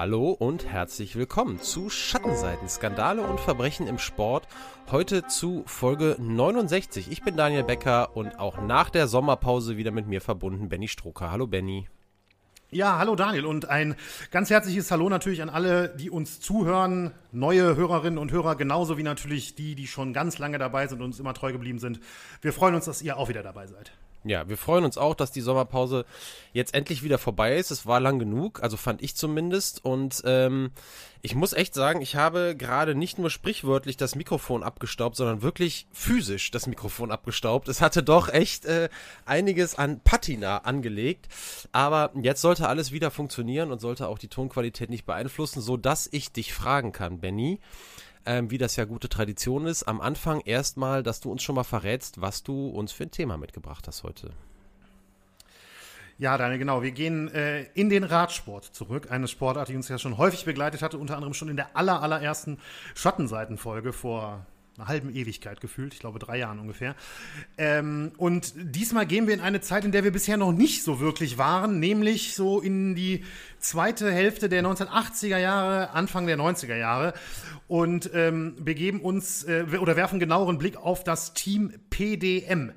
Hallo und herzlich willkommen zu Schattenseiten, Skandale und Verbrechen im Sport. Heute zu Folge 69. Ich bin Daniel Becker und auch nach der Sommerpause wieder mit mir verbunden Benny Strucker. Hallo Benny. Ja, hallo Daniel und ein ganz herzliches Hallo natürlich an alle, die uns zuhören, neue Hörerinnen und Hörer, genauso wie natürlich die, die schon ganz lange dabei sind und uns immer treu geblieben sind. Wir freuen uns, dass ihr auch wieder dabei seid. Ja, wir freuen uns auch, dass die Sommerpause jetzt endlich wieder vorbei ist. Es war lang genug, also fand ich zumindest. Und ähm, ich muss echt sagen, ich habe gerade nicht nur sprichwörtlich das Mikrofon abgestaubt, sondern wirklich physisch das Mikrofon abgestaubt. Es hatte doch echt äh, einiges an Patina angelegt. Aber jetzt sollte alles wieder funktionieren und sollte auch die Tonqualität nicht beeinflussen, so dass ich dich fragen kann, Benny ähm, wie das ja gute Tradition ist, am Anfang erstmal, dass du uns schon mal verrätst, was du uns für ein Thema mitgebracht hast heute. Ja, Daniel, genau. Wir gehen äh, in den Radsport zurück. Eine Sportart, die uns ja schon häufig begleitet hatte, unter anderem schon in der aller, allerersten Schattenseitenfolge vor einer halben Ewigkeit gefühlt, ich glaube drei Jahren ungefähr. Ähm, und diesmal gehen wir in eine Zeit, in der wir bisher noch nicht so wirklich waren, nämlich so in die zweite Hälfte der 1980er Jahre, Anfang der 90er Jahre und ähm, begeben uns äh, oder werfen genaueren Blick auf das Team PDM.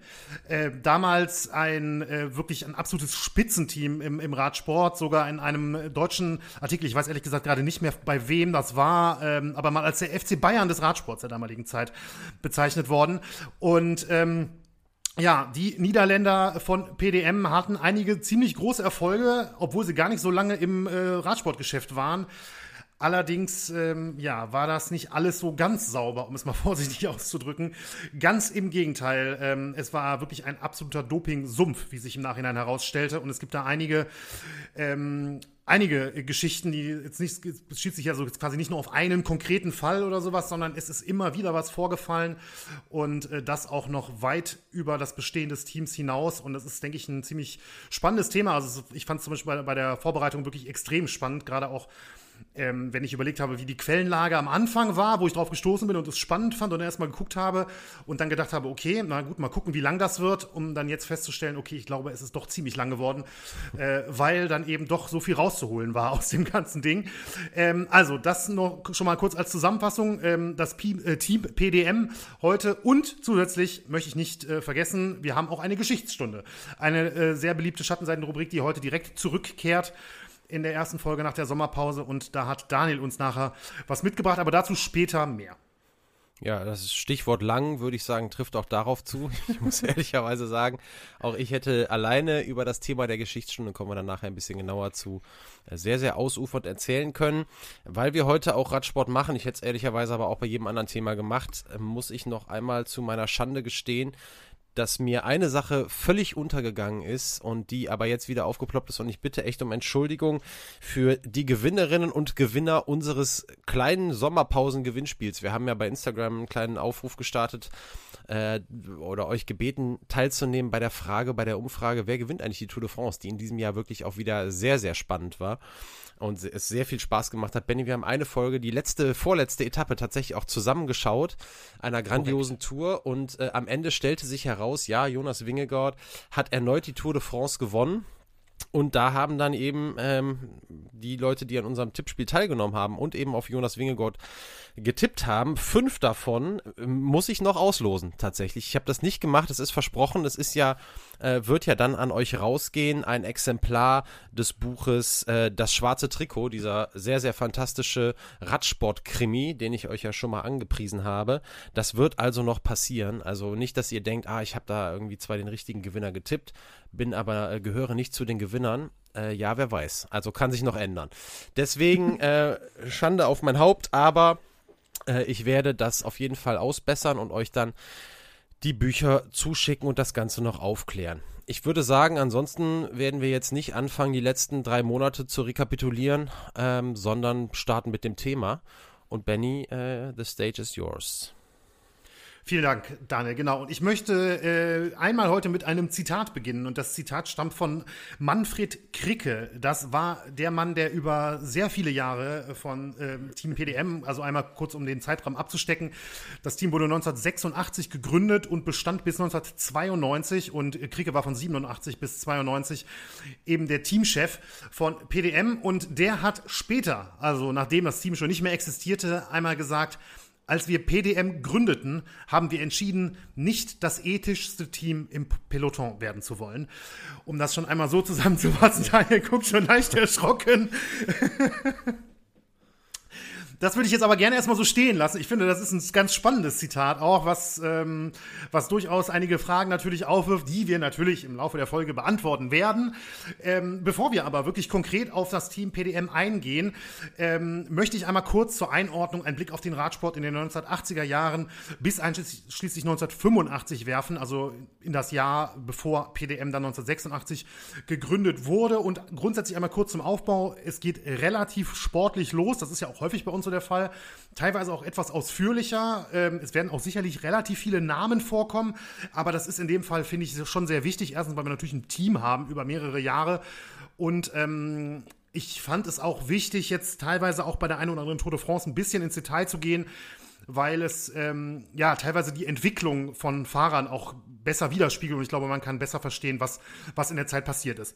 Äh, damals ein äh, wirklich ein absolutes Spitzenteam im, im Radsport, sogar in einem deutschen Artikel, ich weiß ehrlich gesagt gerade nicht mehr bei wem das war, ähm, aber mal als der FC Bayern des Radsports der damaligen Zeit bezeichnet worden. Und ähm, ja, die Niederländer von PDM hatten einige ziemlich große Erfolge, obwohl sie gar nicht so lange im äh, Radsportgeschäft waren. Allerdings, ähm, ja, war das nicht alles so ganz sauber, um es mal vorsichtig auszudrücken. Ganz im Gegenteil. Ähm, es war wirklich ein absoluter Doping-Sumpf, wie sich im Nachhinein herausstellte. Und es gibt da einige ähm, einige Geschichten, die jetzt nicht, es bezieht sich ja so quasi nicht nur auf einen konkreten Fall oder sowas, sondern es ist immer wieder was vorgefallen und äh, das auch noch weit über das Bestehen des Teams hinaus. Und das ist, denke ich, ein ziemlich spannendes Thema. Also ich fand es zum Beispiel bei, bei der Vorbereitung wirklich extrem spannend, gerade auch ähm, wenn ich überlegt habe, wie die Quellenlage am Anfang war, wo ich drauf gestoßen bin und es spannend fand und dann erstmal geguckt habe und dann gedacht habe, okay, na gut, mal gucken, wie lang das wird, um dann jetzt festzustellen, okay, ich glaube, es ist doch ziemlich lang geworden, äh, weil dann eben doch so viel rauszuholen war aus dem ganzen Ding. Ähm, also, das noch schon mal kurz als Zusammenfassung. Ähm, das P äh, Team PDM heute und zusätzlich möchte ich nicht äh, vergessen, wir haben auch eine Geschichtsstunde. Eine äh, sehr beliebte Schattenseitenrubrik, die heute direkt zurückkehrt in der ersten Folge nach der Sommerpause und da hat Daniel uns nachher was mitgebracht, aber dazu später mehr. Ja, das Stichwort lang, würde ich sagen, trifft auch darauf zu. Ich muss ehrlicherweise sagen, auch ich hätte alleine über das Thema der Geschichtsstunde, kommen wir dann nachher ein bisschen genauer zu, äh, sehr, sehr ausufernd erzählen können. Weil wir heute auch Radsport machen, ich hätte es ehrlicherweise aber auch bei jedem anderen Thema gemacht, äh, muss ich noch einmal zu meiner Schande gestehen, dass mir eine Sache völlig untergegangen ist und die aber jetzt wieder aufgeploppt ist und ich bitte echt um Entschuldigung für die Gewinnerinnen und Gewinner unseres kleinen Sommerpausen-Gewinnspiels. Wir haben ja bei Instagram einen kleinen Aufruf gestartet äh, oder euch gebeten teilzunehmen bei der Frage, bei der Umfrage, wer gewinnt eigentlich die Tour de France, die in diesem Jahr wirklich auch wieder sehr, sehr spannend war und es sehr viel Spaß gemacht hat. Benny, wir haben eine Folge, die letzte, vorletzte Etappe tatsächlich auch zusammengeschaut, einer grandiosen Korrekt. Tour und äh, am Ende stellte sich heraus, ja, Jonas Wingegaard hat erneut die Tour de France gewonnen. Und da haben dann eben ähm, die Leute, die an unserem Tippspiel teilgenommen haben und eben auf Jonas Wingegaard getippt haben, fünf davon ähm, muss ich noch auslosen, tatsächlich. Ich habe das nicht gemacht, es ist versprochen, es ist ja, äh, wird ja dann an euch rausgehen, ein Exemplar des Buches äh, Das schwarze Trikot, dieser sehr, sehr fantastische Radsport-Krimi, den ich euch ja schon mal angepriesen habe. Das wird also noch passieren. Also nicht, dass ihr denkt, ah, ich habe da irgendwie zwar den richtigen Gewinner getippt, bin aber, äh, gehöre nicht zu den Gewinnern. Äh, ja, wer weiß. Also kann sich noch ändern. Deswegen äh, Schande auf mein Haupt, aber äh, ich werde das auf jeden Fall ausbessern und euch dann die Bücher zuschicken und das Ganze noch aufklären. Ich würde sagen, ansonsten werden wir jetzt nicht anfangen, die letzten drei Monate zu rekapitulieren, ähm, sondern starten mit dem Thema. Und Benny, äh, the stage is yours. Vielen Dank, Daniel. Genau. Und ich möchte äh, einmal heute mit einem Zitat beginnen. Und das Zitat stammt von Manfred Kricke. Das war der Mann, der über sehr viele Jahre von äh, Team PDM, also einmal kurz um den Zeitraum abzustecken, das Team wurde 1986 gegründet und bestand bis 1992. Und Kricke war von 87 bis 92 eben der Teamchef von PDM. Und der hat später, also nachdem das Team schon nicht mehr existierte, einmal gesagt, als wir PDM gründeten, haben wir entschieden, nicht das ethischste Team im Peloton werden zu wollen. Um das schon einmal so zusammenzufassen, Daniel guckt schon leicht erschrocken. Das würde ich jetzt aber gerne erstmal so stehen lassen. Ich finde, das ist ein ganz spannendes Zitat auch, was, ähm, was durchaus einige Fragen natürlich aufwirft, die wir natürlich im Laufe der Folge beantworten werden. Ähm, bevor wir aber wirklich konkret auf das Team PDM eingehen, ähm, möchte ich einmal kurz zur Einordnung einen Blick auf den Radsport in den 1980er Jahren bis einschließlich 1985 werfen, also in das Jahr, bevor PDM dann 1986 gegründet wurde. Und grundsätzlich einmal kurz zum Aufbau. Es geht relativ sportlich los. Das ist ja auch häufig bei uns so der Fall. Teilweise auch etwas ausführlicher. Ähm, es werden auch sicherlich relativ viele Namen vorkommen, aber das ist in dem Fall, finde ich, schon sehr wichtig. Erstens, weil wir natürlich ein Team haben über mehrere Jahre und ähm, ich fand es auch wichtig, jetzt teilweise auch bei der einen oder anderen Tour de France ein bisschen ins Detail zu gehen, weil es ähm, ja teilweise die Entwicklung von Fahrern auch besser widerspiegelt und ich glaube, man kann besser verstehen, was, was in der Zeit passiert ist.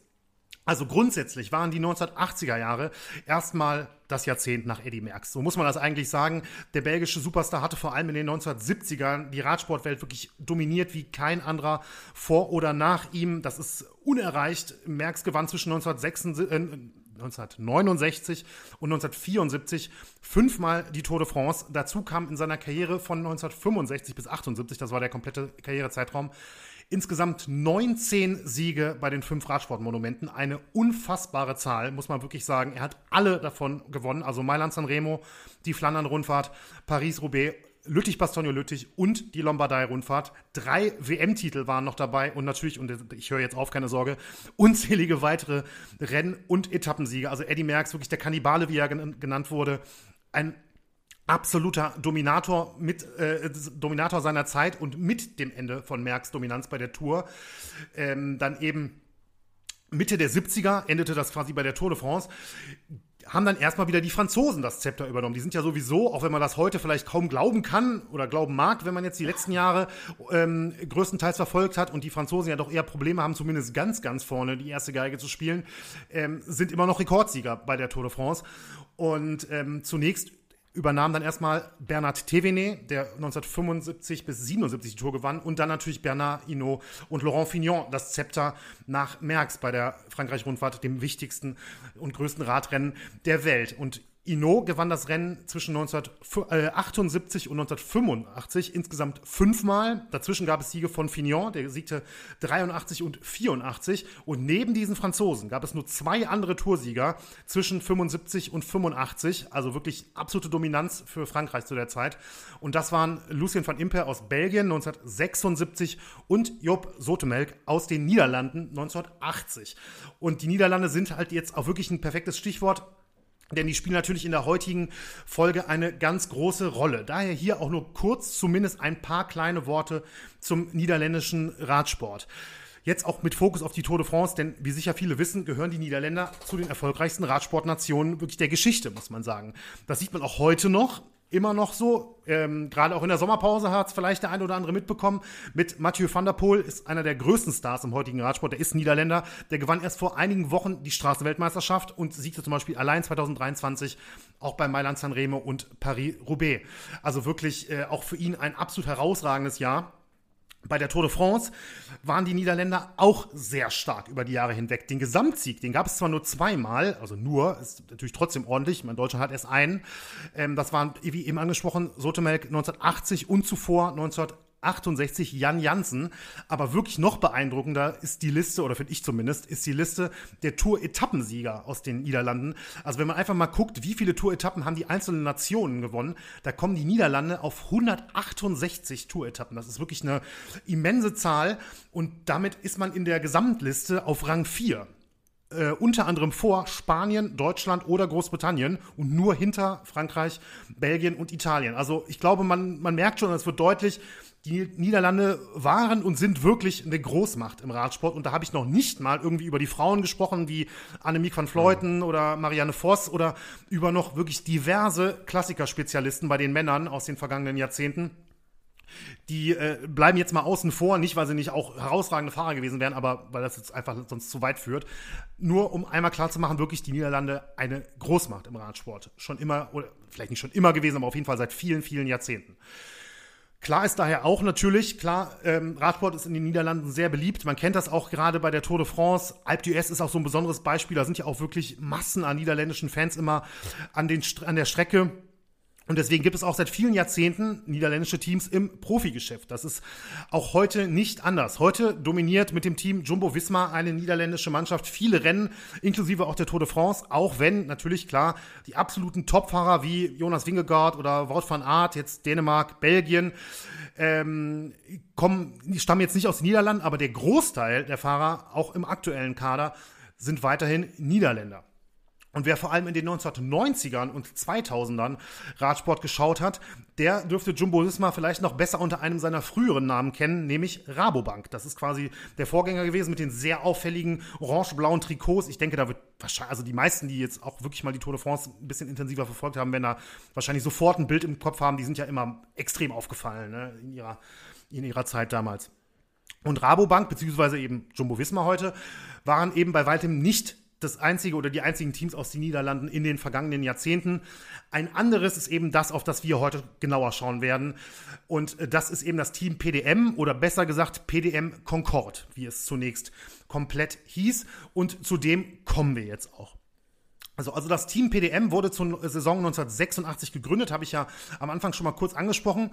Also grundsätzlich waren die 1980er Jahre erstmal das Jahrzehnt nach Eddie Merckx. So muss man das eigentlich sagen. Der belgische Superstar hatte vor allem in den 1970ern die Radsportwelt wirklich dominiert wie kein anderer vor oder nach ihm. Das ist unerreicht. Merckx gewann zwischen 1966, äh, 1969 und 1974 fünfmal die Tour de France. Dazu kam in seiner Karriere von 1965 bis 78, das war der komplette Karrierezeitraum, Insgesamt 19 Siege bei den fünf Radsportmonumenten. Eine unfassbare Zahl, muss man wirklich sagen. Er hat alle davon gewonnen. Also Mailand-San Remo, die Flandern-Rundfahrt, Paris-Roubaix Lüttich-Bastogne-Lüttich und die Lombardei-Rundfahrt. Drei WM-Titel waren noch dabei und natürlich, und ich höre jetzt auf, keine Sorge, unzählige weitere Renn- und Etappensiege. Also Eddie Merckx, wirklich der Kannibale, wie er genannt wurde. Ein absoluter Dominator mit äh, Dominator seiner Zeit und mit dem Ende von Merckx Dominanz bei der Tour ähm, dann eben Mitte der 70er endete das quasi bei der Tour de France haben dann erstmal wieder die Franzosen das Zepter übernommen. Die sind ja sowieso, auch wenn man das heute vielleicht kaum glauben kann oder glauben mag, wenn man jetzt die letzten Jahre ähm, größtenteils verfolgt hat und die Franzosen ja doch eher Probleme haben, zumindest ganz, ganz vorne die erste Geige zu spielen, ähm, sind immer noch Rekordsieger bei der Tour de France. Und ähm, zunächst übernahm dann erstmal Bernard Thévenet, der 1975 bis 77 die Tour gewann, und dann natürlich Bernard Hinault und Laurent Fignon das Zepter nach Merckx bei der Frankreich-Rundfahrt, dem wichtigsten und größten Radrennen der Welt. Und Hinault gewann das Rennen zwischen 1978 und 1985 insgesamt fünfmal. Dazwischen gab es Siege von Fignon, der siegte 83 und 84. Und neben diesen Franzosen gab es nur zwei andere Toursieger zwischen 75 und 85. Also wirklich absolute Dominanz für Frankreich zu der Zeit. Und das waren Lucien van Imper aus Belgien 1976 und Job Sotemelk aus den Niederlanden 1980. Und die Niederlande sind halt jetzt auch wirklich ein perfektes Stichwort denn die spielen natürlich in der heutigen Folge eine ganz große Rolle. Daher hier auch nur kurz zumindest ein paar kleine Worte zum niederländischen Radsport. Jetzt auch mit Fokus auf die Tour de France, denn wie sicher viele wissen, gehören die Niederländer zu den erfolgreichsten Radsportnationen wirklich der Geschichte, muss man sagen. Das sieht man auch heute noch immer noch so. Ähm, Gerade auch in der Sommerpause hat es vielleicht der eine oder andere mitbekommen. Mit Mathieu van der Poel ist einer der größten Stars im heutigen Radsport. Der ist Niederländer. Der gewann erst vor einigen Wochen die Straßenweltmeisterschaft und siegte zum Beispiel allein 2023 auch bei Mailand Sanremo und Paris-Roubaix. Also wirklich äh, auch für ihn ein absolut herausragendes Jahr. Bei der Tour de France waren die Niederländer auch sehr stark über die Jahre hinweg. Den Gesamtsieg, den gab es zwar nur zweimal, also nur, ist natürlich trotzdem ordentlich. Mein Deutscher hat erst einen. Ähm, das waren, wie eben angesprochen, Sotemelk 1980 und zuvor 1980. 68 Jan Jansen. Aber wirklich noch beeindruckender ist die Liste, oder finde ich zumindest, ist die Liste der Tour-Etappensieger aus den Niederlanden. Also wenn man einfach mal guckt, wie viele Tour-Etappen haben die einzelnen Nationen gewonnen, da kommen die Niederlande auf 168 Tour-Etappen. Das ist wirklich eine immense Zahl. Und damit ist man in der Gesamtliste auf Rang 4. Äh, unter anderem vor Spanien, Deutschland oder Großbritannien und nur hinter Frankreich, Belgien und Italien. Also ich glaube, man, man merkt schon, es wird deutlich, die Niederlande waren und sind wirklich eine Großmacht im Radsport. Und da habe ich noch nicht mal irgendwie über die Frauen gesprochen, wie Annemiek van Vleuten mhm. oder Marianne Voss oder über noch wirklich diverse Klassikerspezialisten bei den Männern aus den vergangenen Jahrzehnten. Die äh, bleiben jetzt mal außen vor, nicht weil sie nicht auch herausragende Fahrer gewesen wären, aber weil das jetzt einfach sonst zu weit führt. Nur um einmal klar zu machen, wirklich die Niederlande eine Großmacht im Radsport. Schon immer, oder vielleicht nicht schon immer gewesen, aber auf jeden Fall seit vielen, vielen Jahrzehnten. Klar ist daher auch natürlich, klar, ähm, Radsport ist in den Niederlanden sehr beliebt. Man kennt das auch gerade bei der Tour de France. Alpe d'Huez ist auch so ein besonderes Beispiel. Da sind ja auch wirklich Massen an niederländischen Fans immer an, den, an der Strecke. Und deswegen gibt es auch seit vielen Jahrzehnten niederländische Teams im Profigeschäft. Das ist auch heute nicht anders. Heute dominiert mit dem Team Jumbo Visma eine niederländische Mannschaft viele Rennen, inklusive auch der Tour de France, auch wenn natürlich klar die absoluten Topfahrer wie Jonas Wingegaard oder Wout van Aert, jetzt Dänemark, Belgien, ähm, kommen, stammen jetzt nicht aus den Niederlanden, aber der Großteil der Fahrer, auch im aktuellen Kader, sind weiterhin Niederländer. Und wer vor allem in den 1990ern und 2000ern Radsport geschaut hat, der dürfte Jumbo Visma vielleicht noch besser unter einem seiner früheren Namen kennen, nämlich Rabobank. Das ist quasi der Vorgänger gewesen mit den sehr auffälligen orange-blauen Trikots. Ich denke, da wird wahrscheinlich, also die meisten, die jetzt auch wirklich mal die Tour de France ein bisschen intensiver verfolgt haben, werden da wahrscheinlich sofort ein Bild im Kopf haben. Die sind ja immer extrem aufgefallen ne, in, ihrer, in ihrer Zeit damals. Und Rabobank, beziehungsweise eben Jumbo Visma heute, waren eben bei weitem nicht das einzige oder die einzigen Teams aus den Niederlanden in den vergangenen Jahrzehnten. Ein anderes ist eben das, auf das wir heute genauer schauen werden. Und äh, das ist eben das Team PDM oder besser gesagt PDM Concorde, wie es zunächst komplett hieß. Und zu dem kommen wir jetzt auch. Also, also das Team PDM wurde zur Saison 1986 gegründet, habe ich ja am Anfang schon mal kurz angesprochen.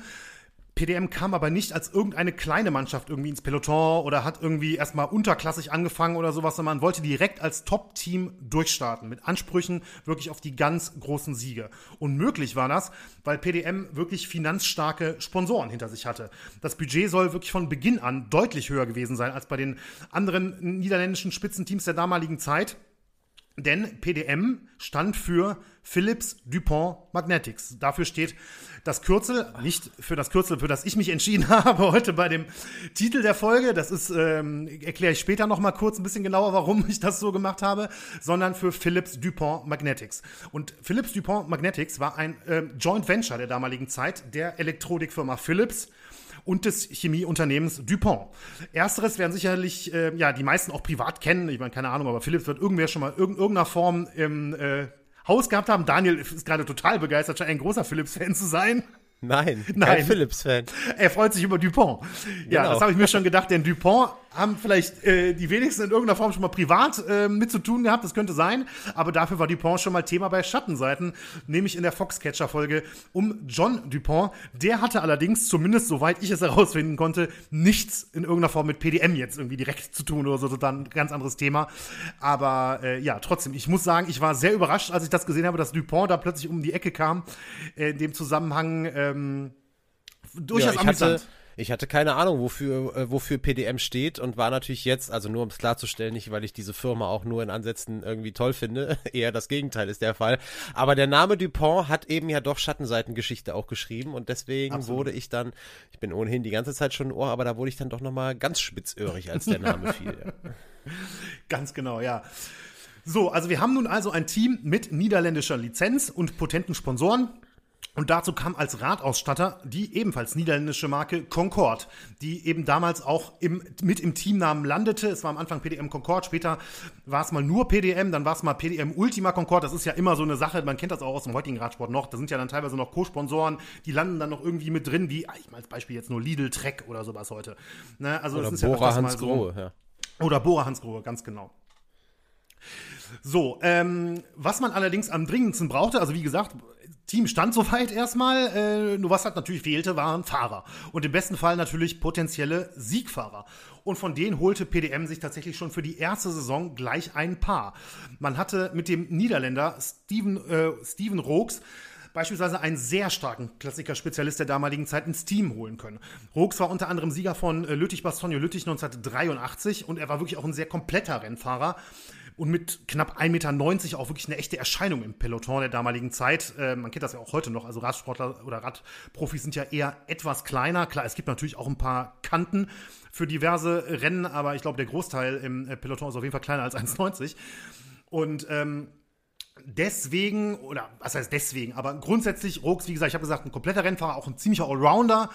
PDM kam aber nicht als irgendeine kleine Mannschaft irgendwie ins Peloton oder hat irgendwie erstmal unterklassig angefangen oder sowas, sondern man wollte direkt als Top-Team durchstarten mit Ansprüchen wirklich auf die ganz großen Siege. Und möglich war das, weil PDM wirklich finanzstarke Sponsoren hinter sich hatte. Das Budget soll wirklich von Beginn an deutlich höher gewesen sein als bei den anderen niederländischen Spitzenteams der damaligen Zeit. Denn PDM stand für Philips Dupont Magnetics. Dafür steht das Kürzel, nicht für das Kürzel, für das ich mich entschieden habe heute bei dem Titel der Folge. Das ist, ähm, erkläre ich später noch mal kurz ein bisschen genauer, warum ich das so gemacht habe, sondern für Philips Dupont Magnetics. Und Philips Dupont Magnetics war ein äh, Joint Venture der damaligen Zeit der Elektronikfirma Philips und des Chemieunternehmens DuPont. Ersteres werden sicherlich äh, ja die meisten auch privat kennen. Ich meine, keine Ahnung, aber Philips wird irgendwer schon mal in irgendeiner Form im äh, Haus gehabt haben. Daniel ist gerade total begeistert, scheint ein großer Philips-Fan zu sein. Nein, Nein. Philips-Fan. Er freut sich über Dupont. Ja, genau. das habe ich mir schon gedacht, denn Dupont haben vielleicht äh, die wenigsten in irgendeiner Form schon mal privat äh, mit zu tun gehabt, das könnte sein, aber dafür war Dupont schon mal Thema bei Schattenseiten, nämlich in der Foxcatcher-Folge um John Dupont. Der hatte allerdings, zumindest soweit ich es herausfinden konnte, nichts in irgendeiner Form mit PDM jetzt irgendwie direkt zu tun oder so, dann ein ganz anderes Thema. Aber äh, ja, trotzdem, ich muss sagen, ich war sehr überrascht, als ich das gesehen habe, dass Dupont da plötzlich um die Ecke kam, äh, in dem Zusammenhang ähm, durchaus ja, amüsant. Hatte ich hatte keine Ahnung, wofür, äh, wofür PDM steht und war natürlich jetzt, also nur um es klarzustellen, nicht weil ich diese Firma auch nur in Ansätzen irgendwie toll finde, eher das Gegenteil ist der Fall. Aber der Name Dupont hat eben ja doch Schattenseitengeschichte auch geschrieben und deswegen Absolut. wurde ich dann, ich bin ohnehin die ganze Zeit schon ein Ohr, aber da wurde ich dann doch nochmal ganz spitzöhrig, als der Name fiel. Ganz genau, ja. So, also wir haben nun also ein Team mit niederländischer Lizenz und potenten Sponsoren. Und dazu kam als Radausstatter die ebenfalls niederländische Marke Concorde, die eben damals auch im, mit im Teamnamen landete. Es war am Anfang PDM Concorde, später war es mal nur PDM, dann war es mal PDM Ultima Concorde. Das ist ja immer so eine Sache, man kennt das auch aus dem heutigen Radsport noch. Da sind ja dann teilweise noch Co-Sponsoren, die landen dann noch irgendwie mit drin, wie, ich mal als Beispiel jetzt nur Lidl Trek oder sowas heute. Ne? Also oder das ist Bora ja Hans so. Grohe, ja. Oder Bora Hans Grohe, ganz genau. So, ähm, was man allerdings am dringendsten brauchte, also wie gesagt, Team stand soweit erstmal, äh, nur was halt natürlich fehlte, waren Fahrer. Und im besten Fall natürlich potenzielle Siegfahrer. Und von denen holte PDM sich tatsächlich schon für die erste Saison gleich ein Paar. Man hatte mit dem Niederländer Steven, äh, Steven Rooks beispielsweise einen sehr starken Klassiker-Spezialist der damaligen Zeit ins Team holen können. Rooks war unter anderem Sieger von Lüttich-Bastogne Lüttich 1983 und er war wirklich auch ein sehr kompletter Rennfahrer und mit knapp 1,90 Meter auch wirklich eine echte Erscheinung im Peloton der damaligen Zeit. Äh, man kennt das ja auch heute noch. Also Radsportler oder Radprofis sind ja eher etwas kleiner. Klar, es gibt natürlich auch ein paar Kanten für diverse Rennen, aber ich glaube, der Großteil im äh, Peloton ist auf jeden Fall kleiner als 1,90. Und ähm, deswegen, oder was heißt deswegen, aber grundsätzlich, Rooks, wie gesagt, ich habe gesagt, ein kompletter Rennfahrer, auch ein ziemlicher Allrounder.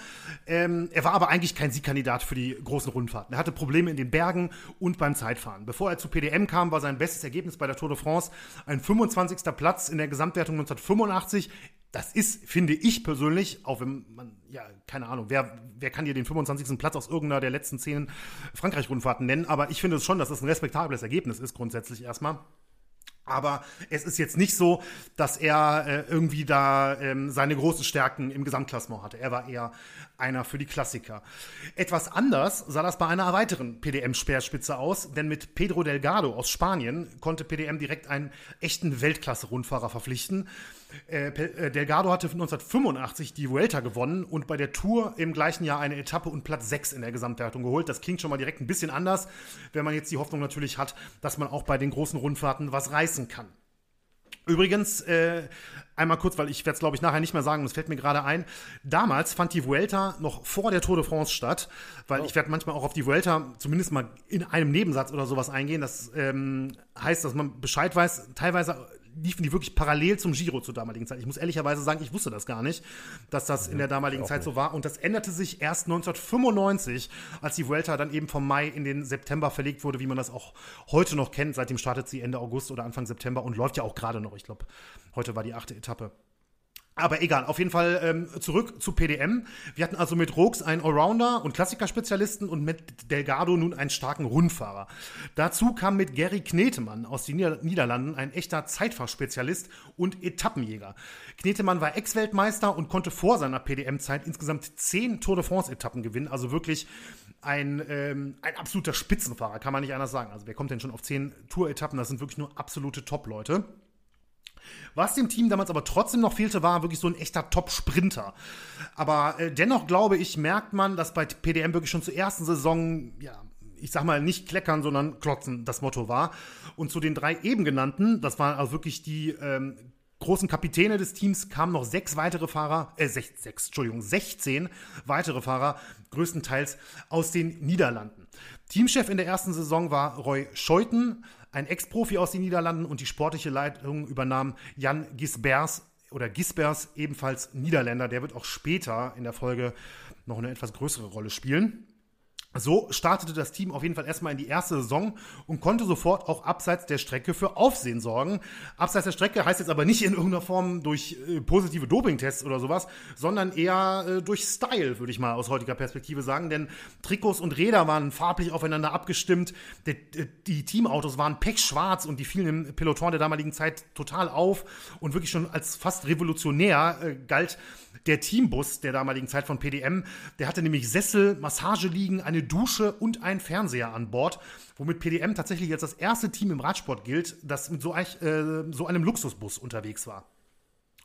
Ähm, er war aber eigentlich kein Siegkandidat für die großen Rundfahrten. Er hatte Probleme in den Bergen und beim Zeitfahren. Bevor er zu PDM kam, war sein bestes Ergebnis bei der Tour de France ein 25. Platz in der Gesamtwertung 1985. Das ist, finde ich persönlich, auch wenn man, ja, keine Ahnung, wer, wer kann dir den 25. Platz aus irgendeiner der letzten zehn Frankreich-Rundfahrten nennen, aber ich finde es schon, dass das ein respektables Ergebnis ist, grundsätzlich erstmal. Aber es ist jetzt nicht so, dass er äh, irgendwie da ähm, seine großen Stärken im Gesamtklassement hatte. Er war eher einer für die Klassiker. Etwas anders sah das bei einer weiteren PDM-Speerspitze aus, denn mit Pedro Delgado aus Spanien konnte PDM direkt einen echten Weltklasse-Rundfahrer verpflichten. Äh, äh Delgado hatte 1985 die Vuelta gewonnen und bei der Tour im gleichen Jahr eine Etappe und Platz 6 in der Gesamtwertung geholt. Das klingt schon mal direkt ein bisschen anders, wenn man jetzt die Hoffnung natürlich hat, dass man auch bei den großen Rundfahrten was reißen kann. Übrigens, äh, einmal kurz, weil ich werde es, glaube ich, nachher nicht mehr sagen, das fällt mir gerade ein. Damals fand die Vuelta noch vor der Tour de France statt, weil oh. ich werde manchmal auch auf die Vuelta zumindest mal in einem Nebensatz oder sowas eingehen. Das ähm, heißt, dass man Bescheid weiß. Teilweise liefen die wirklich parallel zum Giro zur damaligen Zeit. Ich muss ehrlicherweise sagen, ich wusste das gar nicht, dass das ja, in der damaligen Zeit nicht. so war. Und das änderte sich erst 1995, als die Vuelta dann eben vom Mai in den September verlegt wurde, wie man das auch heute noch kennt. Seitdem startet sie Ende August oder Anfang September und läuft ja auch gerade noch. Ich glaube, heute war die achte Etappe. Aber egal, auf jeden Fall ähm, zurück zu PDM. Wir hatten also mit Rooks einen Allrounder und Klassikerspezialisten und mit Delgado nun einen starken Rundfahrer. Dazu kam mit Gary Knetemann aus den Nieder Niederlanden ein echter Zeitfachspezialist und Etappenjäger. Knetemann war Ex-Weltmeister und konnte vor seiner PDM-Zeit insgesamt zehn Tour de France-Etappen gewinnen. Also wirklich ein, ähm, ein absoluter Spitzenfahrer, kann man nicht anders sagen. Also wer kommt denn schon auf zehn Tour-Etappen? Das sind wirklich nur absolute Top-Leute. Was dem Team damals aber trotzdem noch fehlte, war wirklich so ein echter Top-Sprinter. Aber äh, dennoch glaube ich, merkt man, dass bei PDM wirklich schon zur ersten Saison, ja, ich sag mal, nicht kleckern, sondern klotzen das Motto war. Und zu den drei eben genannten, das waren also wirklich die ähm, großen Kapitäne des Teams, kamen noch sechs weitere Fahrer, äh, sechs, sechs, Entschuldigung, 16 weitere Fahrer, größtenteils aus den Niederlanden. Teamchef in der ersten Saison war Roy Scheuten, ein Ex-Profi aus den Niederlanden und die sportliche Leitung übernahm Jan Gisbers oder Gisbers, ebenfalls Niederländer. Der wird auch später in der Folge noch eine etwas größere Rolle spielen. So startete das Team auf jeden Fall erstmal in die erste Saison und konnte sofort auch abseits der Strecke für Aufsehen sorgen. Abseits der Strecke heißt jetzt aber nicht in irgendeiner Form durch äh, positive Dopingtests oder sowas, sondern eher äh, durch Style, würde ich mal aus heutiger Perspektive sagen. Denn Trikots und Räder waren farblich aufeinander abgestimmt. Die, die Teamautos waren pechschwarz und die fielen im Peloton der damaligen Zeit total auf und wirklich schon als fast revolutionär äh, galt der Teambus der damaligen Zeit von PDM. Der hatte nämlich Sessel, Massageliegen, eine Dusche und einen Fernseher an Bord, womit PDM tatsächlich als das erste Team im Radsport gilt, das mit so, äh, so einem Luxusbus unterwegs war.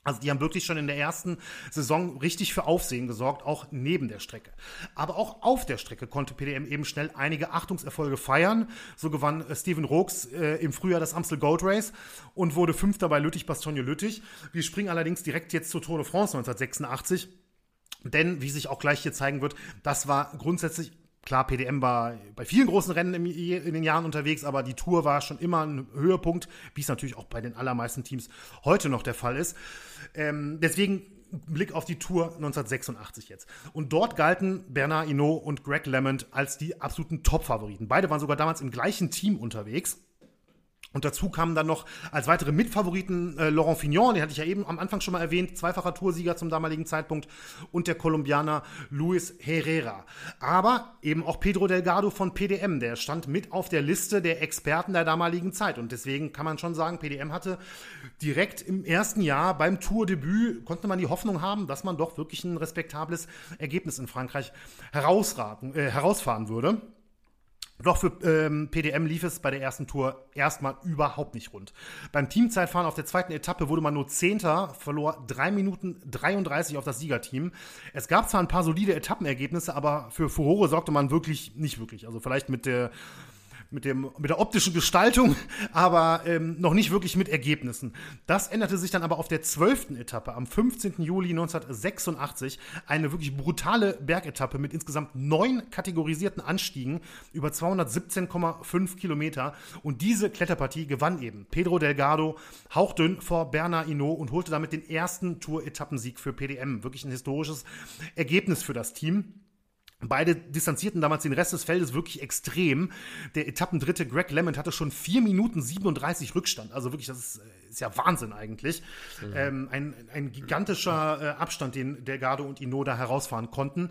Also die haben wirklich schon in der ersten Saison richtig für Aufsehen gesorgt, auch neben der Strecke. Aber auch auf der Strecke konnte PDM eben schnell einige Achtungserfolge feiern. So gewann äh, Steven Rooks äh, im Frühjahr das Amstel Gold Race und wurde Fünfter bei Lüttich-Bastogne-Lüttich. Wir springen allerdings direkt jetzt zur Tour de France 1986. Denn, wie sich auch gleich hier zeigen wird, das war grundsätzlich Klar, PDM war bei vielen großen Rennen in den Jahren unterwegs, aber die Tour war schon immer ein Höhepunkt, wie es natürlich auch bei den allermeisten Teams heute noch der Fall ist. Ähm, deswegen Blick auf die Tour 1986 jetzt. Und dort galten Bernard Hinault und Greg LeMond als die absoluten Top-Favoriten. Beide waren sogar damals im gleichen Team unterwegs. Und dazu kamen dann noch als weitere Mitfavoriten äh, Laurent Fignon, den hatte ich ja eben am Anfang schon mal erwähnt, zweifacher Toursieger zum damaligen Zeitpunkt, und der Kolumbianer Luis Herrera. Aber eben auch Pedro Delgado von PDM, der stand mit auf der Liste der Experten der damaligen Zeit. Und deswegen kann man schon sagen, PDM hatte direkt im ersten Jahr beim Tourdebüt, konnte man die Hoffnung haben, dass man doch wirklich ein respektables Ergebnis in Frankreich herausraten, äh, herausfahren würde. Doch für ähm, PDM lief es bei der ersten Tour erstmal überhaupt nicht rund. Beim Teamzeitfahren auf der zweiten Etappe wurde man nur Zehnter, verlor 3 Minuten 33 auf das Siegerteam. Es gab zwar ein paar solide Etappenergebnisse, aber für Furore sorgte man wirklich nicht wirklich. Also vielleicht mit der mit, dem, mit der optischen Gestaltung, aber ähm, noch nicht wirklich mit Ergebnissen. Das änderte sich dann aber auf der zwölften Etappe am 15. Juli 1986. Eine wirklich brutale Bergetappe mit insgesamt neun kategorisierten Anstiegen über 217,5 Kilometer. Und diese Kletterpartie gewann eben Pedro Delgado hauchdünn vor Bernard Hinault und holte damit den ersten Tour-Etappensieg für PDM. Wirklich ein historisches Ergebnis für das Team. Beide distanzierten damals den Rest des Feldes wirklich extrem. Der Etappendritte Greg Lemond hatte schon 4 Minuten 37 Rückstand. Also wirklich, das ist, äh, ist ja Wahnsinn eigentlich. Mhm. Ähm, ein, ein gigantischer äh, Abstand, den Delgado und Inoda herausfahren konnten.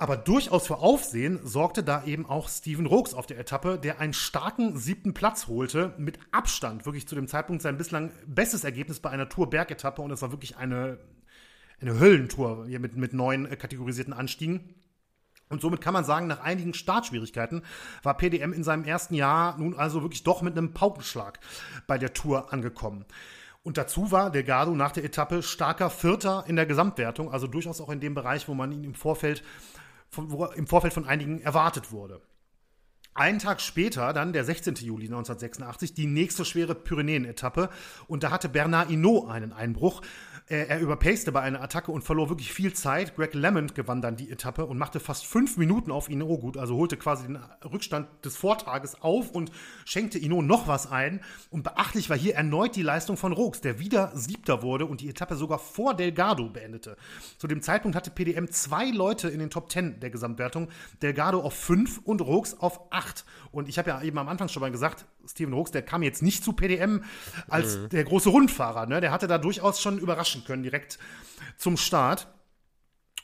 Aber durchaus für Aufsehen sorgte da eben auch Steven Rooks auf der Etappe, der einen starken siebten Platz holte, mit Abstand wirklich zu dem Zeitpunkt sein bislang bestes Ergebnis bei einer Tour-Bergetappe und es war wirklich eine, eine Höllentour hier mit, mit neun äh, kategorisierten Anstiegen. Und somit kann man sagen, nach einigen Startschwierigkeiten war PDM in seinem ersten Jahr nun also wirklich doch mit einem Paukenschlag bei der Tour angekommen. Und dazu war Delgado nach der Etappe starker Vierter in der Gesamtwertung, also durchaus auch in dem Bereich, wo man ihn im Vorfeld von, wo im Vorfeld von einigen erwartet wurde. Einen Tag später, dann der 16. Juli 1986, die nächste schwere Pyrenäen-Etappe. Und da hatte Bernard Hinault einen Einbruch. Er, er überpaste bei einer Attacke und verlor wirklich viel Zeit. Greg Lemond gewann dann die Etappe und machte fast fünf Minuten auf Ino gut, also holte quasi den Rückstand des Vortages auf und schenkte Ino noch was ein. Und beachtlich war hier erneut die Leistung von Rooks, der wieder Siebter wurde und die Etappe sogar vor Delgado beendete. Zu dem Zeitpunkt hatte PDM zwei Leute in den Top Ten der Gesamtwertung, Delgado auf fünf und Rooks auf acht. Und ich habe ja eben am Anfang schon mal gesagt, Steven Rooks, der kam jetzt nicht zu PDM als mhm. der große Rundfahrer. Ne? Der hatte da durchaus schon überraschen können, direkt zum Start.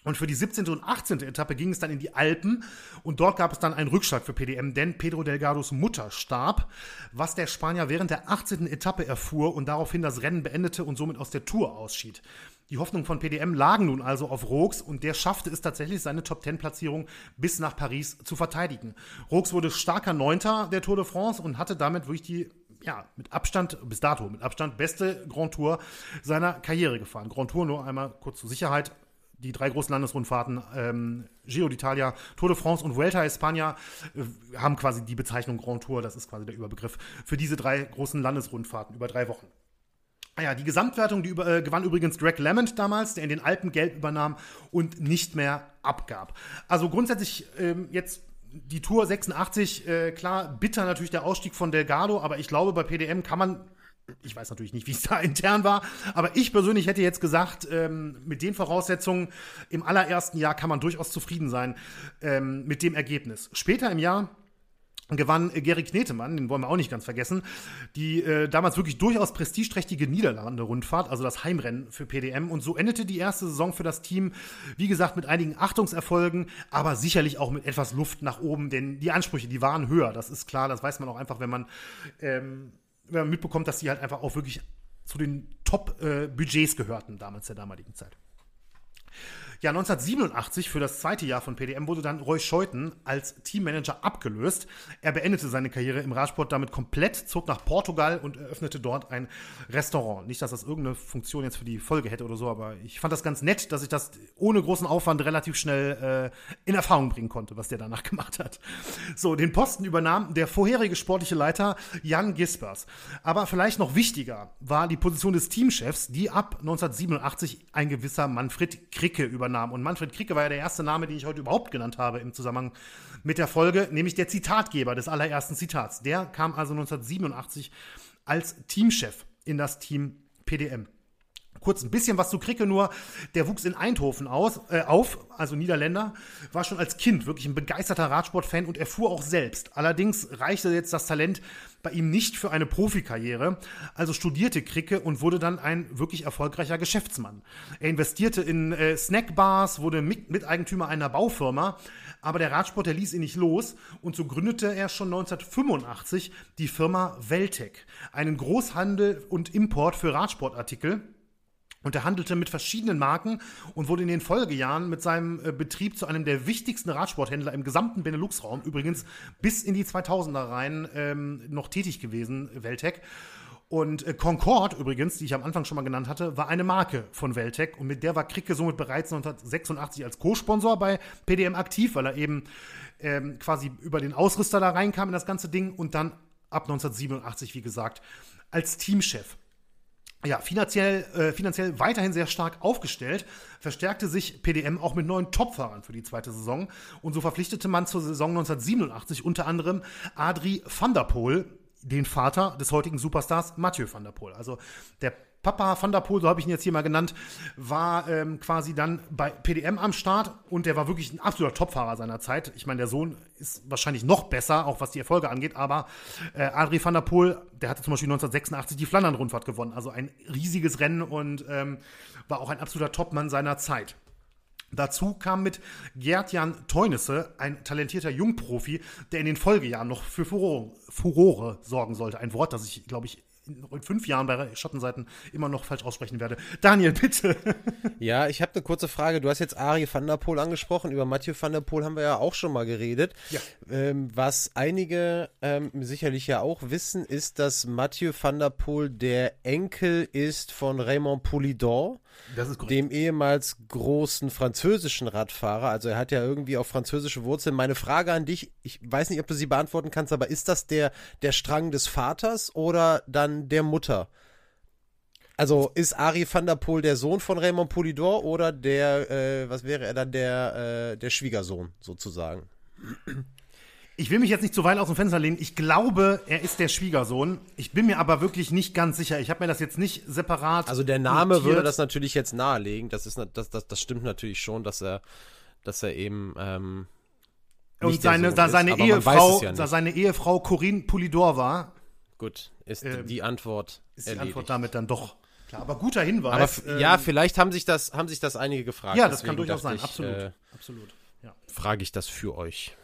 Und für die 17. und 18. Etappe ging es dann in die Alpen und dort gab es dann einen Rückschlag für PDM, denn Pedro Delgados Mutter starb, was der Spanier während der 18. Etappe erfuhr und daraufhin das Rennen beendete und somit aus der Tour ausschied. Die Hoffnungen von PDM lagen nun also auf Rooks und der schaffte es tatsächlich, seine Top-10-Platzierung bis nach Paris zu verteidigen. Rooks wurde starker Neunter der Tour de France und hatte damit wirklich die ja, mit Abstand, bis dato, mit Abstand beste Grand Tour seiner Karriere gefahren. Grand Tour nur einmal kurz zur Sicherheit. Die drei großen Landesrundfahrten, ähm, Giro d'Italia, Tour de France und Vuelta a España, äh, haben quasi die Bezeichnung Grand Tour, das ist quasi der Überbegriff für diese drei großen Landesrundfahrten über drei Wochen. Ah ja, die Gesamtwertung die über, äh, gewann übrigens Greg Lemond damals, der in den Alpen Gelb übernahm und nicht mehr abgab. Also grundsätzlich ähm, jetzt die Tour 86, äh, klar, bitter natürlich der Ausstieg von Delgado, aber ich glaube, bei PDM kann man, ich weiß natürlich nicht, wie es da intern war, aber ich persönlich hätte jetzt gesagt, ähm, mit den Voraussetzungen im allerersten Jahr kann man durchaus zufrieden sein ähm, mit dem Ergebnis. Später im Jahr gewann Gary Knetemann, den wollen wir auch nicht ganz vergessen, die äh, damals wirklich durchaus prestigeträchtige Niederlande-Rundfahrt, also das Heimrennen für PDM. Und so endete die erste Saison für das Team, wie gesagt, mit einigen Achtungserfolgen, aber sicherlich auch mit etwas Luft nach oben, denn die Ansprüche, die waren höher, das ist klar, das weiß man auch einfach, wenn man, ähm, wenn man mitbekommt, dass die halt einfach auch wirklich zu den Top-Budgets äh, gehörten damals der damaligen Zeit. Ja, 1987 für das zweite Jahr von PDM wurde dann Roy Scheuten als Teammanager abgelöst. Er beendete seine Karriere im Radsport damit komplett, zog nach Portugal und eröffnete dort ein Restaurant. Nicht, dass das irgendeine Funktion jetzt für die Folge hätte oder so, aber ich fand das ganz nett, dass ich das ohne großen Aufwand relativ schnell äh, in Erfahrung bringen konnte, was der danach gemacht hat. So, den Posten übernahm der vorherige sportliche Leiter Jan Gispers. Aber vielleicht noch wichtiger war die Position des Teamchefs, die ab 1987 ein gewisser Manfred Kricke übernahm übernahm. Und Manfred Kricke war ja der erste Name, den ich heute überhaupt genannt habe im Zusammenhang mit der Folge, nämlich der Zitatgeber des allerersten Zitats. Der kam also 1987 als Teamchef in das Team PDM. Kurz ein bisschen was zu Kricke nur. Der wuchs in Eindhoven aus, äh, auf, also Niederländer, war schon als Kind wirklich ein begeisterter Radsportfan und er fuhr auch selbst. Allerdings reichte jetzt das Talent bei ihm nicht für eine Profikarriere, also studierte Kricke und wurde dann ein wirklich erfolgreicher Geschäftsmann. Er investierte in äh, Snackbars, wurde Miteigentümer einer Baufirma, aber der Radsport, der ließ ihn nicht los und so gründete er schon 1985 die Firma Veltec, einen Großhandel und Import für Radsportartikel und er handelte mit verschiedenen Marken und wurde in den Folgejahren mit seinem äh, Betrieb zu einem der wichtigsten Radsporthändler im gesamten Benelux-Raum, übrigens bis in die 2000er rein ähm, noch tätig gewesen, Weltec. Und äh, Concorde übrigens, die ich am Anfang schon mal genannt hatte, war eine Marke von Veltec und mit der war Kricke somit bereits 1986 als Co-Sponsor bei PDM aktiv, weil er eben ähm, quasi über den Ausrüster da reinkam in das ganze Ding und dann ab 1987, wie gesagt, als Teamchef. Ja, finanziell, äh, finanziell weiterhin sehr stark aufgestellt, verstärkte sich PDM auch mit neuen Topfahrern für die zweite Saison und so verpflichtete man zur Saison 1987 unter anderem Adri van der Poel, den Vater des heutigen Superstars Mathieu van der Poel. Also der Papa van der Poel, so habe ich ihn jetzt hier mal genannt, war ähm, quasi dann bei PDM am Start und der war wirklich ein absoluter Topfahrer seiner Zeit. Ich meine, der Sohn ist wahrscheinlich noch besser, auch was die Erfolge angeht, aber äh, Adri van der Poel, der hatte zum Beispiel 1986 die Flandern-Rundfahrt gewonnen, also ein riesiges Rennen und ähm, war auch ein absoluter Topmann seiner Zeit. Dazu kam mit Gerd-Jan Teunisse, ein talentierter Jungprofi, der in den Folgejahren noch für Furore, Furore sorgen sollte. Ein Wort, das ich, glaube ich, in fünf Jahren bei Schattenseiten immer noch falsch aussprechen werde. Daniel, bitte. Ja, ich habe eine kurze Frage. Du hast jetzt Ari van der Poel angesprochen. Über Mathieu van der Poel haben wir ja auch schon mal geredet. Ja. Ähm, was einige ähm, sicherlich ja auch wissen, ist, dass Mathieu van der Poel der Enkel ist von Raymond Poulidor, dem ehemals großen französischen Radfahrer. Also er hat ja irgendwie auch französische Wurzeln. Meine Frage an dich, ich weiß nicht, ob du sie beantworten kannst, aber ist das der, der Strang des Vaters oder dann der Mutter. Also ist Ari van der Poel der Sohn von Raymond Poulidor oder der, äh, was wäre er dann, der, äh, der Schwiegersohn sozusagen? Ich will mich jetzt nicht zu weit aus dem Fenster lehnen. Ich glaube, er ist der Schwiegersohn. Ich bin mir aber wirklich nicht ganz sicher. Ich habe mir das jetzt nicht separat. Also der Name notiert. würde das natürlich jetzt nahelegen. Das ist das, das, das stimmt natürlich schon, dass er, dass er eben ähm, und seine, da seine ist, Ehefrau, ja da seine Ehefrau Corinne Poulidor war, Gut, ist ähm, die Antwort. Ist die erledigt. Antwort damit dann doch klar. Aber guter Hinweis. Aber ähm, ja, vielleicht haben sich das, haben sich das einige gefragt. Ja, das kann durchaus sein. Ich, absolut. Äh, absolut. Ja. Frage ich das für euch.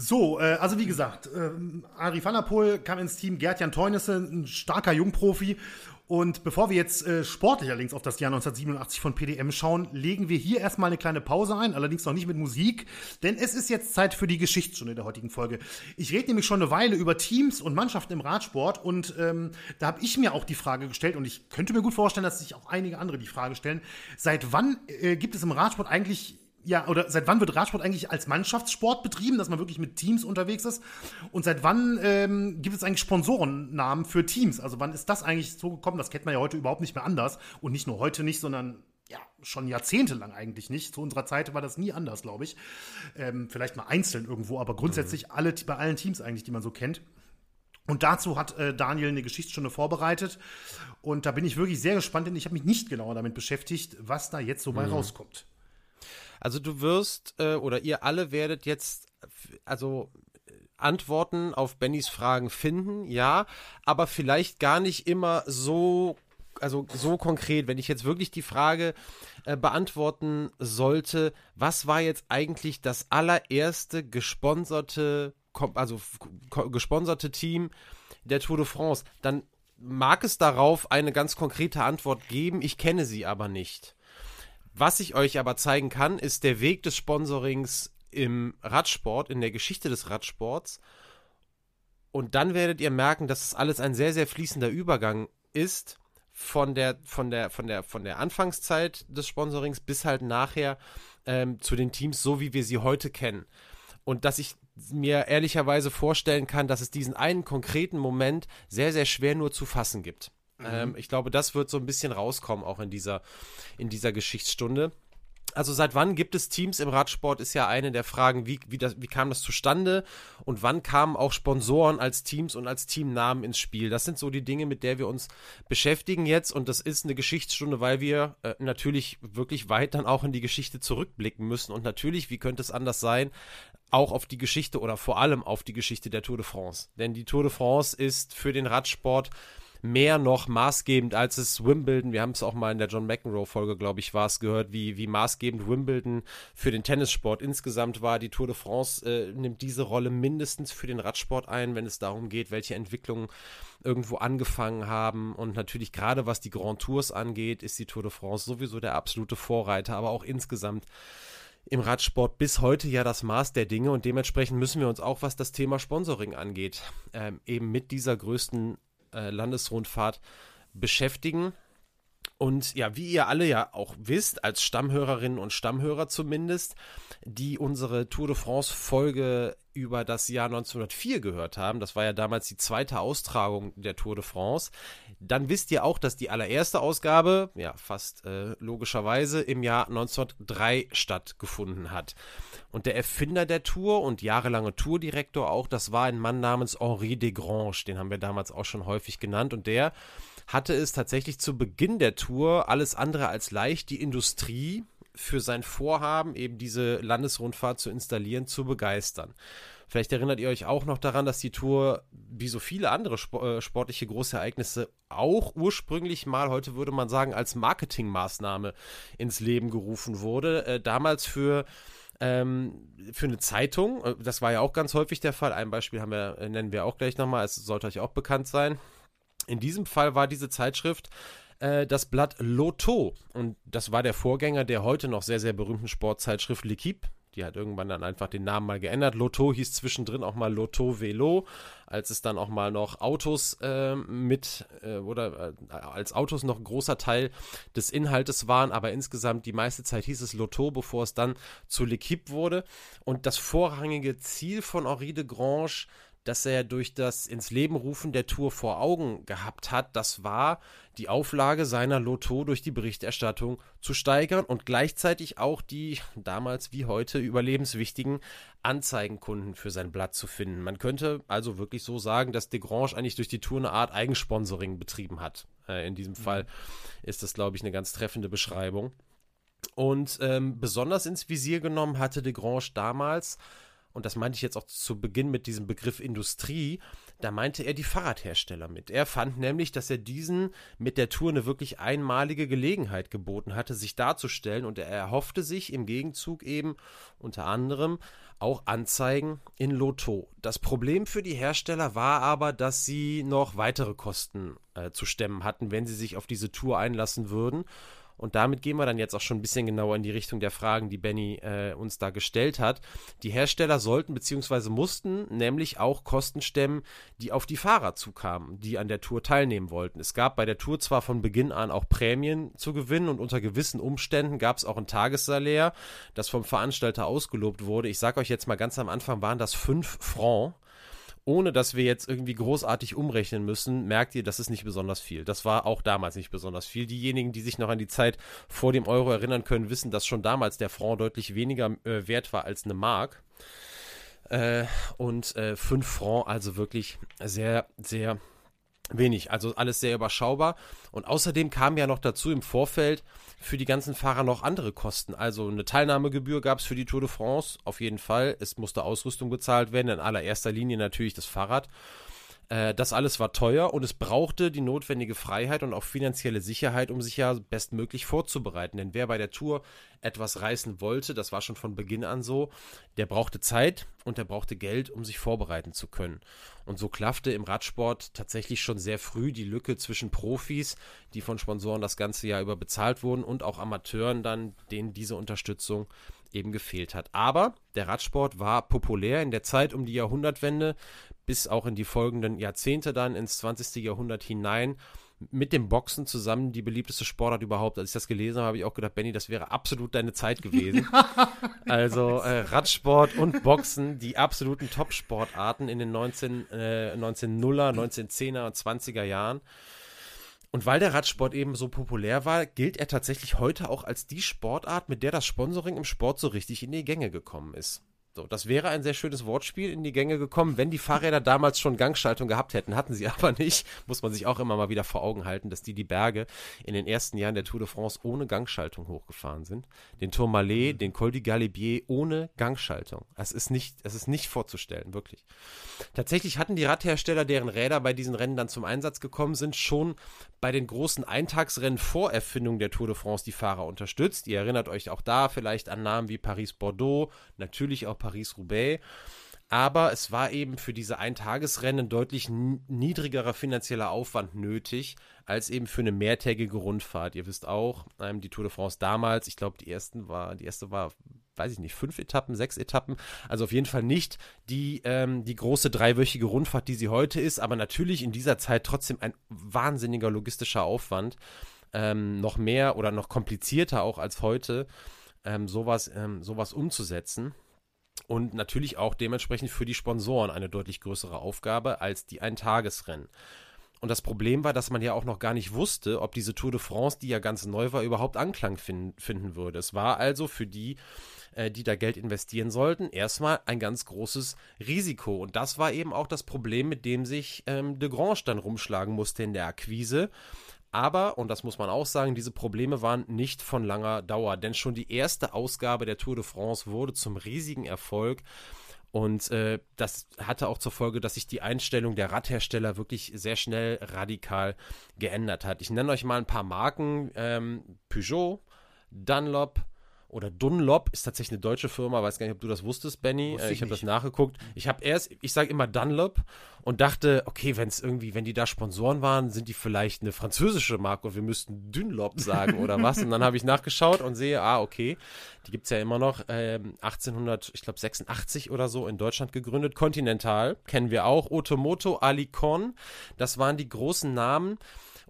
So, äh, also wie gesagt, äh, Ari van kam ins Team, Gerd-Jan Teunisse, ein starker Jungprofi und bevor wir jetzt äh, sportlich allerdings auf das Jahr 1987 von PDM schauen, legen wir hier erstmal eine kleine Pause ein, allerdings noch nicht mit Musik, denn es ist jetzt Zeit für die Geschichtsstunde der heutigen Folge. Ich rede nämlich schon eine Weile über Teams und Mannschaften im Radsport und ähm, da habe ich mir auch die Frage gestellt und ich könnte mir gut vorstellen, dass sich auch einige andere die Frage stellen, seit wann äh, gibt es im Radsport eigentlich ja, oder seit wann wird Radsport eigentlich als Mannschaftssport betrieben, dass man wirklich mit Teams unterwegs ist? Und seit wann ähm, gibt es eigentlich Sponsorennamen für Teams? Also wann ist das eigentlich so gekommen? Das kennt man ja heute überhaupt nicht mehr anders. Und nicht nur heute nicht, sondern ja, schon jahrzehntelang eigentlich nicht. Zu unserer Zeit war das nie anders, glaube ich. Ähm, vielleicht mal einzeln irgendwo, aber grundsätzlich mhm. alle, bei allen Teams eigentlich, die man so kennt. Und dazu hat äh, Daniel eine Geschichtsstunde vorbereitet. Und da bin ich wirklich sehr gespannt, denn ich habe mich nicht genauer damit beschäftigt, was da jetzt so bei mhm. rauskommt. Also du wirst äh, oder ihr alle werdet jetzt also Antworten auf Bennys Fragen finden, ja, aber vielleicht gar nicht immer so also so konkret, wenn ich jetzt wirklich die Frage äh, beantworten sollte, was war jetzt eigentlich das allererste gesponserte, also gesponserte Team der Tour de France, dann mag es darauf eine ganz konkrete Antwort geben, ich kenne sie aber nicht. Was ich euch aber zeigen kann, ist der Weg des Sponsorings im Radsport, in der Geschichte des Radsports. Und dann werdet ihr merken, dass es alles ein sehr, sehr fließender Übergang ist von der, von der, von der, von der Anfangszeit des Sponsorings bis halt nachher ähm, zu den Teams, so wie wir sie heute kennen. Und dass ich mir ehrlicherweise vorstellen kann, dass es diesen einen konkreten Moment sehr, sehr schwer nur zu fassen gibt. Mhm. Ähm, ich glaube, das wird so ein bisschen rauskommen, auch in dieser, in dieser Geschichtsstunde. Also seit wann gibt es Teams im Radsport, ist ja eine der Fragen, wie, wie, das, wie kam das zustande und wann kamen auch Sponsoren als Teams und als Teamnamen ins Spiel. Das sind so die Dinge, mit der wir uns beschäftigen jetzt und das ist eine Geschichtsstunde, weil wir äh, natürlich wirklich weit dann auch in die Geschichte zurückblicken müssen und natürlich, wie könnte es anders sein, auch auf die Geschichte oder vor allem auf die Geschichte der Tour de France. Denn die Tour de France ist für den Radsport mehr noch maßgebend als es Wimbledon, wir haben es auch mal in der John McEnroe-Folge, glaube ich, war es gehört, wie, wie maßgebend Wimbledon für den Tennissport insgesamt war. Die Tour de France äh, nimmt diese Rolle mindestens für den Radsport ein, wenn es darum geht, welche Entwicklungen irgendwo angefangen haben. Und natürlich gerade was die Grand Tours angeht, ist die Tour de France sowieso der absolute Vorreiter, aber auch insgesamt im Radsport bis heute ja das Maß der Dinge und dementsprechend müssen wir uns auch, was das Thema Sponsoring angeht, ähm, eben mit dieser größten äh, Landesrundfahrt beschäftigen. Und ja, wie ihr alle ja auch wisst, als Stammhörerinnen und Stammhörer zumindest, die unsere Tour de France Folge über das Jahr 1904 gehört haben, das war ja damals die zweite Austragung der Tour de France, dann wisst ihr auch, dass die allererste Ausgabe, ja, fast äh, logischerweise im Jahr 1903 stattgefunden hat. Und der Erfinder der Tour und jahrelange Tourdirektor auch, das war ein Mann namens Henri Desgrange, den haben wir damals auch schon häufig genannt. Und der hatte es tatsächlich zu Beginn der Tour alles andere als leicht, die Industrie für sein Vorhaben, eben diese Landesrundfahrt zu installieren, zu begeistern. Vielleicht erinnert ihr euch auch noch daran, dass die Tour, wie so viele andere äh, sportliche Großereignisse, auch ursprünglich mal, heute würde man sagen, als Marketingmaßnahme ins Leben gerufen wurde. Äh, damals für ähm, für eine Zeitung, äh, das war ja auch ganz häufig der Fall. Ein Beispiel haben wir, nennen wir auch gleich nochmal, es sollte euch auch bekannt sein. In diesem Fall war diese Zeitschrift äh, das Blatt Lotto. Und das war der Vorgänger der heute noch sehr, sehr berühmten Sportzeitschrift L'Equipe. Die hat irgendwann dann einfach den Namen mal geändert. Lotto hieß zwischendrin auch mal Lotto Velo, als es dann auch mal noch Autos äh, mit äh, oder äh, als Autos noch ein großer Teil des Inhaltes waren, aber insgesamt die meiste Zeit hieß es Lotto, bevor es dann zu L'Equipe wurde. Und das vorrangige Ziel von Henri de Grange das er durch das ins Leben rufen der Tour vor Augen gehabt hat, das war die Auflage seiner Lotto durch die Berichterstattung zu steigern und gleichzeitig auch die damals wie heute überlebenswichtigen Anzeigenkunden für sein Blatt zu finden. Man könnte also wirklich so sagen, dass Desgrange eigentlich durch die Tour eine Art Eigensponsoring betrieben hat. Äh, in diesem mhm. Fall ist das, glaube ich, eine ganz treffende Beschreibung. Und ähm, besonders ins Visier genommen hatte Desgrange damals und das meinte ich jetzt auch zu Beginn mit diesem Begriff Industrie, da meinte er die Fahrradhersteller mit. Er fand nämlich, dass er diesen mit der Tour eine wirklich einmalige Gelegenheit geboten hatte, sich darzustellen und er erhoffte sich im Gegenzug eben unter anderem auch Anzeigen in Lotto. Das Problem für die Hersteller war aber, dass sie noch weitere Kosten äh, zu stemmen hatten, wenn sie sich auf diese Tour einlassen würden. Und damit gehen wir dann jetzt auch schon ein bisschen genauer in die Richtung der Fragen, die Benny äh, uns da gestellt hat. Die Hersteller sollten bzw. mussten nämlich auch Kosten stemmen, die auf die Fahrer zukamen, die an der Tour teilnehmen wollten. Es gab bei der Tour zwar von Beginn an auch Prämien zu gewinnen und unter gewissen Umständen gab es auch ein Tagessalär, das vom Veranstalter ausgelobt wurde. Ich sage euch jetzt mal ganz am Anfang waren das 5 Francs ohne dass wir jetzt irgendwie großartig umrechnen müssen, merkt ihr, das ist nicht besonders viel. Das war auch damals nicht besonders viel. Diejenigen, die sich noch an die Zeit vor dem Euro erinnern können, wissen, dass schon damals der Franc deutlich weniger äh, wert war als eine Mark. Äh, und äh, 5 Franc also wirklich sehr, sehr wenig. Also alles sehr überschaubar. Und außerdem kam ja noch dazu im Vorfeld für die ganzen Fahrer noch andere Kosten. Also eine Teilnahmegebühr gab es für die Tour de France, auf jeden Fall. Es musste Ausrüstung bezahlt werden, in allererster Linie natürlich das Fahrrad. Äh, das alles war teuer und es brauchte die notwendige Freiheit und auch finanzielle Sicherheit, um sich ja bestmöglich vorzubereiten. Denn wer bei der Tour etwas reißen wollte, das war schon von Beginn an so, der brauchte Zeit und der brauchte Geld, um sich vorbereiten zu können. Und so klaffte im Radsport tatsächlich schon sehr früh die Lücke zwischen Profis, die von Sponsoren das ganze Jahr über bezahlt wurden, und auch Amateuren dann, denen diese Unterstützung eben gefehlt hat. Aber der Radsport war populär in der Zeit um die Jahrhundertwende bis auch in die folgenden Jahrzehnte dann ins 20. Jahrhundert hinein mit dem Boxen zusammen die beliebteste Sportart überhaupt. Als ich das gelesen habe, habe ich auch gedacht, Benny, das wäre absolut deine Zeit gewesen. also äh, Radsport und Boxen, die absoluten Top-Sportarten in den 19, äh, 1900er, 1910er und 20er Jahren. Und weil der Radsport eben so populär war, gilt er tatsächlich heute auch als die Sportart, mit der das Sponsoring im Sport so richtig in die Gänge gekommen ist. So, das wäre ein sehr schönes Wortspiel in die Gänge gekommen, wenn die Fahrräder damals schon Gangschaltung gehabt hätten. Hatten sie aber nicht. Muss man sich auch immer mal wieder vor Augen halten, dass die die Berge in den ersten Jahren der Tour de France ohne Gangschaltung hochgefahren sind. Den Tourmalet, mhm. den Col du Galibier ohne Gangschaltung. Es ist nicht, es ist nicht vorzustellen, wirklich. Tatsächlich hatten die Radhersteller, deren Räder bei diesen Rennen dann zum Einsatz gekommen sind, schon bei den großen Eintagsrennen vor Erfindung der Tour de France die Fahrer unterstützt. Ihr erinnert euch auch da vielleicht an Namen wie Paris-Bordeaux, natürlich auch Paris-Roubaix. Aber es war eben für diese Eintagesrennen deutlich niedrigerer finanzieller Aufwand nötig, als eben für eine mehrtägige Rundfahrt. Ihr wisst auch, ähm, die Tour de France damals, ich glaube, die ersten war, die erste war weiß ich nicht, fünf Etappen, sechs Etappen. Also auf jeden Fall nicht die, ähm, die große dreiwöchige Rundfahrt, die sie heute ist, aber natürlich in dieser Zeit trotzdem ein wahnsinniger logistischer Aufwand. Ähm, noch mehr oder noch komplizierter auch als heute, ähm, sowas, ähm, sowas umzusetzen. Und natürlich auch dementsprechend für die Sponsoren eine deutlich größere Aufgabe als die Eintagesrennen. Und das Problem war, dass man ja auch noch gar nicht wusste, ob diese Tour de France, die ja ganz neu war, überhaupt Anklang fin finden würde. Es war also für die, äh, die da Geld investieren sollten, erstmal ein ganz großes Risiko. Und das war eben auch das Problem, mit dem sich ähm, de Grange dann rumschlagen musste in der Akquise. Aber, und das muss man auch sagen, diese Probleme waren nicht von langer Dauer, denn schon die erste Ausgabe der Tour de France wurde zum riesigen Erfolg. Und äh, das hatte auch zur Folge, dass sich die Einstellung der Radhersteller wirklich sehr schnell radikal geändert hat. Ich nenne euch mal ein paar Marken. Ähm, Peugeot, Dunlop, oder Dunlop ist tatsächlich eine deutsche Firma, weiß gar nicht, ob du das wusstest, Benny. Wusste äh, ich, ich habe das nachgeguckt. Ich habe erst, ich sage immer Dunlop und dachte, okay, wenn es irgendwie, wenn die da Sponsoren waren, sind die vielleicht eine französische Marke und wir müssten Dunlop sagen oder was. Und dann habe ich nachgeschaut und sehe, ah, okay, die gibt es ja immer noch. Ähm, 1800, ich glaube 86 oder so in Deutschland gegründet. Continental kennen wir auch. Otomoto, Alicon, das waren die großen Namen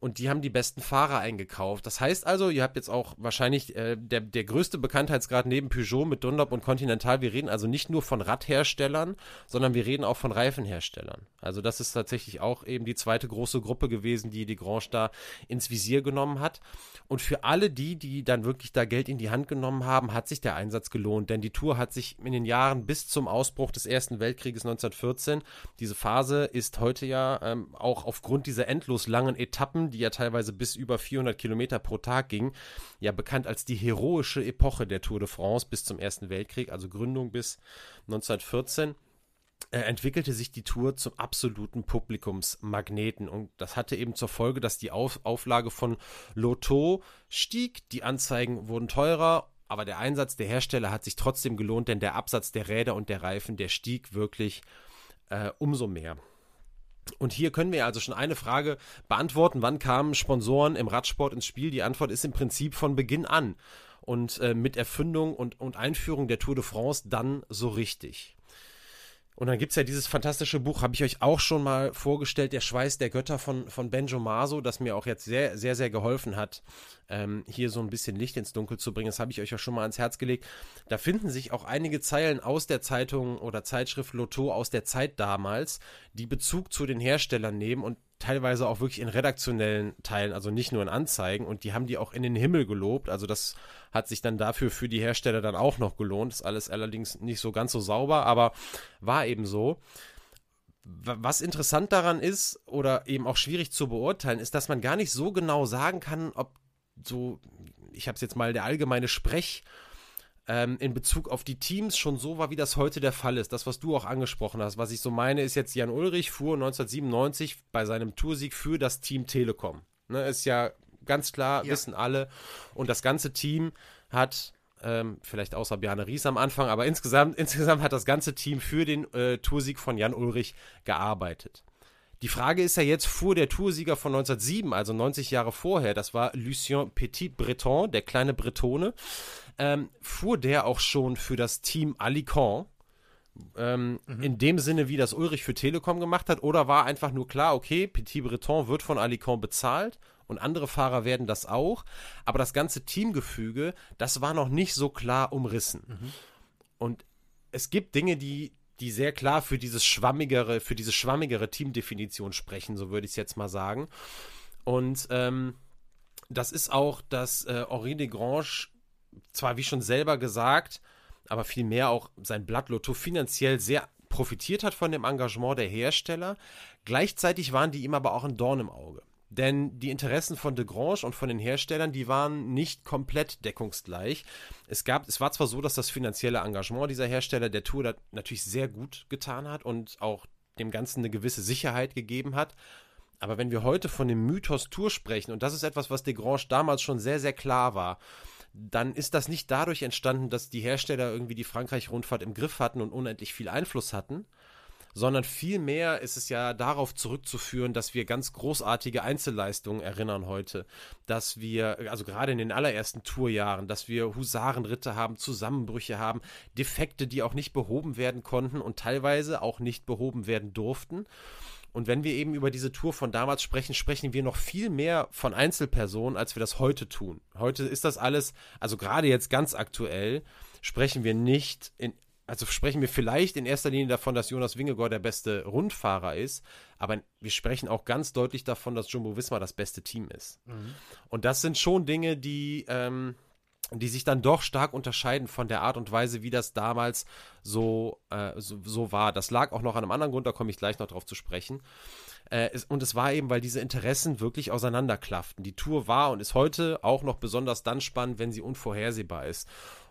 und die haben die besten Fahrer eingekauft. Das heißt also, ihr habt jetzt auch wahrscheinlich äh, der, der größte Bekanntheitsgrad neben Peugeot mit Dunlop und Continental. Wir reden also nicht nur von Radherstellern, sondern wir reden auch von Reifenherstellern. Also das ist tatsächlich auch eben die zweite große Gruppe gewesen, die die Grange da ins Visier genommen hat. Und für alle die, die dann wirklich da Geld in die Hand genommen haben, hat sich der Einsatz gelohnt, denn die Tour hat sich in den Jahren bis zum Ausbruch des Ersten Weltkrieges 1914, diese Phase ist heute ja ähm, auch aufgrund dieser endlos langen Etappen die ja teilweise bis über 400 Kilometer pro Tag ging, ja bekannt als die heroische Epoche der Tour de France bis zum Ersten Weltkrieg, also Gründung bis 1914 äh, entwickelte sich die Tour zum absoluten Publikumsmagneten. Und das hatte eben zur Folge, dass die Auf Auflage von Lotto stieg, die Anzeigen wurden teurer, aber der Einsatz der Hersteller hat sich trotzdem gelohnt, denn der Absatz der Räder und der Reifen, der stieg wirklich äh, umso mehr. Und hier können wir also schon eine Frage beantworten. Wann kamen Sponsoren im Radsport ins Spiel? Die Antwort ist im Prinzip von Beginn an. Und äh, mit Erfindung und, und Einführung der Tour de France dann so richtig. Und dann gibt es ja dieses fantastische Buch, habe ich euch auch schon mal vorgestellt, Der Schweiß der Götter von, von Benjo Maso, das mir auch jetzt sehr, sehr, sehr geholfen hat, ähm, hier so ein bisschen Licht ins Dunkel zu bringen. Das habe ich euch ja schon mal ans Herz gelegt. Da finden sich auch einige Zeilen aus der Zeitung oder Zeitschrift Lotto aus der Zeit damals, die Bezug zu den Herstellern nehmen und teilweise auch wirklich in redaktionellen Teilen, also nicht nur in Anzeigen. Und die haben die auch in den Himmel gelobt. Also das hat sich dann dafür für die Hersteller dann auch noch gelohnt. Ist alles allerdings nicht so ganz so sauber, aber war eben so. Was interessant daran ist oder eben auch schwierig zu beurteilen, ist, dass man gar nicht so genau sagen kann, ob so, ich habe es jetzt mal der allgemeine Sprech ähm, in Bezug auf die Teams schon so war, wie das heute der Fall ist. Das, was du auch angesprochen hast. Was ich so meine, ist jetzt Jan Ulrich fuhr 1997 bei seinem Toursieg für das Team Telekom. Ne, ist ja ganz klar, ja. wissen alle. Und das ganze Team hat ähm, vielleicht außer Bjarne Ries am Anfang, aber insgesamt, insgesamt hat das ganze Team für den äh, Toursieg von Jan Ulrich gearbeitet. Die Frage ist ja jetzt, fuhr der Toursieger von 1907, also 90 Jahre vorher, das war Lucien Petit Breton, der kleine Bretone, ähm, fuhr der auch schon für das Team Alicant, ähm, mhm. in dem Sinne, wie das Ulrich für Telekom gemacht hat, oder war einfach nur klar, okay, Petit Breton wird von Alicant bezahlt und andere Fahrer werden das auch, aber das ganze Teamgefüge, das war noch nicht so klar umrissen. Mhm. Und es gibt Dinge, die die sehr klar für dieses schwammigere, für diese schwammigere Teamdefinition sprechen, so würde ich es jetzt mal sagen. Und ähm, das ist auch, dass äh, Henri de Grange zwar wie schon selber gesagt, aber vielmehr auch sein Blatt Lotto finanziell sehr profitiert hat von dem Engagement der Hersteller. Gleichzeitig waren die ihm aber auch ein Dorn im Auge. Denn die Interessen von De Grange und von den Herstellern, die waren nicht komplett deckungsgleich. Es gab, es war zwar so, dass das finanzielle Engagement dieser Hersteller der Tour natürlich sehr gut getan hat und auch dem Ganzen eine gewisse Sicherheit gegeben hat. Aber wenn wir heute von dem Mythos Tour sprechen, und das ist etwas, was De Grange damals schon sehr, sehr klar war, dann ist das nicht dadurch entstanden, dass die Hersteller irgendwie die Frankreich-Rundfahrt im Griff hatten und unendlich viel Einfluss hatten, sondern vielmehr ist es ja darauf zurückzuführen, dass wir ganz großartige Einzelleistungen erinnern heute, dass wir, also gerade in den allerersten Tourjahren, dass wir Husarenritte haben, Zusammenbrüche haben, Defekte, die auch nicht behoben werden konnten und teilweise auch nicht behoben werden durften. Und wenn wir eben über diese Tour von damals sprechen, sprechen wir noch viel mehr von Einzelpersonen, als wir das heute tun. Heute ist das alles, also gerade jetzt ganz aktuell, sprechen wir nicht in, also sprechen wir vielleicht in erster Linie davon, dass Jonas Wingegaard der beste Rundfahrer ist, aber wir sprechen auch ganz deutlich davon, dass Jumbo Wismar das beste Team ist. Mhm. Und das sind schon Dinge, die, ähm, die sich dann doch stark unterscheiden von der Art und Weise, wie das damals so, äh, so, so, war. Das lag auch noch an einem anderen Grund, da komme ich gleich noch drauf zu sprechen. Äh, es, und es war eben, weil diese Interessen wirklich auseinanderklafften. Die Tour war und ist heute auch noch besonders dann spannend, wenn sie unvorhersehbar ist.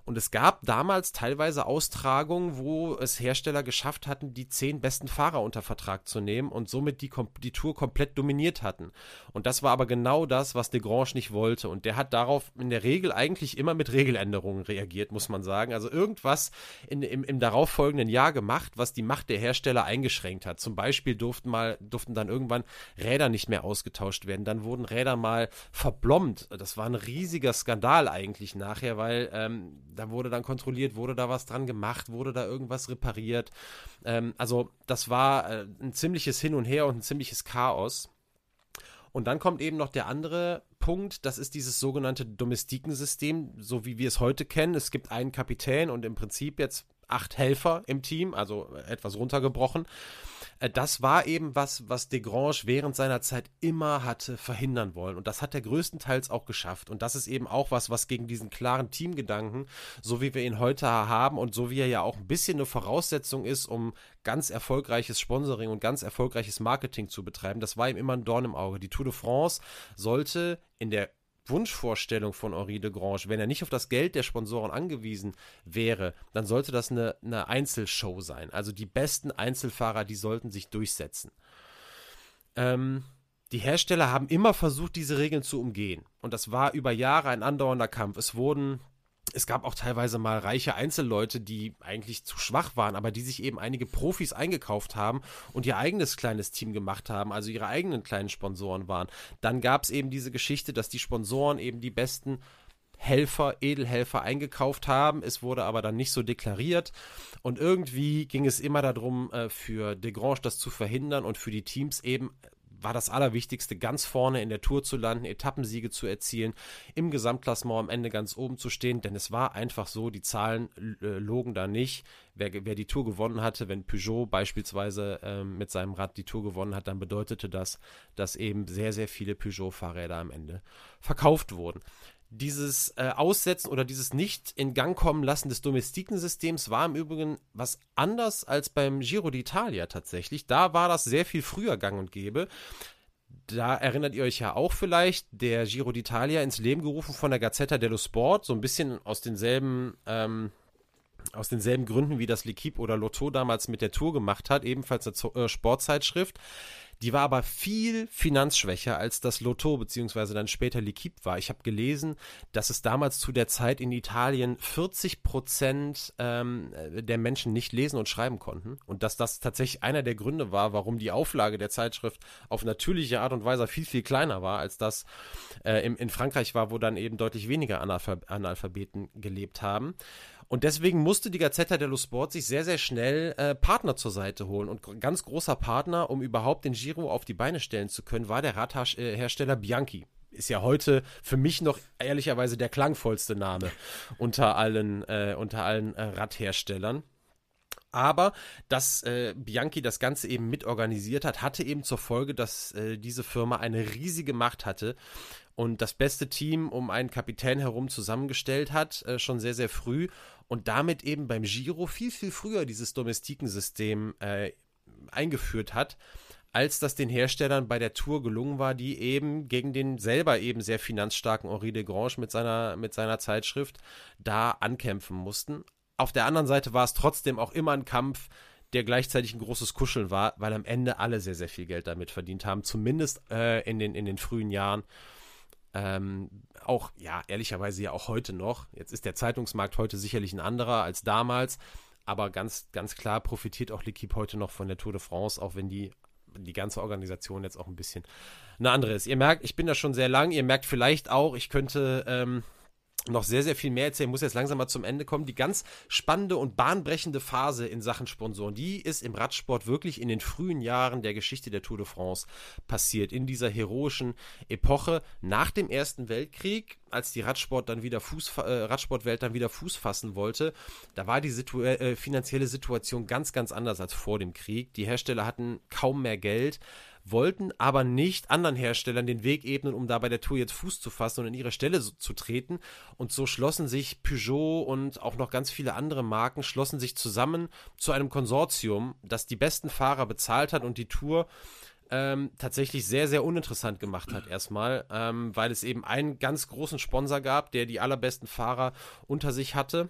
Und es gab damals teilweise Austragungen, wo es Hersteller geschafft hatten, die zehn besten Fahrer unter Vertrag zu nehmen und somit die, die Tour komplett dominiert hatten. Und das war aber genau das, was de Grange nicht wollte. Und der hat darauf in der Regel eigentlich immer mit Regeländerungen reagiert, muss man sagen. Also irgendwas in, im, im darauffolgenden Jahr gemacht, was die Macht der Hersteller eingeschränkt hat. Zum Beispiel durften, mal, durften dann irgendwann Räder nicht mehr ausgetauscht werden. Dann wurden Räder mal verblombt. Das war ein riesiger Skandal eigentlich nachher, weil ähm, da wurde dann kontrolliert, wurde da was dran gemacht, wurde da irgendwas repariert. Ähm, also das war äh, ein ziemliches Hin und Her und ein ziemliches Chaos. Und dann kommt eben noch der andere Punkt, das ist dieses sogenannte Domestikensystem, so wie wir es heute kennen. Es gibt einen Kapitän und im Prinzip jetzt acht Helfer im Team, also etwas runtergebrochen. Äh, das war eben was, was Desgrange während seiner Zeit immer hatte verhindern wollen. Und das hat er größtenteils auch geschafft. Und das ist eben auch was, was gegen diesen klaren Teamgedanken, so wie wir ihn heute haben und so wie er ja auch ein bisschen eine Voraussetzung ist, um ganz erfolgreiches Sponsoring und ganz erfolgreiches Marketing zu betreiben, das war ihm immer ein Dorn im Auge. Die Tour de France sollte in der Wunschvorstellung von Henri de Grange, wenn er nicht auf das Geld der Sponsoren angewiesen wäre, dann sollte das eine, eine Einzelshow sein. Also die besten Einzelfahrer, die sollten sich durchsetzen. Ähm, die Hersteller haben immer versucht, diese Regeln zu umgehen. Und das war über Jahre ein andauernder Kampf. Es wurden es gab auch teilweise mal reiche Einzelleute, die eigentlich zu schwach waren, aber die sich eben einige Profis eingekauft haben und ihr eigenes kleines Team gemacht haben, also ihre eigenen kleinen Sponsoren waren. Dann gab es eben diese Geschichte, dass die Sponsoren eben die besten Helfer, Edelhelfer eingekauft haben. Es wurde aber dann nicht so deklariert. Und irgendwie ging es immer darum, äh, für Desgrange das zu verhindern und für die Teams eben war das Allerwichtigste, ganz vorne in der Tour zu landen, Etappensiege zu erzielen, im Gesamtklassement am Ende ganz oben zu stehen, denn es war einfach so, die Zahlen äh, logen da nicht. Wer, wer, die Tour gewonnen hatte, wenn Peugeot beispielsweise äh, mit seinem Rad die Tour gewonnen hat, dann bedeutete das, dass eben sehr, sehr viele Peugeot-Fahrräder am Ende verkauft wurden dieses äh, Aussetzen oder dieses nicht in Gang kommen lassen des Domestikensystems war im Übrigen was anders als beim Giro d'Italia tatsächlich. Da war das sehr viel früher gang und gäbe. Da erinnert ihr euch ja auch vielleicht, der Giro d'Italia ins Leben gerufen von der Gazzetta dello Sport, so ein bisschen aus denselben, ähm, aus denselben Gründen wie das L'Equipe oder Lotto damals mit der Tour gemacht hat, ebenfalls eine äh, Sportzeitschrift. Die war aber viel finanzschwächer als das Lotto beziehungsweise dann später L'Equipe war. Ich habe gelesen, dass es damals zu der Zeit in Italien 40 Prozent ähm, der Menschen nicht lesen und schreiben konnten und dass das tatsächlich einer der Gründe war, warum die Auflage der Zeitschrift auf natürliche Art und Weise viel, viel kleiner war, als das äh, in, in Frankreich war, wo dann eben deutlich weniger Analphabeten gelebt haben. Und deswegen musste die Gazzetta dello Sport sich sehr, sehr schnell äh, Partner zur Seite holen. Und ganz großer Partner, um überhaupt den Giro auf die Beine stellen zu können, war der Radhersteller Bianchi. Ist ja heute für mich noch ehrlicherweise der klangvollste Name unter allen, äh, unter allen äh, Radherstellern. Aber dass äh, Bianchi das Ganze eben mitorganisiert hat, hatte eben zur Folge, dass äh, diese Firma eine riesige Macht hatte und das beste Team um einen Kapitän herum zusammengestellt hat, äh, schon sehr, sehr früh und damit eben beim Giro viel, viel früher dieses Domestikensystem äh, eingeführt hat, als das den Herstellern bei der Tour gelungen war, die eben gegen den selber eben sehr finanzstarken Henri de Grange mit seiner, mit seiner Zeitschrift da ankämpfen mussten. Auf der anderen Seite war es trotzdem auch immer ein Kampf, der gleichzeitig ein großes Kuscheln war, weil am Ende alle sehr, sehr viel Geld damit verdient haben, zumindest äh, in, den, in den frühen Jahren. Ähm, auch, ja, ehrlicherweise ja auch heute noch. Jetzt ist der Zeitungsmarkt heute sicherlich ein anderer als damals. aber ganz, ganz klar profitiert auch L'Equipe heute noch von der Tour de France, auch wenn die die ganze Organisation jetzt auch ein bisschen eine andere ist. Ihr merkt, ich bin da schon sehr lang. Ihr merkt vielleicht auch, ich könnte ähm, noch sehr, sehr viel mehr erzählen, muss jetzt langsam mal zum Ende kommen. Die ganz spannende und bahnbrechende Phase in Sachen Sponsoren, die ist im Radsport wirklich in den frühen Jahren der Geschichte der Tour de France passiert. In dieser heroischen Epoche nach dem Ersten Weltkrieg, als die Radsport dann wieder Fuß, äh, Radsportwelt dann wieder Fuß fassen wollte, da war die Situ äh, finanzielle Situation ganz, ganz anders als vor dem Krieg. Die Hersteller hatten kaum mehr Geld wollten aber nicht anderen Herstellern den Weg ebnen, um da bei der Tour jetzt Fuß zu fassen und in ihre Stelle so, zu treten. Und so schlossen sich Peugeot und auch noch ganz viele andere Marken schlossen sich zusammen zu einem Konsortium, das die besten Fahrer bezahlt hat und die Tour ähm, tatsächlich sehr, sehr uninteressant gemacht hat erstmal, ähm, weil es eben einen ganz großen Sponsor gab, der die allerbesten Fahrer unter sich hatte.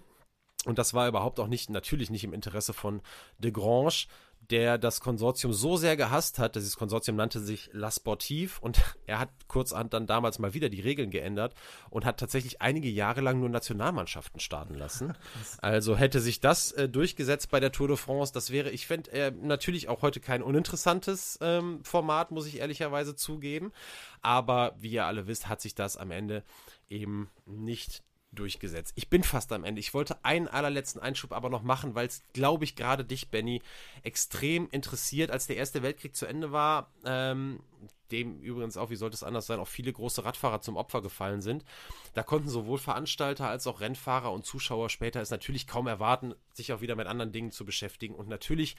Und das war überhaupt auch nicht, natürlich nicht im Interesse von De Grange der das Konsortium so sehr gehasst hat, dieses Konsortium nannte sich La Sportive und er hat kurzerhand dann damals mal wieder die Regeln geändert und hat tatsächlich einige Jahre lang nur Nationalmannschaften starten lassen. Also hätte sich das äh, durchgesetzt bei der Tour de France, das wäre, ich fände äh, natürlich auch heute kein uninteressantes ähm, Format, muss ich ehrlicherweise zugeben. Aber wie ihr alle wisst, hat sich das am Ende eben nicht durchgesetzt. Ich bin fast am Ende. Ich wollte einen allerletzten Einschub aber noch machen, weil es, glaube ich, gerade dich, Benny, extrem interessiert, als der Erste Weltkrieg zu Ende war. Ähm, dem übrigens auch, wie sollte es anders sein, auch viele große Radfahrer zum Opfer gefallen sind. Da konnten sowohl Veranstalter als auch Rennfahrer und Zuschauer später es natürlich kaum erwarten, sich auch wieder mit anderen Dingen zu beschäftigen. Und natürlich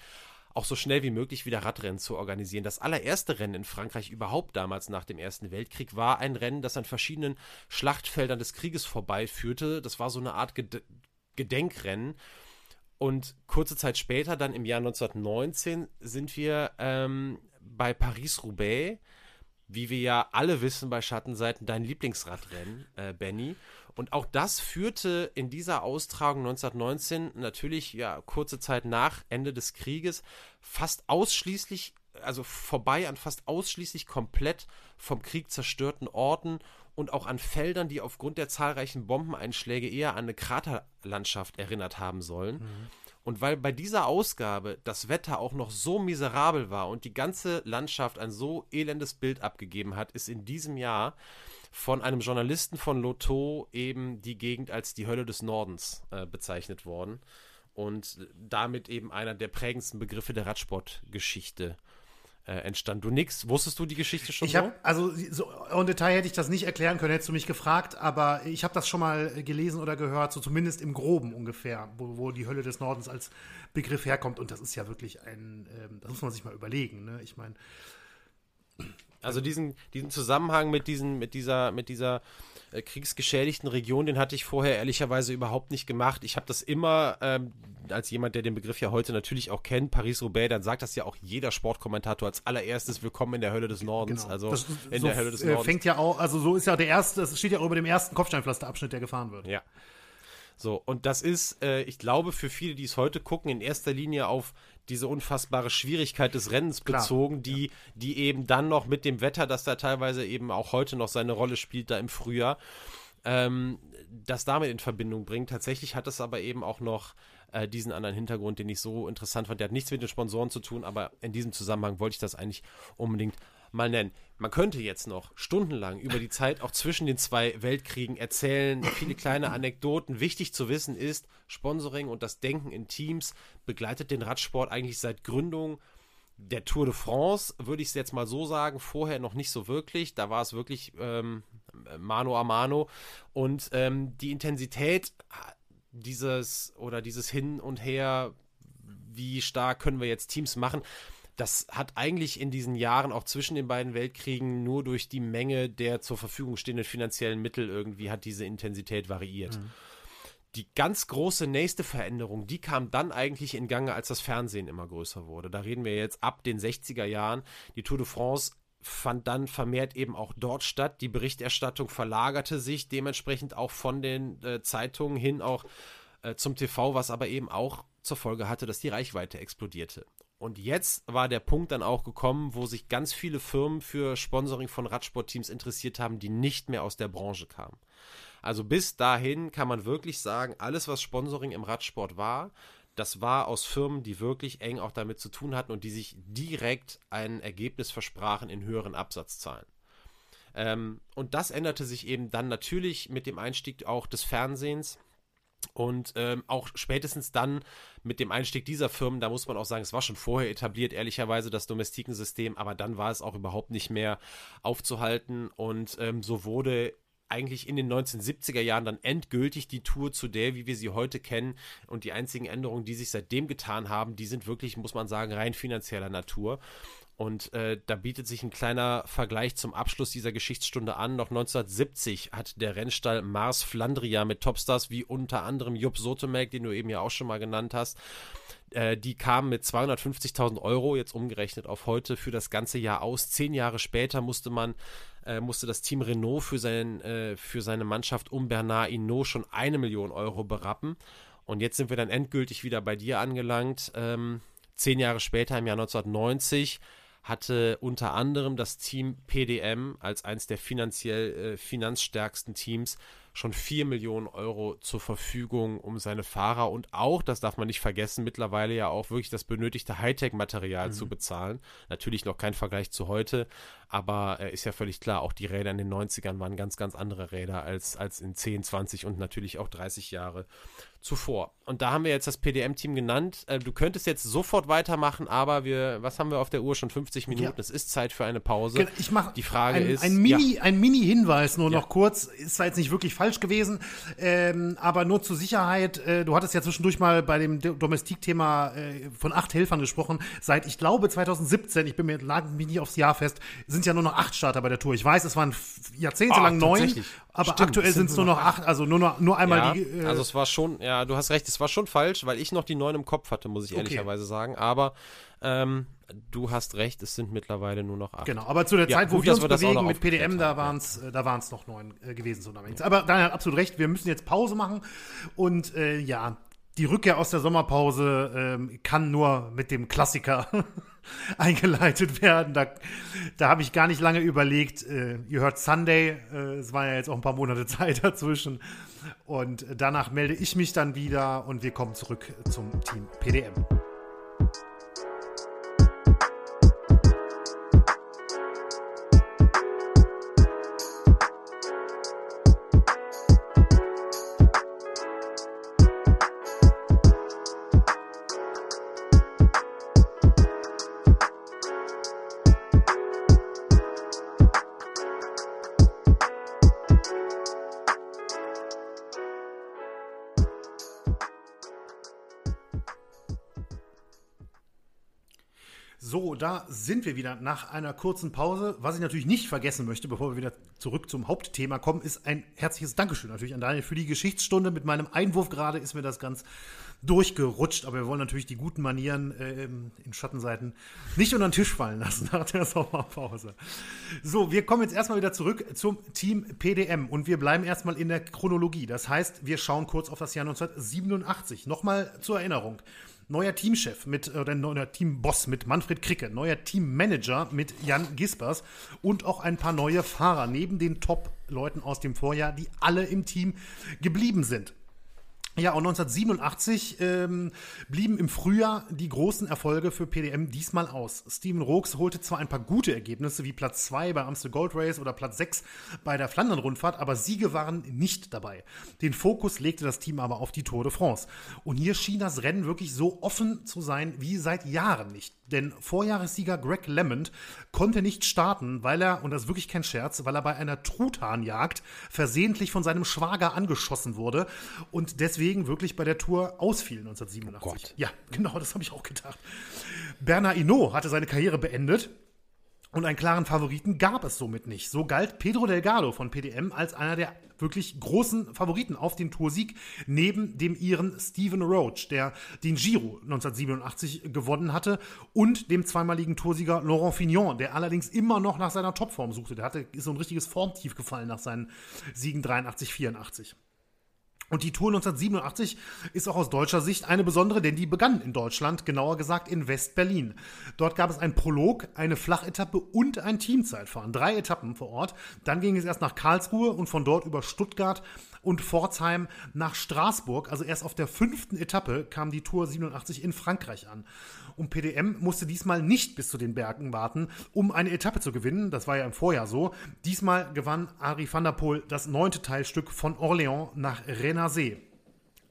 auch so schnell wie möglich wieder Radrennen zu organisieren. Das allererste Rennen in Frankreich überhaupt damals nach dem Ersten Weltkrieg war ein Rennen, das an verschiedenen Schlachtfeldern des Krieges vorbeiführte. Das war so eine Art Ged Gedenkrennen. Und kurze Zeit später, dann im Jahr 1919, sind wir ähm, bei Paris-Roubaix, wie wir ja alle wissen bei Schattenseiten, dein Lieblingsradrennen, äh, Benny. Und auch das führte in dieser Austragung 1919 natürlich ja kurze Zeit nach Ende des Krieges fast ausschließlich, also vorbei an fast ausschließlich komplett vom Krieg zerstörten Orten und auch an Feldern, die aufgrund der zahlreichen Bombeneinschläge eher an eine Kraterlandschaft erinnert haben sollen. Mhm. Und weil bei dieser Ausgabe das Wetter auch noch so miserabel war und die ganze Landschaft ein so elendes Bild abgegeben hat, ist in diesem Jahr von einem Journalisten von Lotto eben die Gegend als die Hölle des Nordens äh, bezeichnet worden und damit eben einer der prägendsten Begriffe der Radsportgeschichte äh, entstand. Du nix, wusstest du die Geschichte schon? Ich habe also so en Detail hätte ich das nicht erklären können, hättest du mich gefragt, aber ich habe das schon mal gelesen oder gehört, so zumindest im Groben ungefähr, wo, wo die Hölle des Nordens als Begriff herkommt und das ist ja wirklich ein, ähm, das muss man sich mal überlegen. Ne? Ich meine also diesen, diesen Zusammenhang mit, diesen, mit dieser, mit dieser äh, kriegsgeschädigten Region, den hatte ich vorher ehrlicherweise überhaupt nicht gemacht. Ich habe das immer, ähm, als jemand, der den Begriff ja heute natürlich auch kennt, Paris-Roubaix, dann sagt das ja auch jeder Sportkommentator als allererstes Willkommen in der Hölle des Nordens. Genau. Also das, in so der Hölle des äh, Nordens. fängt ja auch, also so ist ja der erste, das steht ja auch über dem ersten Kopfsteinpflasterabschnitt, der gefahren wird. Ja. So, und das ist, äh, ich glaube, für viele, die es heute gucken, in erster Linie auf diese unfassbare Schwierigkeit des Rennens Klar, bezogen, die, ja. die eben dann noch mit dem Wetter, das da teilweise eben auch heute noch seine Rolle spielt, da im Frühjahr, ähm, das damit in Verbindung bringt. Tatsächlich hat es aber eben auch noch äh, diesen anderen Hintergrund, den ich so interessant fand. Der hat nichts mit den Sponsoren zu tun, aber in diesem Zusammenhang wollte ich das eigentlich unbedingt mal nennen. Man könnte jetzt noch stundenlang über die Zeit auch zwischen den zwei Weltkriegen erzählen, viele kleine Anekdoten. Wichtig zu wissen ist, Sponsoring und das Denken in Teams begleitet den Radsport eigentlich seit Gründung der Tour de France, würde ich es jetzt mal so sagen, vorher noch nicht so wirklich. Da war es wirklich ähm, mano a mano. Und ähm, die Intensität dieses oder dieses Hin und Her, wie stark können wir jetzt Teams machen, das hat eigentlich in diesen Jahren auch zwischen den beiden Weltkriegen nur durch die Menge der zur Verfügung stehenden finanziellen Mittel irgendwie hat diese Intensität variiert. Mhm. Die ganz große nächste Veränderung, die kam dann eigentlich in Gange, als das Fernsehen immer größer wurde. Da reden wir jetzt ab den 60er Jahren. Die Tour de France fand dann vermehrt eben auch dort statt. Die Berichterstattung verlagerte sich dementsprechend auch von den äh, Zeitungen hin auch äh, zum TV, was aber eben auch zur Folge hatte, dass die Reichweite explodierte. Und jetzt war der Punkt dann auch gekommen, wo sich ganz viele Firmen für Sponsoring von Radsportteams interessiert haben, die nicht mehr aus der Branche kamen. Also bis dahin kann man wirklich sagen, alles, was Sponsoring im Radsport war, das war aus Firmen, die wirklich eng auch damit zu tun hatten und die sich direkt ein Ergebnis versprachen in höheren Absatzzahlen. Ähm, und das änderte sich eben dann natürlich mit dem Einstieg auch des Fernsehens. Und ähm, auch spätestens dann mit dem Einstieg dieser Firmen, da muss man auch sagen, es war schon vorher etabliert, ehrlicherweise, das Domestikensystem, aber dann war es auch überhaupt nicht mehr aufzuhalten. Und ähm, so wurde eigentlich in den 1970er Jahren dann endgültig die Tour zu der, wie wir sie heute kennen. Und die einzigen Änderungen, die sich seitdem getan haben, die sind wirklich, muss man sagen, rein finanzieller Natur. Und äh, da bietet sich ein kleiner Vergleich zum Abschluss dieser Geschichtsstunde an. Noch 1970 hat der Rennstall Mars Flandria mit Topstars wie unter anderem Jupp Sotomek, den du eben ja auch schon mal genannt hast, äh, die kamen mit 250.000 Euro, jetzt umgerechnet auf heute, für das ganze Jahr aus. Zehn Jahre später musste man äh, musste das Team Renault für, sein, äh, für seine Mannschaft um Bernard Hinault schon eine Million Euro berappen. Und jetzt sind wir dann endgültig wieder bei dir angelangt. Ähm, zehn Jahre später, im Jahr 1990, hatte unter anderem das Team PDM als eines der finanziell äh, finanzstärksten Teams schon 4 Millionen Euro zur Verfügung, um seine Fahrer und auch, das darf man nicht vergessen, mittlerweile ja auch wirklich das benötigte Hightech-Material mhm. zu bezahlen. Natürlich noch kein Vergleich zu heute, aber äh, ist ja völlig klar, auch die Räder in den 90ern waren ganz, ganz andere Räder als, als in 10, 20 und natürlich auch 30 Jahre zuvor. Und da haben wir jetzt das PDM-Team genannt. Äh, du könntest jetzt sofort weitermachen, aber wir, was haben wir auf der Uhr? Schon 50 Minuten. Ja. Es ist Zeit für eine Pause. Ich mache die Frage ein, ist ein Mini, ja. ein Mini-Hinweis nur ja. noch kurz. Ist da jetzt nicht wirklich falsch gewesen, ähm, aber nur zur Sicherheit. Äh, du hattest ja zwischendurch mal bei dem Domestik-Thema äh, von acht Helfern gesprochen. Seit ich glaube 2017, ich bin mir lag mich nicht aufs Jahr fest, sind ja nur noch acht Starter bei der Tour. Ich weiß, es waren jahrzehntelang oh, neun, aber Stimmt, aktuell sind es nur noch acht. Also nur noch nur einmal die. Äh, also es war schon ja, du hast recht, es war schon falsch, weil ich noch die neun im Kopf hatte, muss ich okay. ehrlicherweise sagen. Aber ähm, du hast recht, es sind mittlerweile nur noch acht. Genau, aber zu der ja, Zeit, wo gut, wir uns bewegen mit PDM, da waren es äh, da waren's noch neun äh, gewesen. So aber Daniel hat absolut recht, wir müssen jetzt Pause machen. Und äh, ja, die Rückkehr aus der Sommerpause ähm, kann nur mit dem Klassiker eingeleitet werden. Da, da habe ich gar nicht lange überlegt. Äh, ihr hört Sunday, äh, es war ja jetzt auch ein paar Monate Zeit dazwischen. Und danach melde ich mich dann wieder und wir kommen zurück zum Team PDM. Sind wir wieder nach einer kurzen Pause. Was ich natürlich nicht vergessen möchte, bevor wir wieder zurück zum Hauptthema kommen, ist ein herzliches Dankeschön natürlich an Daniel für die Geschichtsstunde. Mit meinem Einwurf gerade ist mir das ganz durchgerutscht, aber wir wollen natürlich die guten Manieren äh, in Schattenseiten nicht unter den Tisch fallen lassen nach der Sommerpause. So, wir kommen jetzt erstmal wieder zurück zum Team PDM und wir bleiben erstmal in der Chronologie. Das heißt, wir schauen kurz auf das Jahr 1987. Nochmal zur Erinnerung neuer Teamchef mit, oder neuer Teamboss mit Manfred Kricke, neuer Teammanager mit Jan Gispers und auch ein paar neue Fahrer neben den Top-Leuten aus dem Vorjahr, die alle im Team geblieben sind. Ja, und 1987 ähm, blieben im Frühjahr die großen Erfolge für PDM diesmal aus. Steven Rooks holte zwar ein paar gute Ergebnisse wie Platz 2 bei Amstel Gold Race oder Platz 6 bei der Flandern-Rundfahrt, aber Siege waren nicht dabei. Den Fokus legte das Team aber auf die Tour de France. Und hier schien das Rennen wirklich so offen zu sein wie seit Jahren nicht. Denn Vorjahressieger Greg LeMond konnte nicht starten, weil er, und das ist wirklich kein Scherz, weil er bei einer Truthahnjagd versehentlich von seinem Schwager angeschossen wurde und deswegen wirklich bei der Tour ausfiel 1987. Oh ja, genau, das habe ich auch gedacht. Bernard Hinault hatte seine Karriere beendet und einen klaren Favoriten gab es somit nicht. So galt Pedro Delgado von PDM als einer der wirklich großen Favoriten auf den Toursieg, neben dem ihren Stephen Roach, der den Giro 1987 gewonnen hatte, und dem zweimaligen Toursieger Laurent Fignon, der allerdings immer noch nach seiner Topform suchte. Der hatte, ist so ein richtiges Formtief gefallen nach seinen Siegen 83, 84. Und die Tour 1987 ist auch aus deutscher Sicht eine besondere, denn die begann in Deutschland, genauer gesagt in West-Berlin. Dort gab es einen Prolog, eine Flachetappe und ein Teamzeitfahren. Drei Etappen vor Ort. Dann ging es erst nach Karlsruhe und von dort über Stuttgart und Pforzheim nach Straßburg. Also erst auf der fünften Etappe kam die Tour 87 in Frankreich an. Und PDM musste diesmal nicht bis zu den Bergen warten, um eine Etappe zu gewinnen. Das war ja im Vorjahr so. Diesmal gewann Ari van der Poel das neunte Teilstück von Orléans nach Renasé.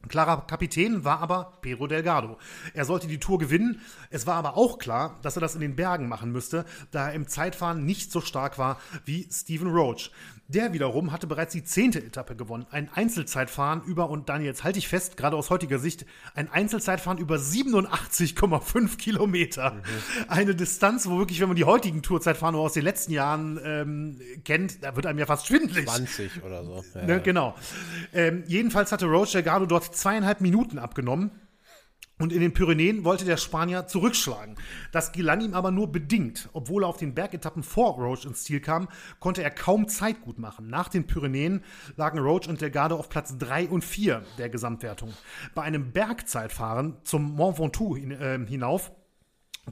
Klarer Kapitän war aber Pedro Delgado. Er sollte die Tour gewinnen. Es war aber auch klar, dass er das in den Bergen machen müsste, da er im Zeitfahren nicht so stark war wie Stephen Roach. Der wiederum hatte bereits die zehnte Etappe gewonnen. Ein Einzelzeitfahren über, und dann jetzt halte ich fest, gerade aus heutiger Sicht, ein Einzelzeitfahren über 87,5 Kilometer. Mhm. Eine Distanz, wo wirklich, wenn man die heutigen Tourzeitfahren aus den letzten Jahren ähm, kennt, da wird einem ja fast schwindelig. 20 oder so. Ja. Ne, genau. Ähm, jedenfalls hatte Roach Delgado dort zweieinhalb Minuten abgenommen. Und in den Pyrenäen wollte der Spanier zurückschlagen. Das gelang ihm aber nur bedingt. Obwohl er auf den Bergetappen vor Roach ins Ziel kam, konnte er kaum Zeit gut machen. Nach den Pyrenäen lagen Roach und Delgado auf Platz 3 und 4 der Gesamtwertung. Bei einem Bergzeitfahren zum Mont Ventoux äh, hinauf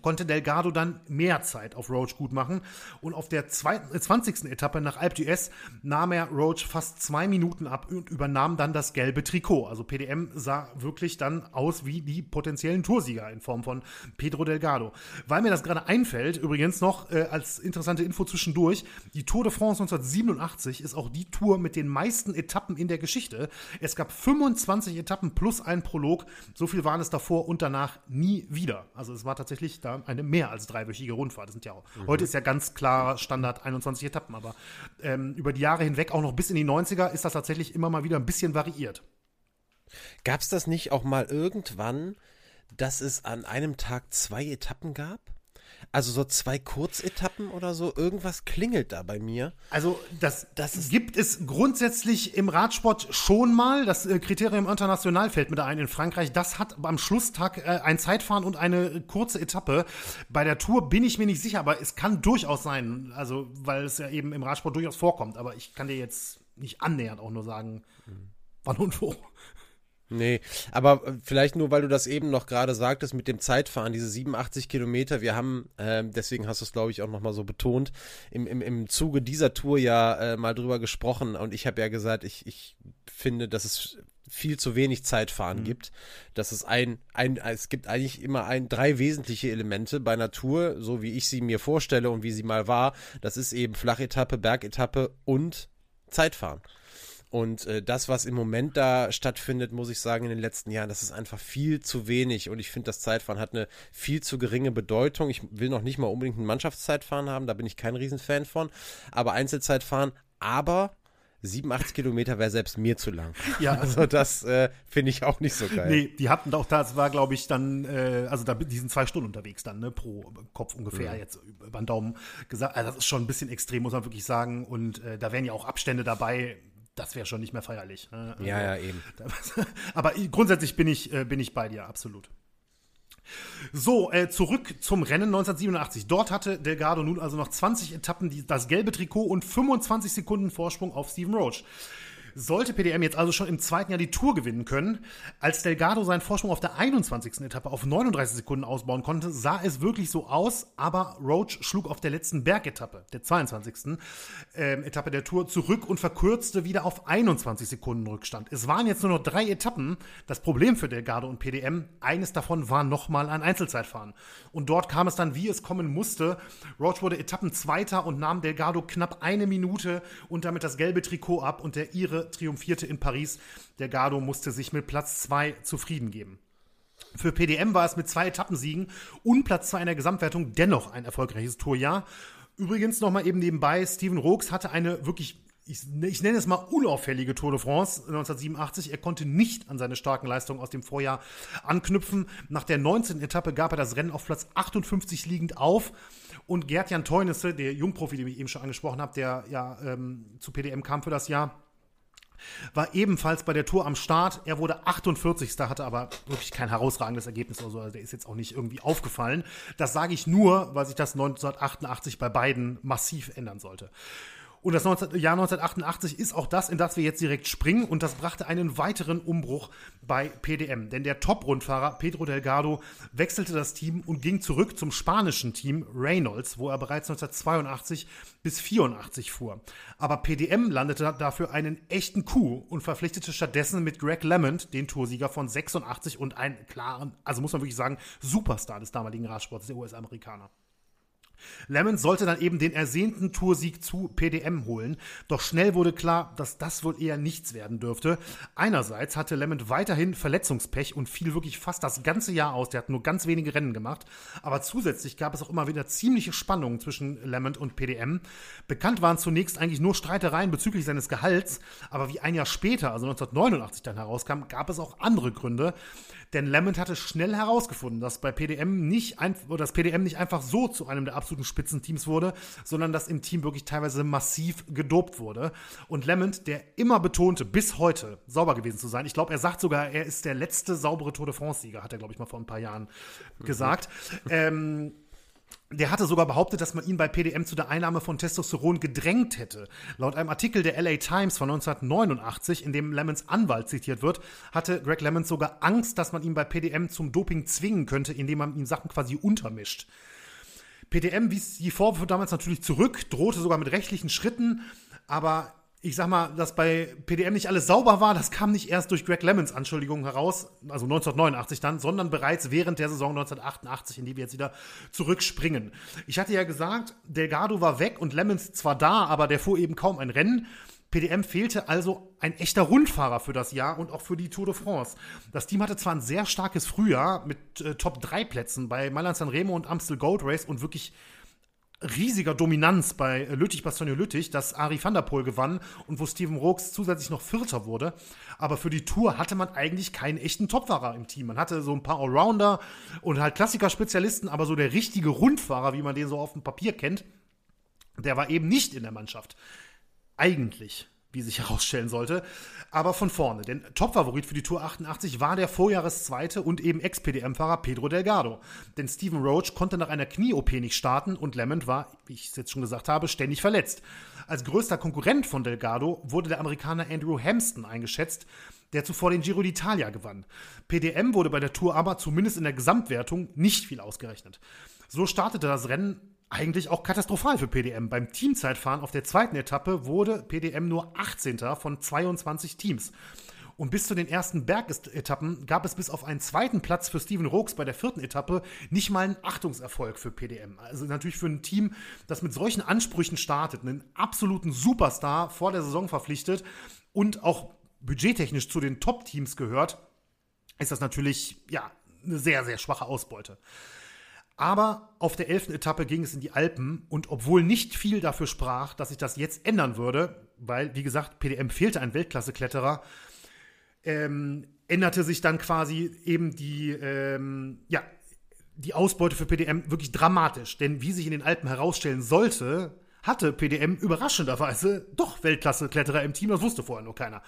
konnte Delgado dann mehr Zeit auf Roach gut machen. Und auf der zweiten, 20. Äh, Etappe nach Alpe d'Huez nahm er Roach fast zwei Minuten ab und übernahm dann das gelbe Trikot. Also PDM sah wirklich dann aus wie die potenziellen Toursieger in Form von Pedro Delgado. Weil mir das gerade einfällt, übrigens noch äh, als interessante Info zwischendurch, die Tour de France 1987 ist auch die Tour mit den meisten Etappen in der Geschichte. Es gab 25 Etappen plus ein Prolog. So viel waren es davor und danach nie wieder. Also es war tatsächlich da eine mehr als dreiwöchige Rundfahrt. Das sind ja auch, mhm. Heute ist ja ganz klar Standard 21 Etappen, aber ähm, über die Jahre hinweg, auch noch bis in die 90er, ist das tatsächlich immer mal wieder ein bisschen variiert. Gab es das nicht auch mal irgendwann, dass es an einem Tag zwei Etappen gab? Also so zwei Kurzetappen oder so, irgendwas klingelt da bei mir. Also das, das gibt es grundsätzlich im Radsport schon mal. Das äh, Kriterium International fällt mir da ein in Frankreich. Das hat am Schlusstag äh, ein Zeitfahren und eine kurze Etappe. Bei der Tour bin ich mir nicht sicher, aber es kann durchaus sein. Also weil es ja eben im Radsport durchaus vorkommt. Aber ich kann dir jetzt nicht annähernd auch nur sagen, mhm. wann und wo. Nee, aber äh, vielleicht nur, weil du das eben noch gerade sagtest mit dem Zeitfahren, diese 87 Kilometer. Wir haben, äh, deswegen hast du es, glaube ich, auch nochmal so betont, im, im, im Zuge dieser Tour ja äh, mal drüber gesprochen und ich habe ja gesagt, ich, ich finde, dass es viel zu wenig Zeitfahren mhm. gibt. Dass es ein, ein, es gibt eigentlich immer ein, drei wesentliche Elemente bei Tour, so wie ich sie mir vorstelle und wie sie mal war. Das ist eben Flachetappe, Bergetappe und Zeitfahren. Und äh, das, was im Moment da stattfindet, muss ich sagen, in den letzten Jahren, das ist einfach viel zu wenig. Und ich finde, das Zeitfahren hat eine viel zu geringe Bedeutung. Ich will noch nicht mal unbedingt ein Mannschaftszeitfahren haben, da bin ich kein Riesenfan von. Aber Einzelzeitfahren, aber 87 Kilometer wäre selbst mir zu lang. Ja. Also das äh, finde ich auch nicht so geil. Nee, die hatten auch, das war glaube ich dann, äh, also da, die sind zwei Stunden unterwegs dann, ne, pro Kopf ungefähr mhm. jetzt über den Daumen gesagt. Also das ist schon ein bisschen extrem, muss man wirklich sagen. Und äh, da wären ja auch Abstände dabei, das wäre schon nicht mehr feierlich. Ne? Also, ja, ja, eben. aber grundsätzlich bin ich, äh, bin ich bei dir, absolut. So, äh, zurück zum Rennen 1987. Dort hatte Delgado nun also noch 20 Etappen die, das gelbe Trikot und 25 Sekunden Vorsprung auf Steven Roach. Sollte PDM jetzt also schon im zweiten Jahr die Tour gewinnen können, als Delgado seinen Vorsprung auf der 21. Etappe auf 39 Sekunden ausbauen konnte, sah es wirklich so aus, aber Roach schlug auf der letzten Bergetappe, der 22. Ähm, Etappe der Tour, zurück und verkürzte wieder auf 21 Sekunden Rückstand. Es waren jetzt nur noch drei Etappen. Das Problem für Delgado und PDM, eines davon war nochmal ein Einzelzeitfahren. Und dort kam es dann, wie es kommen musste. Roach wurde Etappenzweiter und nahm Delgado knapp eine Minute und damit das gelbe Trikot ab und der Triumphierte in Paris. Der Gardo musste sich mit Platz 2 zufrieden geben. Für PDM war es mit zwei Etappensiegen und Platz 2 in der Gesamtwertung dennoch ein erfolgreiches Tourjahr. Übrigens nochmal eben nebenbei, Steven Rooks hatte eine wirklich, ich, ich, nenne es mal unauffällige Tour de France 1987. Er konnte nicht an seine starken Leistungen aus dem Vorjahr anknüpfen. Nach der 19. Etappe gab er das Rennen auf Platz 58 liegend auf. Und Gerd-Jan Teunisse, der Jungprofi, den ich eben schon angesprochen habe, der ja ähm, zu PDM kam für das Jahr, war ebenfalls bei der Tour am Start. Er wurde 48. hatte aber wirklich kein herausragendes Ergebnis oder so. Also der ist jetzt auch nicht irgendwie aufgefallen. Das sage ich nur, weil sich das 1988 bei beiden massiv ändern sollte. Und das 19, Jahr 1988 ist auch das, in das wir jetzt direkt springen. Und das brachte einen weiteren Umbruch bei PDM. Denn der Top-Rundfahrer Pedro Delgado wechselte das Team und ging zurück zum spanischen Team Reynolds, wo er bereits 1982 bis 84 fuhr. Aber PDM landete dafür einen echten Coup und verpflichtete stattdessen mit Greg Lemond, den Toursieger von 86 und einen klaren, also muss man wirklich sagen, Superstar des damaligen Radsports, der US-Amerikaner. Lemons sollte dann eben den ersehnten Toursieg zu PDM holen, doch schnell wurde klar, dass das wohl eher nichts werden dürfte. Einerseits hatte Lemond weiterhin Verletzungspech und fiel wirklich fast das ganze Jahr aus, der hat nur ganz wenige Rennen gemacht, aber zusätzlich gab es auch immer wieder ziemliche Spannungen zwischen Lemond und PDM. Bekannt waren zunächst eigentlich nur Streitereien bezüglich seines Gehalts, aber wie ein Jahr später, also 1989 dann herauskam, gab es auch andere Gründe. Denn Lemond hatte schnell herausgefunden, dass bei PDM nicht ein, oder das PDM nicht einfach so zu einem der absoluten Spitzenteams wurde, sondern dass im Team wirklich teilweise massiv gedopt wurde. Und Lemond, der immer betonte, bis heute sauber gewesen zu sein, ich glaube, er sagt sogar, er ist der letzte saubere Tour de France-Sieger, hat er, glaube ich, mal vor ein paar Jahren gesagt. ähm, der hatte sogar behauptet, dass man ihn bei PDM zu der Einnahme von Testosteron gedrängt hätte. Laut einem Artikel der LA Times von 1989, in dem Lemons Anwalt zitiert wird, hatte Greg Lemons sogar Angst, dass man ihn bei PDM zum Doping zwingen könnte, indem man ihm Sachen quasi untermischt. PDM wies die Vorwürfe damals natürlich zurück, drohte sogar mit rechtlichen Schritten, aber ich sag mal, dass bei PDM nicht alles sauber war, das kam nicht erst durch Greg Lemons Anschuldigungen heraus, also 1989 dann, sondern bereits während der Saison 1988, in die wir jetzt wieder zurückspringen. Ich hatte ja gesagt, Delgado war weg und Lemons zwar da, aber der fuhr eben kaum ein Rennen. PDM fehlte also ein echter Rundfahrer für das Jahr und auch für die Tour de France. Das Team hatte zwar ein sehr starkes Frühjahr mit äh, Top-3-Plätzen bei Mailand Sanremo und Amstel Gold Race und wirklich riesiger Dominanz bei Lüttich, Bastogne Lüttich, dass Ari van der Poel gewann und wo Steven Rooks zusätzlich noch Vierter wurde. Aber für die Tour hatte man eigentlich keinen echten Topfahrer im Team. Man hatte so ein paar Allrounder und halt Klassiker-Spezialisten, aber so der richtige Rundfahrer, wie man den so auf dem Papier kennt, der war eben nicht in der Mannschaft. Eigentlich wie sich herausstellen sollte. Aber von vorne. Denn Topfavorit für die Tour 88 war der Vorjahreszweite und eben Ex-PDM-Fahrer Pedro Delgado. Denn Stephen Roach konnte nach einer Knie-OP nicht starten und Lemond war, wie ich es jetzt schon gesagt habe, ständig verletzt. Als größter Konkurrent von Delgado wurde der Amerikaner Andrew Hampston eingeschätzt, der zuvor den Giro d'Italia gewann. PDM wurde bei der Tour aber zumindest in der Gesamtwertung nicht viel ausgerechnet. So startete das Rennen eigentlich auch katastrophal für PDM. Beim Teamzeitfahren auf der zweiten Etappe wurde PDM nur 18. von 22 Teams. Und bis zu den ersten Bergetappen gab es bis auf einen zweiten Platz für Steven Rooks bei der vierten Etappe nicht mal einen Achtungserfolg für PDM. Also natürlich für ein Team, das mit solchen Ansprüchen startet, einen absoluten Superstar vor der Saison verpflichtet und auch budgettechnisch zu den Top-Teams gehört, ist das natürlich ja eine sehr, sehr schwache Ausbeute. Aber auf der elften Etappe ging es in die Alpen und obwohl nicht viel dafür sprach, dass sich das jetzt ändern würde, weil, wie gesagt, PDM fehlte ein Weltklasse-Kletterer, ähm, änderte sich dann quasi eben die, ähm, ja, die Ausbeute für PDM wirklich dramatisch. Denn wie sich in den Alpen herausstellen sollte, hatte PDM überraschenderweise doch Weltklasse-Kletterer im Team, das wusste vorher nur keiner.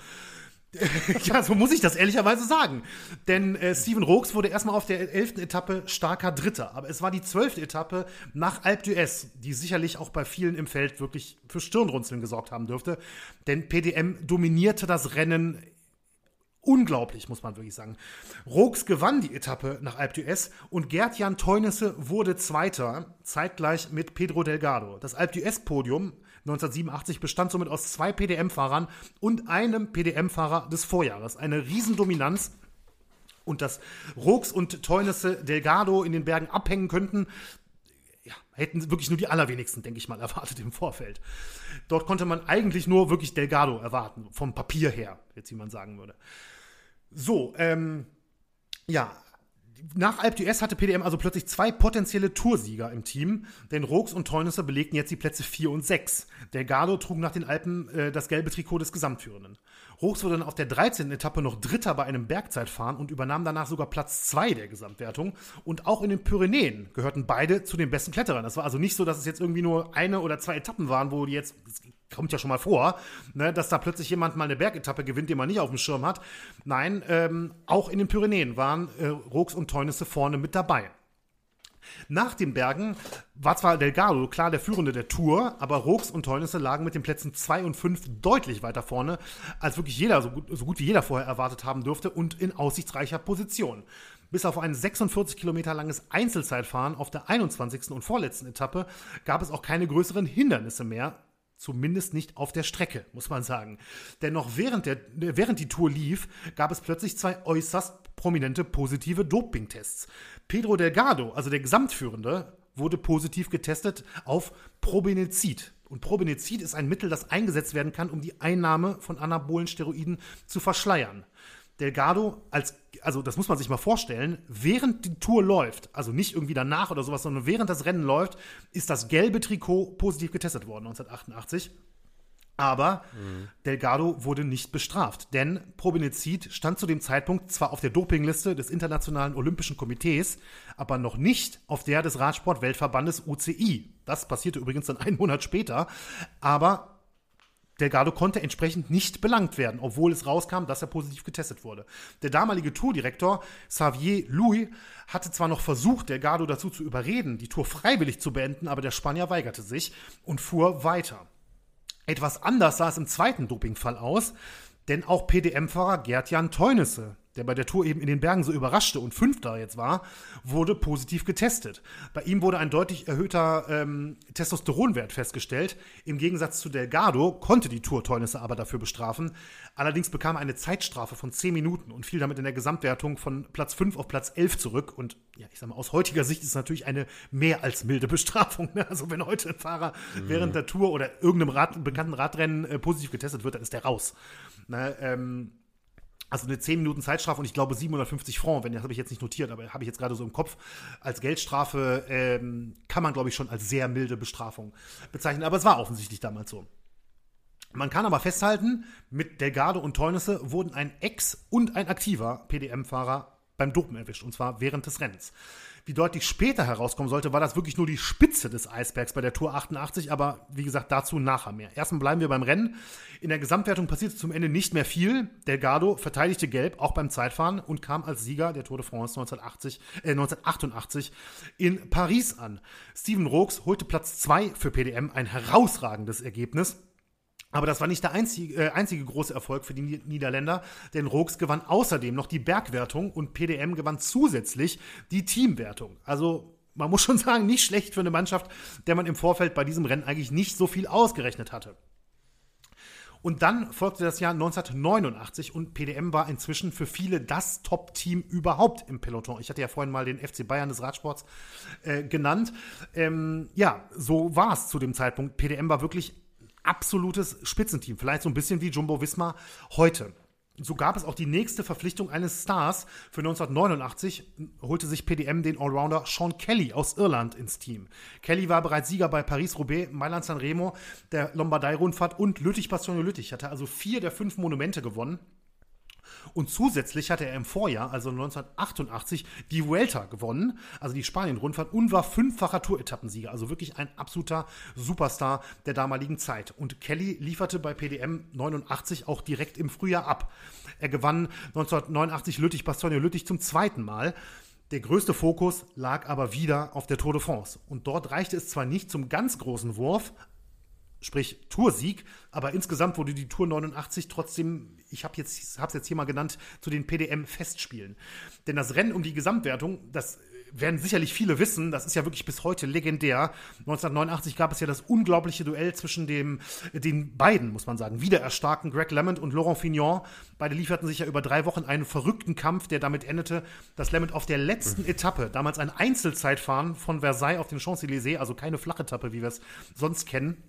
ja, so muss ich das ehrlicherweise sagen. Denn äh, Steven Rooks wurde erstmal auf der elften Etappe starker Dritter. Aber es war die zwölfte Etappe nach Alpe d'Huez, die sicherlich auch bei vielen im Feld wirklich für Stirnrunzeln gesorgt haben dürfte. Denn PDM dominierte das Rennen unglaublich, muss man wirklich sagen. Rooks gewann die Etappe nach Alpe d'Huez und Gerd-Jan Teunisse wurde Zweiter, zeitgleich mit Pedro Delgado. Das Alpe d'Huez-Podium 1987 bestand somit aus zwei PDM-Fahrern und einem PDM-Fahrer des Vorjahres. Eine Riesendominanz. Und dass Rooks und Teunisse Delgado in den Bergen abhängen könnten, ja, hätten wirklich nur die allerwenigsten, denke ich mal, erwartet im Vorfeld. Dort konnte man eigentlich nur wirklich Delgado erwarten, vom Papier her, jetzt wie man sagen würde. So, ähm, ja, nach Alp d'Huez hatte PDM also plötzlich zwei potenzielle Toursieger im Team, denn Rooks und Teunusser belegten jetzt die Plätze 4 und 6. Delgado trug nach den Alpen äh, das gelbe Trikot des Gesamtführenden. Rooks wurde dann auf der 13. Etappe noch Dritter bei einem Bergzeitfahren und übernahm danach sogar Platz 2 der Gesamtwertung. Und auch in den Pyrenäen gehörten beide zu den besten Kletterern. Das war also nicht so, dass es jetzt irgendwie nur eine oder zwei Etappen waren, wo die jetzt, kommt ja schon mal vor, ne, dass da plötzlich jemand mal eine Bergetappe gewinnt, den man nicht auf dem Schirm hat. Nein, ähm, auch in den Pyrenäen waren äh, Rooks und Teunisse vorne mit dabei. Nach den Bergen war zwar Delgado klar der Führende der Tour, aber Rooks und Teunisse lagen mit den Plätzen 2 und 5 deutlich weiter vorne, als wirklich jeder, so gut, so gut wie jeder vorher erwartet haben dürfte und in aussichtsreicher Position. Bis auf ein 46 Kilometer langes Einzelzeitfahren auf der 21. und vorletzten Etappe gab es auch keine größeren Hindernisse mehr, Zumindest nicht auf der Strecke, muss man sagen. Denn noch während, der, während die Tour lief, gab es plötzlich zwei äußerst prominente positive Dopingtests. Pedro Delgado, also der Gesamtführende, wurde positiv getestet auf Probenezid. Und Probenezid ist ein Mittel, das eingesetzt werden kann, um die Einnahme von anabolen Steroiden zu verschleiern. Delgado als, also das muss man sich mal vorstellen, während die Tour läuft, also nicht irgendwie danach oder sowas, sondern während das Rennen läuft, ist das gelbe Trikot positiv getestet worden 1988. Aber mhm. Delgado wurde nicht bestraft, denn Probenezid stand zu dem Zeitpunkt zwar auf der Dopingliste des Internationalen Olympischen Komitees, aber noch nicht auf der des Radsport-Weltverbandes UCI. Das passierte übrigens dann einen Monat später, aber Delgado konnte entsprechend nicht belangt werden, obwohl es rauskam, dass er positiv getestet wurde. Der damalige Tourdirektor Xavier Louis hatte zwar noch versucht, Delgado dazu zu überreden, die Tour freiwillig zu beenden, aber der Spanier weigerte sich und fuhr weiter. Etwas anders sah es im zweiten Dopingfall aus, denn auch PDM-Fahrer Gerd-Jan Teunisse der bei der Tour eben in den Bergen so überraschte und Fünfter jetzt war, wurde positiv getestet. Bei ihm wurde ein deutlich erhöhter ähm, Testosteronwert festgestellt. Im Gegensatz zu Delgado konnte die Tour Teunisse aber dafür bestrafen. Allerdings bekam er eine Zeitstrafe von 10 Minuten und fiel damit in der Gesamtwertung von Platz 5 auf Platz 11 zurück. Und ja, ich sag mal, aus heutiger Sicht ist es natürlich eine mehr als milde Bestrafung. Ne? Also wenn heute ein Fahrer mhm. während der Tour oder irgendeinem Rad, bekannten Radrennen äh, positiv getestet wird, dann ist der raus. Ne? Ähm, also eine 10 Minuten Zeitstrafe und ich glaube 750 Francs, wenn das habe ich jetzt nicht notiert, aber habe ich jetzt gerade so im Kopf. Als Geldstrafe ähm, kann man, glaube ich, schon als sehr milde Bestrafung bezeichnen. Aber es war offensichtlich damals so. Man kann aber festhalten, mit Delgado und Teunisse wurden ein Ex- und ein aktiver PDM-Fahrer beim Dopen erwischt, und zwar während des Rennens. Wie deutlich später herauskommen sollte, war das wirklich nur die Spitze des Eisbergs bei der Tour 88, aber wie gesagt, dazu nachher mehr. Erstmal bleiben wir beim Rennen. In der Gesamtwertung passierte zum Ende nicht mehr viel. Delgado verteidigte Gelb, auch beim Zeitfahren, und kam als Sieger der Tour de France 1980, äh, 1988 in Paris an. Steven Rooks holte Platz 2 für PDM, ein herausragendes Ergebnis. Aber das war nicht der einzige, äh, einzige große Erfolg für die Niederländer, denn Rooks gewann außerdem noch die Bergwertung und PDM gewann zusätzlich die Teamwertung. Also man muss schon sagen, nicht schlecht für eine Mannschaft, der man im Vorfeld bei diesem Rennen eigentlich nicht so viel ausgerechnet hatte. Und dann folgte das Jahr 1989 und PDM war inzwischen für viele das Top-Team überhaupt im Peloton. Ich hatte ja vorhin mal den FC Bayern des Radsports äh, genannt. Ähm, ja, so war es zu dem Zeitpunkt. PDM war wirklich absolutes Spitzenteam. Vielleicht so ein bisschen wie Jumbo Visma heute. So gab es auch die nächste Verpflichtung eines Stars. Für 1989 holte sich PDM den Allrounder Sean Kelly aus Irland ins Team. Kelly war bereits Sieger bei Paris-Roubaix, Mailand-San Remo, der Lombardei-Rundfahrt und Lüttich-Bastogne-Lüttich. Hatte also vier der fünf Monumente gewonnen. Und zusätzlich hatte er im Vorjahr, also 1988, die Vuelta gewonnen, also die Spanien-Rundfahrt, und war fünffacher Tour-Etappensieger. Also wirklich ein absoluter Superstar der damaligen Zeit. Und Kelly lieferte bei PDM 89 auch direkt im Frühjahr ab. Er gewann 1989 Lüttich-Bastogne-Lüttich zum zweiten Mal. Der größte Fokus lag aber wieder auf der Tour de France. Und dort reichte es zwar nicht zum ganz großen Wurf, sprich Toursieg, aber insgesamt wurde die Tour 89 trotzdem, ich habe jetzt habe es jetzt hier mal genannt, zu den PDM Festspielen. Denn das Rennen um die Gesamtwertung, das werden sicherlich viele wissen, das ist ja wirklich bis heute legendär. 1989 gab es ja das unglaubliche Duell zwischen dem, den beiden, muss man sagen, wieder erstarkten Greg LeMond und Laurent Fignon. Beide lieferten sich ja über drei Wochen einen verrückten Kampf, der damit endete, dass LeMond auf der letzten. Etappe, damals ein Einzelzeitfahren von Versailles auf den Champs-Élysées, also keine Flachetappe, wie wir es sonst kennen,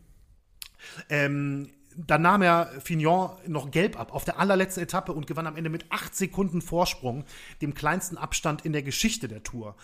ähm, dann nahm er Fignon noch gelb ab auf der allerletzten Etappe und gewann am Ende mit acht Sekunden Vorsprung, dem kleinsten Abstand in der Geschichte der Tour.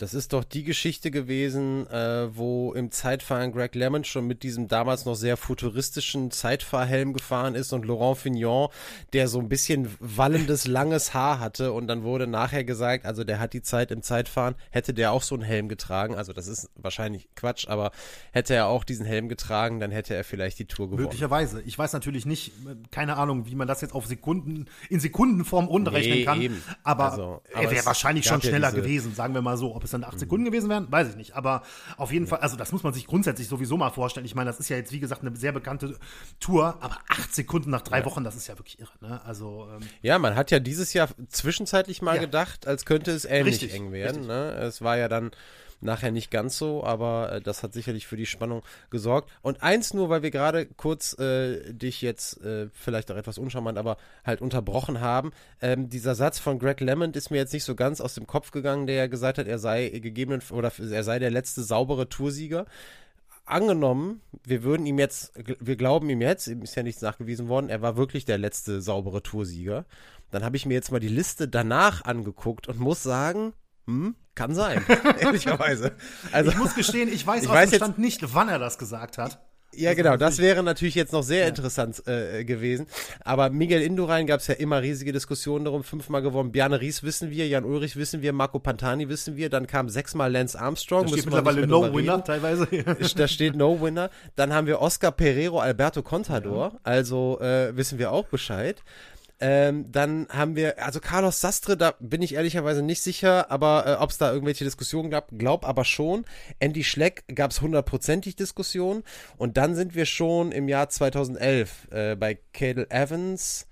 Das ist doch die Geschichte gewesen, äh, wo im Zeitfahren Greg Lemon schon mit diesem damals noch sehr futuristischen Zeitfahrhelm gefahren ist und Laurent Fignon, der so ein bisschen wallendes, langes Haar hatte und dann wurde nachher gesagt, also der hat die Zeit im Zeitfahren, hätte der auch so einen Helm getragen, also das ist wahrscheinlich Quatsch, aber hätte er auch diesen Helm getragen, dann hätte er vielleicht die Tour gewonnen. Möglicherweise. Ich weiß natürlich nicht, keine Ahnung, wie man das jetzt auf Sekunden, in Sekundenform runterrechnen nee, kann, eben. aber also, er wäre wahrscheinlich schon schneller ja diese, gewesen, sagen wir mal so. Ob es dann acht Sekunden gewesen wären, weiß ich nicht. Aber auf jeden Fall, also das muss man sich grundsätzlich sowieso mal vorstellen. Ich meine, das ist ja jetzt, wie gesagt, eine sehr bekannte Tour, aber acht Sekunden nach drei Wochen, das ist ja wirklich irre. Ne? Also, ähm, Ja, man hat ja dieses Jahr zwischenzeitlich mal gedacht, als könnte es ähnlich Richtig, eng werden. Ne? Es war ja dann nachher nicht ganz so, aber äh, das hat sicherlich für die Spannung gesorgt. Und eins nur, weil wir gerade kurz äh, dich jetzt äh, vielleicht auch etwas uncharmant, aber halt unterbrochen haben. Ähm, dieser Satz von Greg Lemond ist mir jetzt nicht so ganz aus dem Kopf gegangen, der ja gesagt hat, er sei gegeben oder er sei der letzte saubere Toursieger angenommen, wir würden ihm jetzt, wir glauben ihm jetzt, ihm ist ja nichts nachgewiesen worden, er war wirklich der letzte saubere Toursieger. Dann habe ich mir jetzt mal die Liste danach angeguckt und muss sagen, hm, kann sein, ehrlicherweise. Also, ich muss gestehen, ich weiß Ich aus weiß dem Stand nicht, wann er das gesagt hat. ja genau, das wäre natürlich jetzt noch sehr interessant äh, gewesen. Aber Miguel Indurain gab es ja immer riesige Diskussionen darum, fünfmal gewonnen. Bjarne Ries wissen wir, Jan Ulrich wissen wir, Marco Pantani wissen wir, dann kam sechsmal Lance Armstrong. Da steht mittlerweile mehr No drüber Winner reden. teilweise. da steht No Winner. Dann haben wir Oscar Pereiro, Alberto Contador. Also äh, wissen wir auch Bescheid. Ähm, dann haben wir, also Carlos Sastre, da bin ich ehrlicherweise nicht sicher, aber äh, ob es da irgendwelche Diskussionen gab, glaub aber schon. Andy Schleck gab es hundertprozentig Diskussionen. Und dann sind wir schon im Jahr 2011 äh, bei Cadel Evans.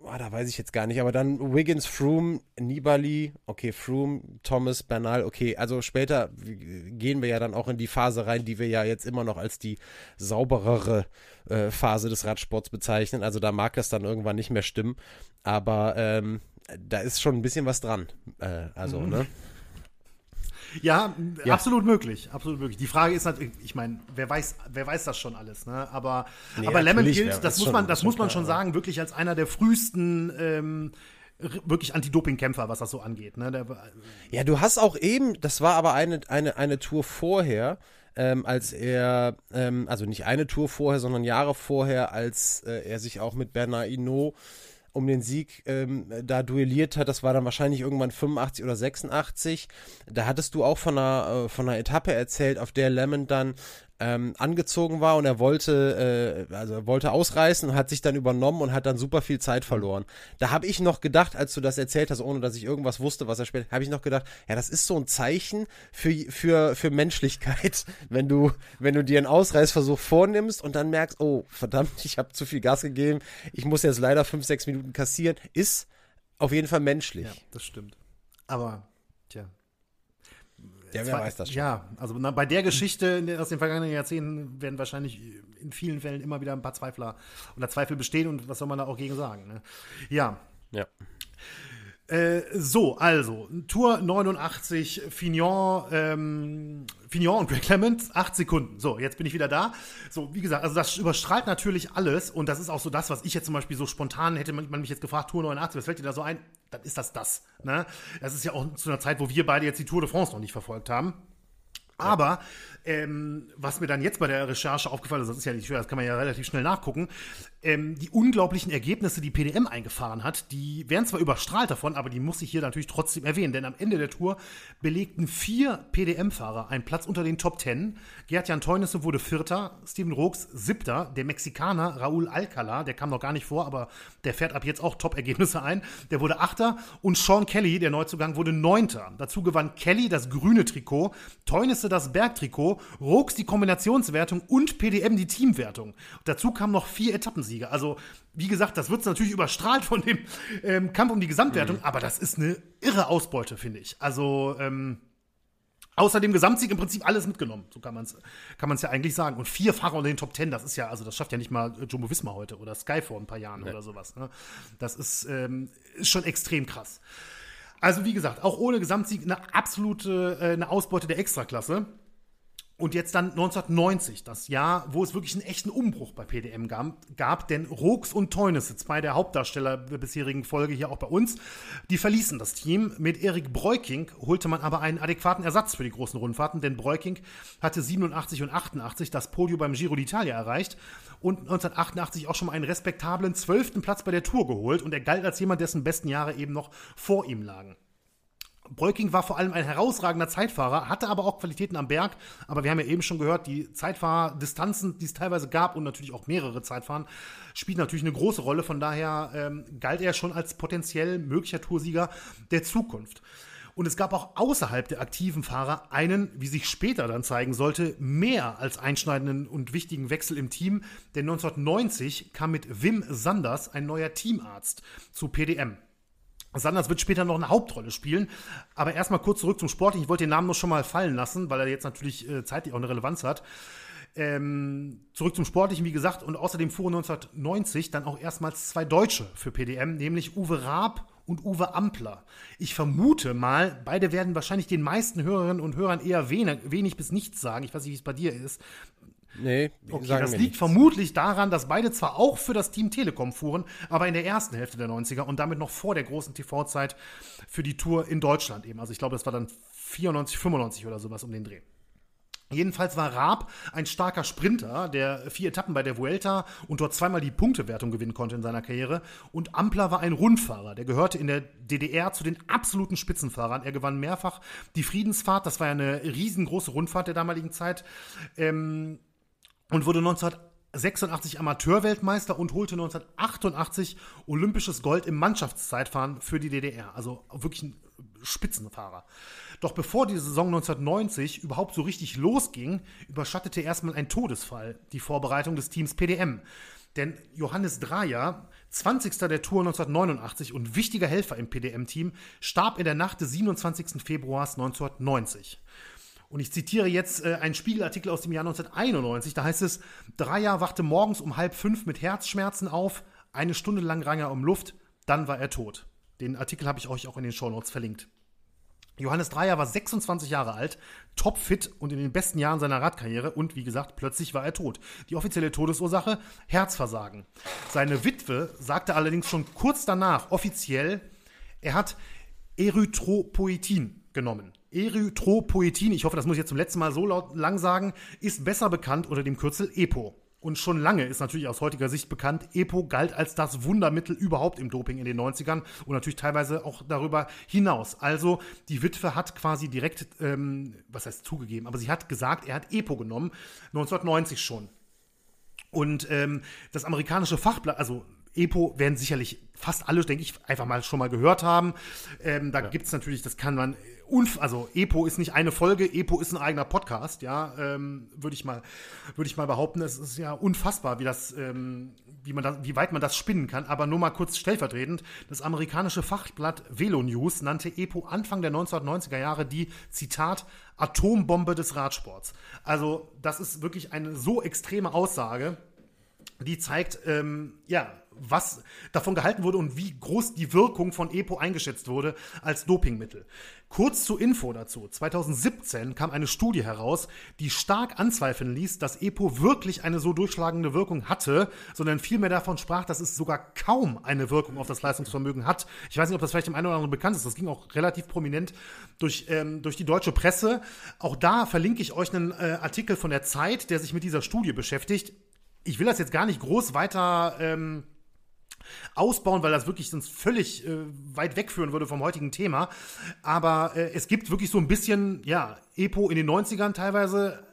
Boah, da weiß ich jetzt gar nicht, aber dann Wiggins, Froome, Nibali, okay, Froome, Thomas, Bernal, okay, also später gehen wir ja dann auch in die Phase rein, die wir ja jetzt immer noch als die sauberere äh, Phase des Radsports bezeichnen. Also da mag das dann irgendwann nicht mehr stimmen, aber ähm, da ist schon ein bisschen was dran. Äh, also, ne? Ja, Ja. absolut möglich, absolut möglich. Die Frage ist natürlich, ich meine, wer weiß, wer weiß das schon alles, ne? Aber, Nee, aber Lemon gilt, das muss schon, man, das schon muss man klar, schon aber- sagen, wirklich als einer der frühesten ähm, wirklich Anti-Doping-Kämpfer, was das so angeht. Ne? Der, Ja, du hast auch eben, das war aber eine, eine, eine Tour vorher, ähm, als er, ähm, also nicht eine Tour vorher, sondern Jahre vorher, als äh, er sich auch mit Bernard Hinault um den Sieg ähm, da duelliert hat, das war dann wahrscheinlich irgendwann 85 oder 86. Da hattest du auch von einer, äh, von einer Etappe erzählt, auf der Lemon dann ähm, angezogen war und er wollte, äh, also er wollte ausreißen und hat sich dann übernommen und hat dann super viel Zeit verloren. Da habe ich noch gedacht, als du das erzählt hast, ohne dass ich irgendwas wusste, was er spielt, habe ich noch gedacht, ja, das ist so ein Zeichen für, für, für Menschlichkeit, wenn du, wenn du dir einen Ausreißversuch vornimmst und dann merkst, oh, verdammt, ich habe zu viel Gas gegeben, ich muss jetzt leider fünf, sechs Minuten kassieren, ist auf jeden Fall menschlich. ja, das stimmt. Aber. Ja, wer Zwar- weiß das schon. Ja, also na, bei der Geschichte aus den vergangenen Jahrzehnten werden wahrscheinlich in vielen Fällen immer wieder ein paar Zweifler oder Zweifel bestehen und was soll man da auch gegen sagen. Ne? Ja, Ja. Äh, so, also, Tour 89, Fignon, ähm, Fignon und Greg Clement, acht Sekunden. So, jetzt bin ich wieder da. So, wie gesagt, also das überstrahlt natürlich alles und das ist auch so das, was ich jetzt zum Beispiel so spontan, hätte man, man mich jetzt gefragt, Tour 89, was fällt dir da so ein? Dann ist das das. Ne? Das ist ja auch zu einer Zeit, wo wir beide jetzt die Tour de France noch nicht verfolgt haben. Aber ähm, was mir dann jetzt bei der Recherche aufgefallen ist, das ist ja nicht schwer, das kann man ja relativ schnell nachgucken, ähm, die unglaublichen Ergebnisse, die PDM eingefahren hat, die werden zwar überstrahlt davon, aber die muss ich hier natürlich trotzdem erwähnen, denn am Ende der Tour belegten vier PDM-Fahrer einen Platz unter den Top Ten. Gerd-Jan Teunissen wurde Vierter, Steven Rooks Siebter, der Mexikaner Raúl Alcala, der kam noch gar nicht vor, aber der fährt ab jetzt auch Top-Ergebnisse ein, der wurde Achter und Sean Kelly, der Neuzugang, wurde Neunter. Dazu gewann Kelly das grüne Trikot, Teunissen das Bergtrikot, Rooks die Kombinationswertung und PDM die Teamwertung. Dazu kamen noch vier Etappensiege. Also, wie gesagt, das wird natürlich überstrahlt von dem ähm, Kampf um die Gesamtwertung, aber das ist eine irre Ausbeute, finde ich. Also, ähm, Außer dem Gesamtsieg im Prinzip alles mitgenommen, so kann man es kann man's ja eigentlich sagen. Und vier Fahrer unter den Top Ten, das ist ja, also das schafft ja nicht mal äh, Jumbo Visma heute oder Sky vor ein paar Jahren oder sowas. Ne? Das ist, ähm, ist schon extrem krass. Also wie gesagt, auch ohne Gesamtsieg eine absolute äh, eine Ausbeute der Extraklasse. Und jetzt dann 1990, das Jahr, wo es wirklich einen echten Umbruch bei PDM gab, gab denn Rooks und Teunisse, zwei der Hauptdarsteller der bisherigen Folge hier auch bei uns, die verließen das Team. Mit Erik Breuking holte man aber einen adäquaten Ersatz für die großen Rundfahrten, denn Breuking hatte 87 und 88 das Podium beim Giro d'Italia erreicht und 1988 auch schon mal einen respektablen zwölften Platz bei der Tour geholt und er galt als jemand, dessen besten Jahre eben noch vor ihm lagen. Breuking war vor allem ein herausragender Zeitfahrer, hatte aber auch Qualitäten am Berg. Aber wir haben ja eben schon gehört, die Zeitfahrdistanzen, die es teilweise gab und natürlich auch mehrere Zeitfahren, spielt natürlich eine große Rolle. Von daher ähm, galt er schon als potenziell möglicher Toursieger der Zukunft. Und es gab auch außerhalb der aktiven Fahrer einen, wie sich später dann zeigen sollte, mehr als einschneidenden und wichtigen Wechsel im Team. Denn 1990 kam mit Wim Sanders ein neuer Teamarzt zu PDM. Sanders wird später noch eine Hauptrolle spielen. Aber erstmal kurz zurück zum Sport. Ich wollte den Namen noch schon mal fallen lassen, weil er jetzt natürlich äh, zeitlich auch eine Relevanz hat. Ähm, zurück zum Sportlichen, wie gesagt, und außerdem fuhren 1990 dann auch erstmals zwei Deutsche für PDM, nämlich Uwe Raab und Uwe Ampler. Ich vermute mal, beide werden wahrscheinlich den meisten Hörerinnen und Hörern eher wenig, wenig bis nichts sagen. Ich weiß nicht, wie es bei dir ist. Nee, okay, das liegt nichts. vermutlich daran, dass beide zwar auch für das Team Telekom fuhren, aber in der ersten Hälfte der 90er und damit noch vor der großen TV-Zeit für die Tour in Deutschland eben. Also ich glaube, das war dann 94, 95 oder sowas um den Dreh. Jedenfalls war Raab ein starker Sprinter, der vier Etappen bei der Vuelta und dort zweimal die Punktewertung gewinnen konnte in seiner Karriere. Und Ampler war ein Rundfahrer, der gehörte in der DDR zu den absoluten Spitzenfahrern. Er gewann mehrfach die Friedensfahrt, das war ja eine riesengroße Rundfahrt der damaligen Zeit. Ähm, und wurde 1986 Amateurweltmeister und holte 1988 olympisches Gold im Mannschaftszeitfahren für die DDR. Also wirklich ein Spitzenfahrer. Doch bevor die Saison 1990 überhaupt so richtig losging, überschattete erstmal ein Todesfall die Vorbereitung des Teams PDM. Denn Johannes Draja, 20. der Tour 1989 und wichtiger Helfer im PDM-Team, starb in der Nacht des 27. Februars 1990. Und ich zitiere jetzt äh, einen Spiegelartikel aus dem Jahr 1991. Da heißt es, Dreier wachte morgens um halb fünf mit Herzschmerzen auf. Eine Stunde lang rang er um Luft. Dann war er tot. Den Artikel habe ich euch auch in den Shownotes verlinkt. Johannes Dreier war 26 Jahre alt, topfit und in den besten Jahren seiner Radkarriere und wie gesagt, plötzlich war er tot. Die offizielle Todesursache Herzversagen. Seine Witwe sagte allerdings schon kurz danach offiziell, er hat Erythropoetin genommen. Erythropoetin, ich hoffe, das muss ich jetzt zum letzten Mal so laut, lang sagen, ist besser bekannt unter dem Kürzel EPO. Und schon lange ist natürlich aus heutiger Sicht bekannt, EPO galt als das Wundermittel überhaupt im Doping in den 90ern und natürlich teilweise auch darüber hinaus. Also die Witwe hat quasi direkt, ähm, was heißt zugegeben, aber sie hat gesagt, er hat EPO genommen, 1990 schon. Und ähm, das amerikanische Fachblatt, also EPO werden sicherlich fast alle, denke ich, einfach mal schon mal gehört haben. Ähm, da ja. gibt es natürlich, das kann man Unf also Epo ist nicht eine Folge, Epo ist ein eigener Podcast, ja, ähm, würde ich mal, würde ich mal behaupten. Es ist ja unfassbar, wie das, ähm, wie man das, wie weit man das spinnen kann. Aber nur mal kurz stellvertretend: Das amerikanische Fachblatt Velo News nannte Epo Anfang der 1990er Jahre die Zitat Atombombe des Radsports. Also das ist wirklich eine so extreme Aussage, die zeigt, ähm, ja, was davon gehalten wurde und wie groß die Wirkung von EPO eingeschätzt wurde als Dopingmittel. Kurz zur Info dazu. 2017 kam eine Studie heraus, die stark anzweifeln ließ, dass EPO wirklich eine so durchschlagende Wirkung hatte, sondern vielmehr davon sprach, dass es sogar kaum eine Wirkung auf das Leistungsvermögen hat. Ich weiß nicht, ob das vielleicht dem einen oder anderen bekannt ist. Das ging auch relativ prominent durch, ähm, durch die deutsche Presse. Auch da verlinke ich euch einen äh, Artikel von der Zeit, der sich mit dieser Studie beschäftigt. Ich will das jetzt gar nicht groß weiter ähm, ausbauen, weil das wirklich sonst völlig äh, weit wegführen würde vom heutigen Thema. Aber äh, es gibt wirklich so ein bisschen, ja, Epo in den 90ern teilweise.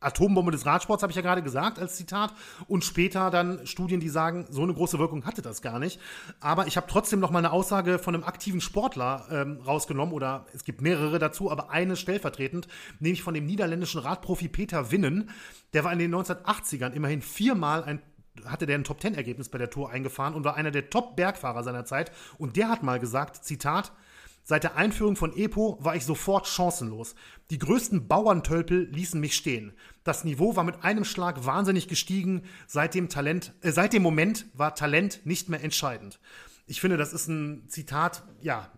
Atombombe des Radsports, habe ich ja gerade gesagt, als Zitat. Und später dann Studien, die sagen, so eine große Wirkung hatte das gar nicht. Aber ich habe trotzdem noch mal eine Aussage von einem aktiven Sportler ähm, rausgenommen, oder es gibt mehrere dazu, aber eine stellvertretend, nämlich von dem niederländischen Radprofi Peter Winnen. Der war in den 1980ern immerhin viermal ein hatte der ein Top-10-Ergebnis bei der Tour eingefahren und war einer der Top-Bergfahrer seiner Zeit. Und der hat mal gesagt, Zitat, Seit der Einführung von EPO war ich sofort chancenlos. Die größten Bauerntölpel ließen mich stehen. Das Niveau war mit einem Schlag wahnsinnig gestiegen. Seit dem, Talent, äh, seit dem Moment war Talent nicht mehr entscheidend. Ich finde, das ist ein Zitat, ja,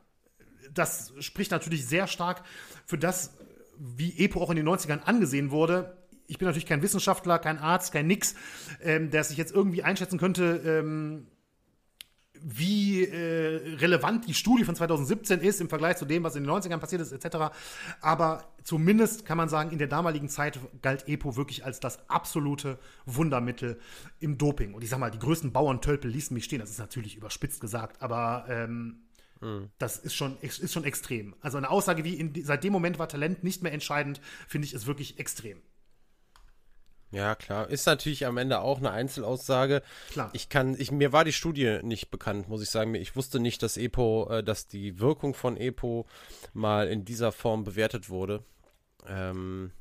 das spricht natürlich sehr stark für das, wie EPO auch in den 90ern angesehen wurde ich bin natürlich kein Wissenschaftler, kein Arzt, kein Nix, ähm, der sich jetzt irgendwie einschätzen könnte, ähm, wie äh, relevant die Studie von 2017 ist im Vergleich zu dem, was in den 90ern passiert ist, etc. Aber zumindest kann man sagen, in der damaligen Zeit galt EPO wirklich als das absolute Wundermittel im Doping. Und ich sag mal, die größten Bauerntölpel ließen mich stehen. Das ist natürlich überspitzt gesagt, aber ähm, hm. das ist schon, ist schon extrem. Also eine Aussage wie, in, seit dem Moment war Talent nicht mehr entscheidend, finde ich, ist wirklich extrem. Ja, klar. Ist natürlich am Ende auch eine Einzelaussage. Klar. Ich kann, ich, mir war die Studie nicht bekannt, muss ich sagen. Ich wusste nicht, dass EPO, äh, dass die Wirkung von EPO mal in dieser Form bewertet wurde. Ähm,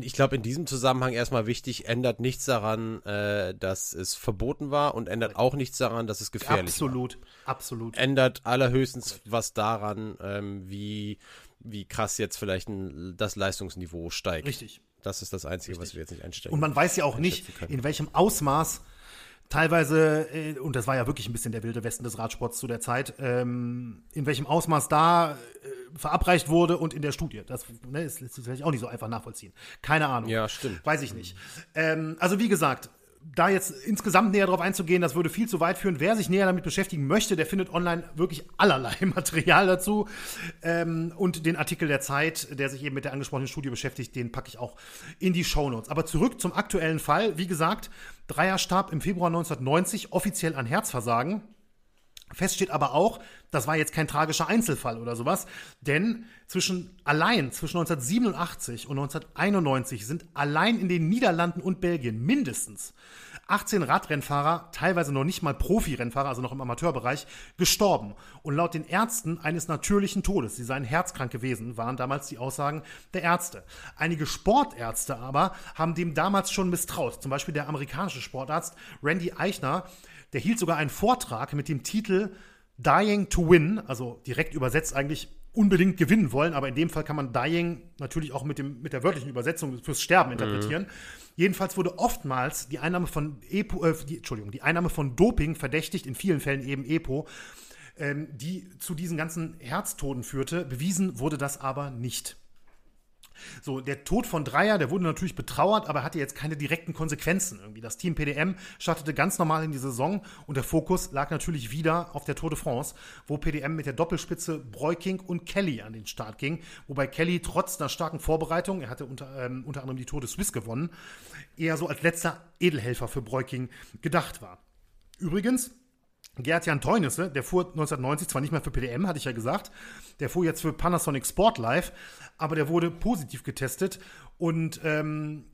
ich glaube, in diesem Zusammenhang erstmal wichtig, ändert nichts daran, äh, dass es verboten war und ändert auch nichts daran, dass es gefährlich absolut, war. Absolut, absolut. Ändert allerhöchstens was daran, ähm, wie, wie krass jetzt vielleicht ein, das Leistungsniveau steigt. Richtig. Das ist das Einzige, Richtig. was wir jetzt nicht einstellen. Und man weiß ja auch nicht, in welchem Ausmaß teilweise, äh, und das war ja wirklich ein bisschen der wilde Westen des Radsports zu der Zeit, ähm, in welchem Ausmaß da äh, verabreicht wurde und in der Studie. Das ne, ist, ist vielleicht auch nicht so einfach nachvollziehen. Keine Ahnung. Ja, stimmt. Weiß ich nicht. Ähm, also wie gesagt, da jetzt insgesamt näher drauf einzugehen, das würde viel zu weit führen. Wer sich näher damit beschäftigen möchte, der findet online wirklich allerlei Material dazu. Ähm, und den Artikel der Zeit, der sich eben mit der angesprochenen Studie beschäftigt, den packe ich auch in die Show Notes. Aber zurück zum aktuellen Fall. Wie gesagt, Dreier starb im Februar 1990 offiziell an Herzversagen. Fest steht aber auch, das war jetzt kein tragischer Einzelfall oder sowas, denn zwischen allein zwischen 1987 und 1991 sind allein in den Niederlanden und Belgien mindestens 18 Radrennfahrer, teilweise noch nicht mal Profi-Rennfahrer, also noch im Amateurbereich, gestorben. Und laut den Ärzten eines natürlichen Todes. Sie seien herzkrank gewesen, waren damals die Aussagen der Ärzte. Einige Sportärzte aber haben dem damals schon misstraut. Zum Beispiel der amerikanische Sportarzt Randy Eichner, der hielt sogar einen Vortrag mit dem Titel Dying to Win, also direkt übersetzt eigentlich unbedingt gewinnen wollen, aber in dem Fall kann man Dying natürlich auch mit, dem, mit der wörtlichen Übersetzung fürs Sterben mhm. interpretieren. Mhm. Jedenfalls wurde oftmals die Einnahme von Epo, äh, die, Entschuldigung, die Einnahme von Doping verdächtigt, in vielen Fällen eben Epo, ähm, die zu diesen ganzen Herztoden führte. Bewiesen wurde das aber nicht. So, der Tod von Dreier, der wurde natürlich betrauert, aber hatte jetzt keine direkten Konsequenzen irgendwie. Das Team PDM startete ganz normal in die Saison und der Fokus lag natürlich wieder auf der Tour de France, wo PDM mit der Doppelspitze Breuking und Kelly an den Start ging, wobei Kelly trotz einer starken Vorbereitung, er hatte unter, ähm, unter anderem die Tour de Suisse gewonnen, eher so als letzter Edelhelfer für Breuking gedacht war. Übrigens, Gerd-Jan Teunisse, der fuhr 1990 zwar nicht mehr für PDM, hatte ich ja gesagt, der fuhr jetzt für Panasonic Sport Live, aber der wurde positiv getestet und ähm,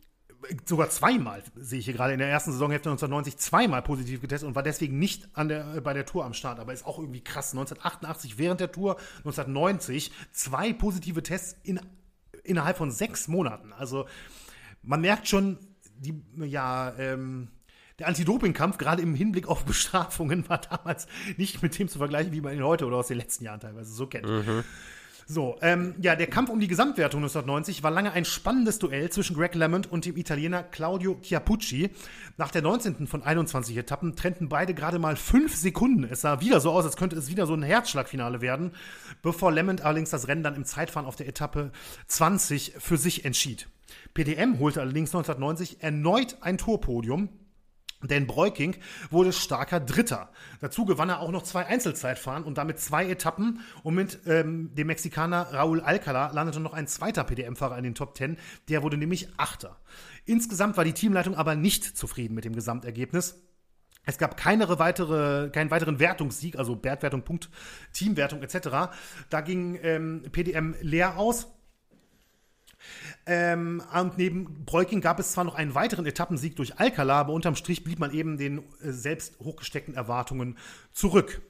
sogar zweimal, sehe ich hier gerade in der ersten Saisonhälfte 1990, zweimal positiv getestet und war deswegen nicht an der, äh, bei der Tour am Start. Aber ist auch irgendwie krass. 1988 während der Tour, 1990 zwei positive Tests in, innerhalb von sechs Monaten. Also man merkt schon, die, ja, ähm, der Anti-Doping-Kampf, gerade im Hinblick auf Bestrafungen, war damals nicht mit dem zu vergleichen, wie man ihn heute oder aus den letzten Jahren teilweise so kennt. Mhm. So, ähm, ja, der Kampf um die Gesamtwertung 1990 war lange ein spannendes Duell zwischen Greg LeMond und dem Italiener Claudio Chiappucci. Nach der 19. von 21 Etappen trennten beide gerade mal fünf Sekunden. Es sah wieder so aus, als könnte es wieder so ein Herzschlagfinale werden, bevor LeMond allerdings das Rennen dann im Zeitfahren auf der Etappe 20 für sich entschied. PDM holte allerdings 1990 erneut ein Torpodium denn Breuking wurde starker Dritter. Dazu gewann er auch noch zwei Einzelzeitfahren und damit zwei Etappen. Und mit ähm, dem Mexikaner Raúl Alcala landete noch ein zweiter PDM-Fahrer in den Top Ten. Der wurde nämlich Achter. Insgesamt war die Teamleitung aber nicht zufrieden mit dem Gesamtergebnis. Es gab keine weitere, keinen weiteren Wertungssieg, also Wertwertung, Punkt, Teamwertung etc. Da ging ähm, PDM leer aus. Ähm, und neben Breuking gab es zwar noch einen weiteren Etappensieg durch Alcala, aber unterm Strich blieb man eben den äh, selbst hochgesteckten Erwartungen zurück.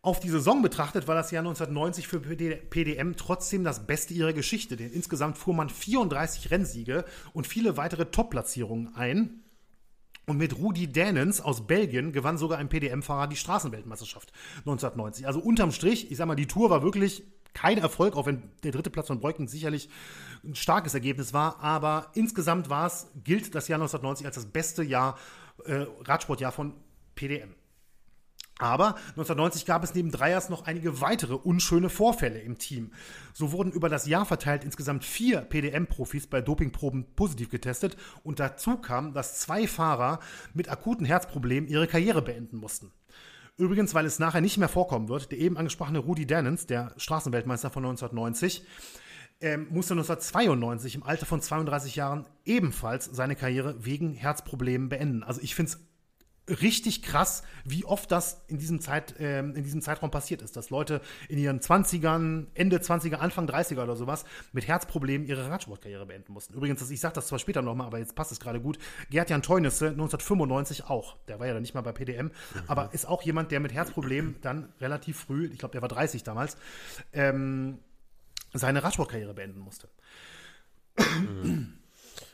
Auf die Saison betrachtet war das Jahr 1990 für PDM trotzdem das Beste ihrer Geschichte, denn insgesamt fuhr man 34 Rennsiege und viele weitere Top-Platzierungen ein. Und mit Rudi Dänens aus Belgien gewann sogar ein PDM-Fahrer die Straßenweltmeisterschaft 1990. Also unterm Strich, ich sag mal, die Tour war wirklich kein Erfolg, auch wenn der dritte Platz von Breuken sicherlich ein starkes Ergebnis war. Aber insgesamt war es, gilt das Jahr 1990 als das beste Jahr, äh, Radsportjahr von PDM. Aber 1990 gab es neben Dreiers noch einige weitere unschöne Vorfälle im Team. So wurden über das Jahr verteilt insgesamt vier PDM-Profis bei Dopingproben positiv getestet und dazu kam, dass zwei Fahrer mit akuten Herzproblemen ihre Karriere beenden mussten. Übrigens, weil es nachher nicht mehr vorkommen wird, der eben angesprochene Rudi Dannens, der Straßenweltmeister von 1990, ähm, musste 1992 im Alter von 32 Jahren ebenfalls seine Karriere wegen Herzproblemen beenden. Also ich finde es richtig krass, wie oft das in diesem, Zeit, äh, in diesem Zeitraum passiert ist, dass Leute in ihren 20ern, Ende 20er, Anfang 30er oder sowas mit Herzproblemen ihre Radsportkarriere beenden mussten. Übrigens, ich sage das zwar später nochmal, aber jetzt passt es gerade gut. Gerd-Jan Teunisse 1995 auch. Der war ja dann nicht mal bei PDM, mhm. aber ist auch jemand, der mit Herzproblemen dann relativ früh, ich glaube, der war 30 damals, ähm, seine Radsportkarriere beenden musste.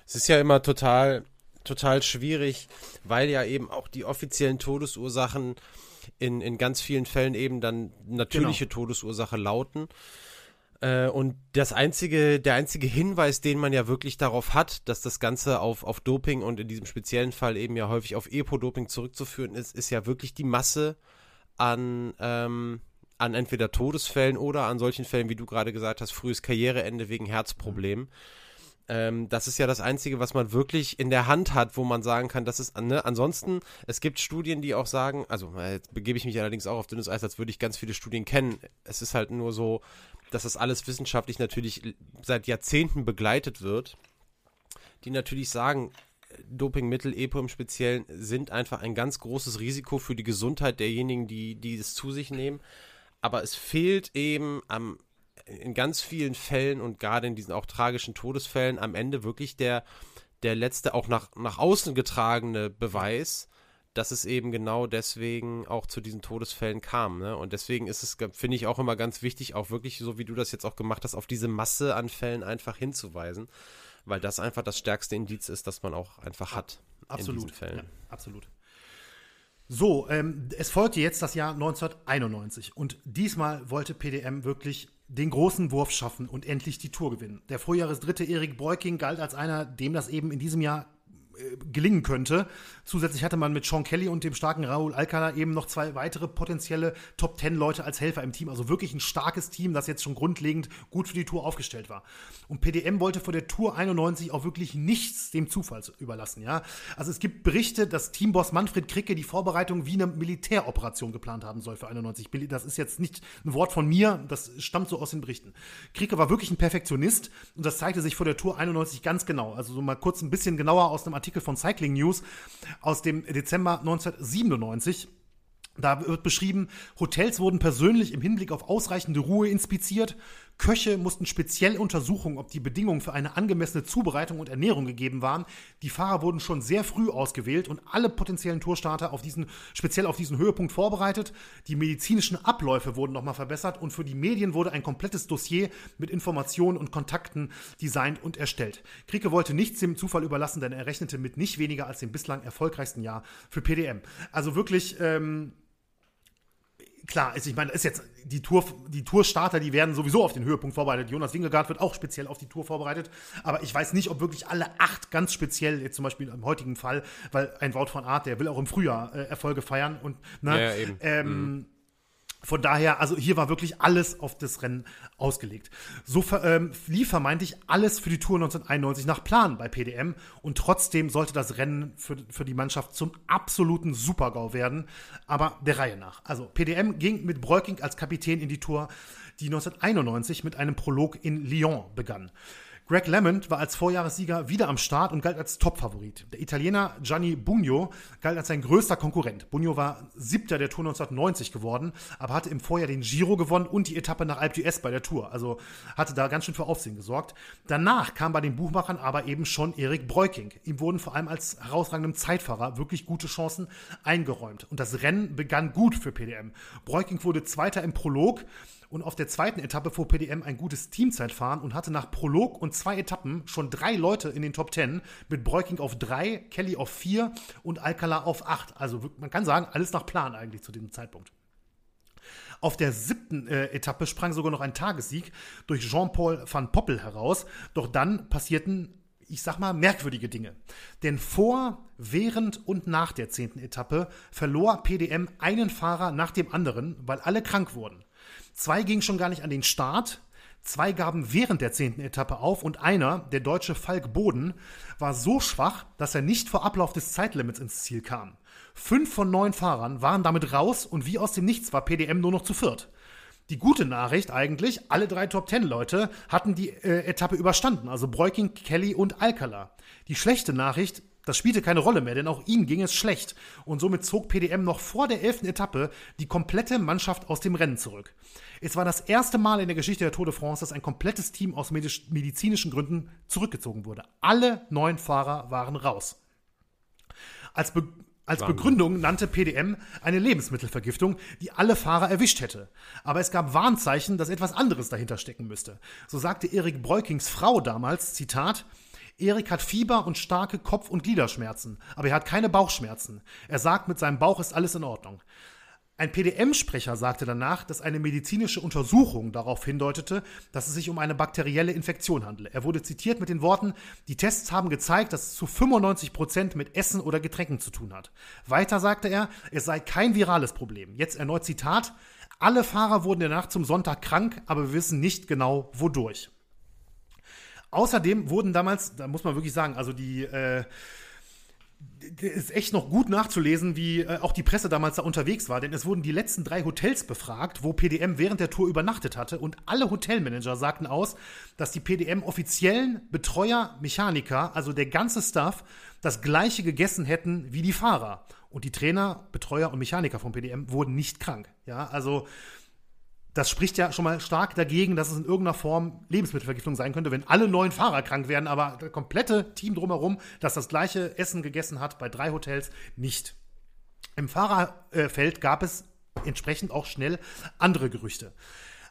Es ist ja immer total total schwierig, weil ja eben auch die offiziellen Todesursachen in, in ganz vielen Fällen eben dann natürliche genau. Todesursache lauten. Äh, und das einzige, der einzige Hinweis, den man ja wirklich darauf hat, dass das Ganze auf, auf Doping und in diesem speziellen Fall eben ja häufig auf Epo-Doping zurückzuführen ist, ist ja wirklich die Masse an, ähm, an entweder Todesfällen oder an solchen Fällen, wie du gerade gesagt hast, frühes Karriereende wegen Herzproblemen. Mhm. Ähm, das ist ja das Einzige, was man wirklich in der Hand hat, wo man sagen kann, das ist, ne? Ansonsten, es gibt Studien, die auch sagen, also jetzt begebe ich mich allerdings auch auf dünnes Eis, als würde ich ganz viele Studien kennen. Es ist halt nur so, dass das alles wissenschaftlich natürlich seit Jahrzehnten begleitet wird, die natürlich sagen, Dopingmittel, EPO im Speziellen, sind einfach ein ganz großes Risiko für die Gesundheit derjenigen, die, die es zu sich nehmen. Aber es fehlt eben am in ganz vielen Fällen und gerade in diesen auch tragischen Todesfällen am Ende wirklich der, der letzte, auch nach, nach außen getragene Beweis, dass es eben genau deswegen auch zu diesen Todesfällen kam. Ne? Und deswegen ist es, finde ich, auch immer ganz wichtig, auch wirklich, so wie du das jetzt auch gemacht hast, auf diese Masse an Fällen einfach hinzuweisen, weil das einfach das stärkste Indiz ist, das man auch einfach hat absolut, in diesen Fällen. Ja, absolut. So, ähm, es folgte jetzt das Jahr 1991 und diesmal wollte PDM wirklich den großen Wurf schaffen und endlich die Tour gewinnen. Der Vorjahresdritte Erik Breuking galt als einer, dem das eben in diesem Jahr gelingen könnte. Zusätzlich hatte man mit Sean Kelly und dem starken Raul Alcala eben noch zwei weitere potenzielle Top Ten Leute als Helfer im Team. Also wirklich ein starkes Team, das jetzt schon grundlegend gut für die Tour aufgestellt war. Und PDM wollte vor der Tour 91 auch wirklich nichts dem Zufall überlassen. Ja, also es gibt Berichte, dass Teamboss Manfred Kricke die Vorbereitung wie eine Militäroperation geplant haben soll für 91. Das ist jetzt nicht ein Wort von mir, das stammt so aus den Berichten. Kricke war wirklich ein Perfektionist und das zeigte sich vor der Tour 91 ganz genau. Also so mal kurz ein bisschen genauer aus einem Artikel von Cycling News aus dem Dezember 1997. Da wird beschrieben, Hotels wurden persönlich im Hinblick auf ausreichende Ruhe inspiziert. Köche mussten speziell untersuchen, ob die Bedingungen für eine angemessene Zubereitung und Ernährung gegeben waren. Die Fahrer wurden schon sehr früh ausgewählt und alle potenziellen Tourstarter auf diesen, speziell auf diesen Höhepunkt vorbereitet. Die medizinischen Abläufe wurden nochmal verbessert und für die Medien wurde ein komplettes Dossier mit Informationen und Kontakten designt und erstellt. Krieke wollte nichts dem Zufall überlassen, denn er rechnete mit nicht weniger als dem bislang erfolgreichsten Jahr für PDM. Also wirklich, ähm, klar, ist, ich meine, ist jetzt die Tour, die Tourstarter, die werden sowieso auf den Höhepunkt vorbereitet. Jonas Wingegaard wird auch speziell auf die Tour vorbereitet. Aber ich weiß nicht, ob wirklich alle acht ganz speziell, jetzt zum Beispiel im heutigen Fall, weil ein Wout von Art, der will auch im Frühjahr äh, Erfolge feiern und, ne, ja, ja, ähm, mhm. Von daher, also hier war wirklich alles auf das Rennen ausgelegt. So ähm, lief vermeintlich alles für die Tour 1991 nach Plan bei PDM und trotzdem sollte das Rennen für, für die Mannschaft zum absoluten Supergau werden, aber der Reihe nach. Also PDM ging mit Breuking als Kapitän in die Tour, die 1991 mit einem Prolog in Lyon begann. Greg Lemond war als Vorjahressieger wieder am Start und galt als Topfavorit. Der Italiener Gianni Bugno galt als sein größter Konkurrent. Bugno war siebter der Tour 1990 geworden, aber hatte im Vorjahr den Giro gewonnen und die Etappe nach Alpe d'Huez bei der Tour. Also hatte da ganz schön für Aufsehen gesorgt. Danach kam bei den Buchmachern aber eben schon Erik Breuking. Ihm wurden vor allem als herausragendem Zeitfahrer wirklich gute Chancen eingeräumt. Und das Rennen begann gut für PDM. Breuking wurde Zweiter im Prolog und auf der zweiten Etappe fuhr PDM ein gutes Teamzeitfahren und hatte nach Prolog und zwei Etappen schon drei Leute in den Top Ten mit Breuking auf drei, Kelly auf vier und Alcala auf acht. Also man kann sagen, alles nach Plan eigentlich zu diesem Zeitpunkt. Auf der siebten äh, Etappe sprang sogar noch ein Tagessieg durch Jean-Paul van Poppel heraus. Doch dann passierten, ich sag mal, merkwürdige Dinge. Denn vor, während und nach der zehnten Etappe verlor PDM einen Fahrer nach dem anderen, weil alle krank wurden. Zwei gingen schon gar nicht an den Start. Zwei gaben während der zehnten Etappe auf und einer, der deutsche Falk Boden, war so schwach, dass er nicht vor Ablauf des Zeitlimits ins Ziel kam. Fünf von neun Fahrern waren damit raus und wie aus dem Nichts war PDM nur noch zu viert. Die gute Nachricht eigentlich, alle drei Top Ten Leute hatten die äh, Etappe überstanden, also Breuking, Kelly und Alcala. Die schlechte Nachricht, Das spielte keine Rolle mehr, denn auch ihnen ging es schlecht. Und somit zog PDM noch vor der elften Etappe die komplette Mannschaft aus dem Rennen zurück. Es war das erste Mal in der Geschichte der Tour de France, dass ein komplettes Team aus medizinischen Gründen zurückgezogen wurde. Alle neun Fahrer waren raus. Als, Be als Begründung nannte PDM eine Lebensmittelvergiftung, die alle Fahrer erwischt hätte. Aber es gab Warnzeichen, dass etwas anderes dahinter stecken müsste. So sagte Erik Breukings Frau damals, Zitat, Erik hat Fieber und starke Kopf- und Gliederschmerzen, aber er hat keine Bauchschmerzen. Er sagt, mit seinem Bauch ist alles in Ordnung. Ein PDM-Sprecher sagte danach, dass eine medizinische Untersuchung darauf hindeutete, dass es sich um eine bakterielle Infektion handle. Er wurde zitiert mit den Worten, die Tests haben gezeigt, dass es zu 95 Prozent mit Essen oder Getränken zu tun hat. Weiter sagte er, es sei kein virales Problem. Jetzt erneut Zitat, alle Fahrer wurden Nacht zum Sonntag krank, aber wir wissen nicht genau wodurch. Außerdem wurden damals, da muss man wirklich sagen, also die äh, ist echt noch gut nachzulesen, wie äh, auch die Presse damals da unterwegs war, denn es wurden die letzten drei Hotels befragt, wo PDM während der Tour übernachtet hatte und alle Hotelmanager sagten aus, dass die PDM offiziellen Betreuer, Mechaniker, also der ganze Staff, das gleiche gegessen hätten wie die Fahrer. Und die Trainer, Betreuer und Mechaniker vom PDM wurden nicht krank. Ja, also das spricht ja schon mal stark dagegen, dass es in irgendeiner Form Lebensmittelvergiftung sein könnte, wenn alle neuen Fahrer krank werden, aber das komplette Team drumherum, das das gleiche Essen gegessen hat bei drei Hotels, nicht. Im Fahrerfeld gab es entsprechend auch schnell andere Gerüchte.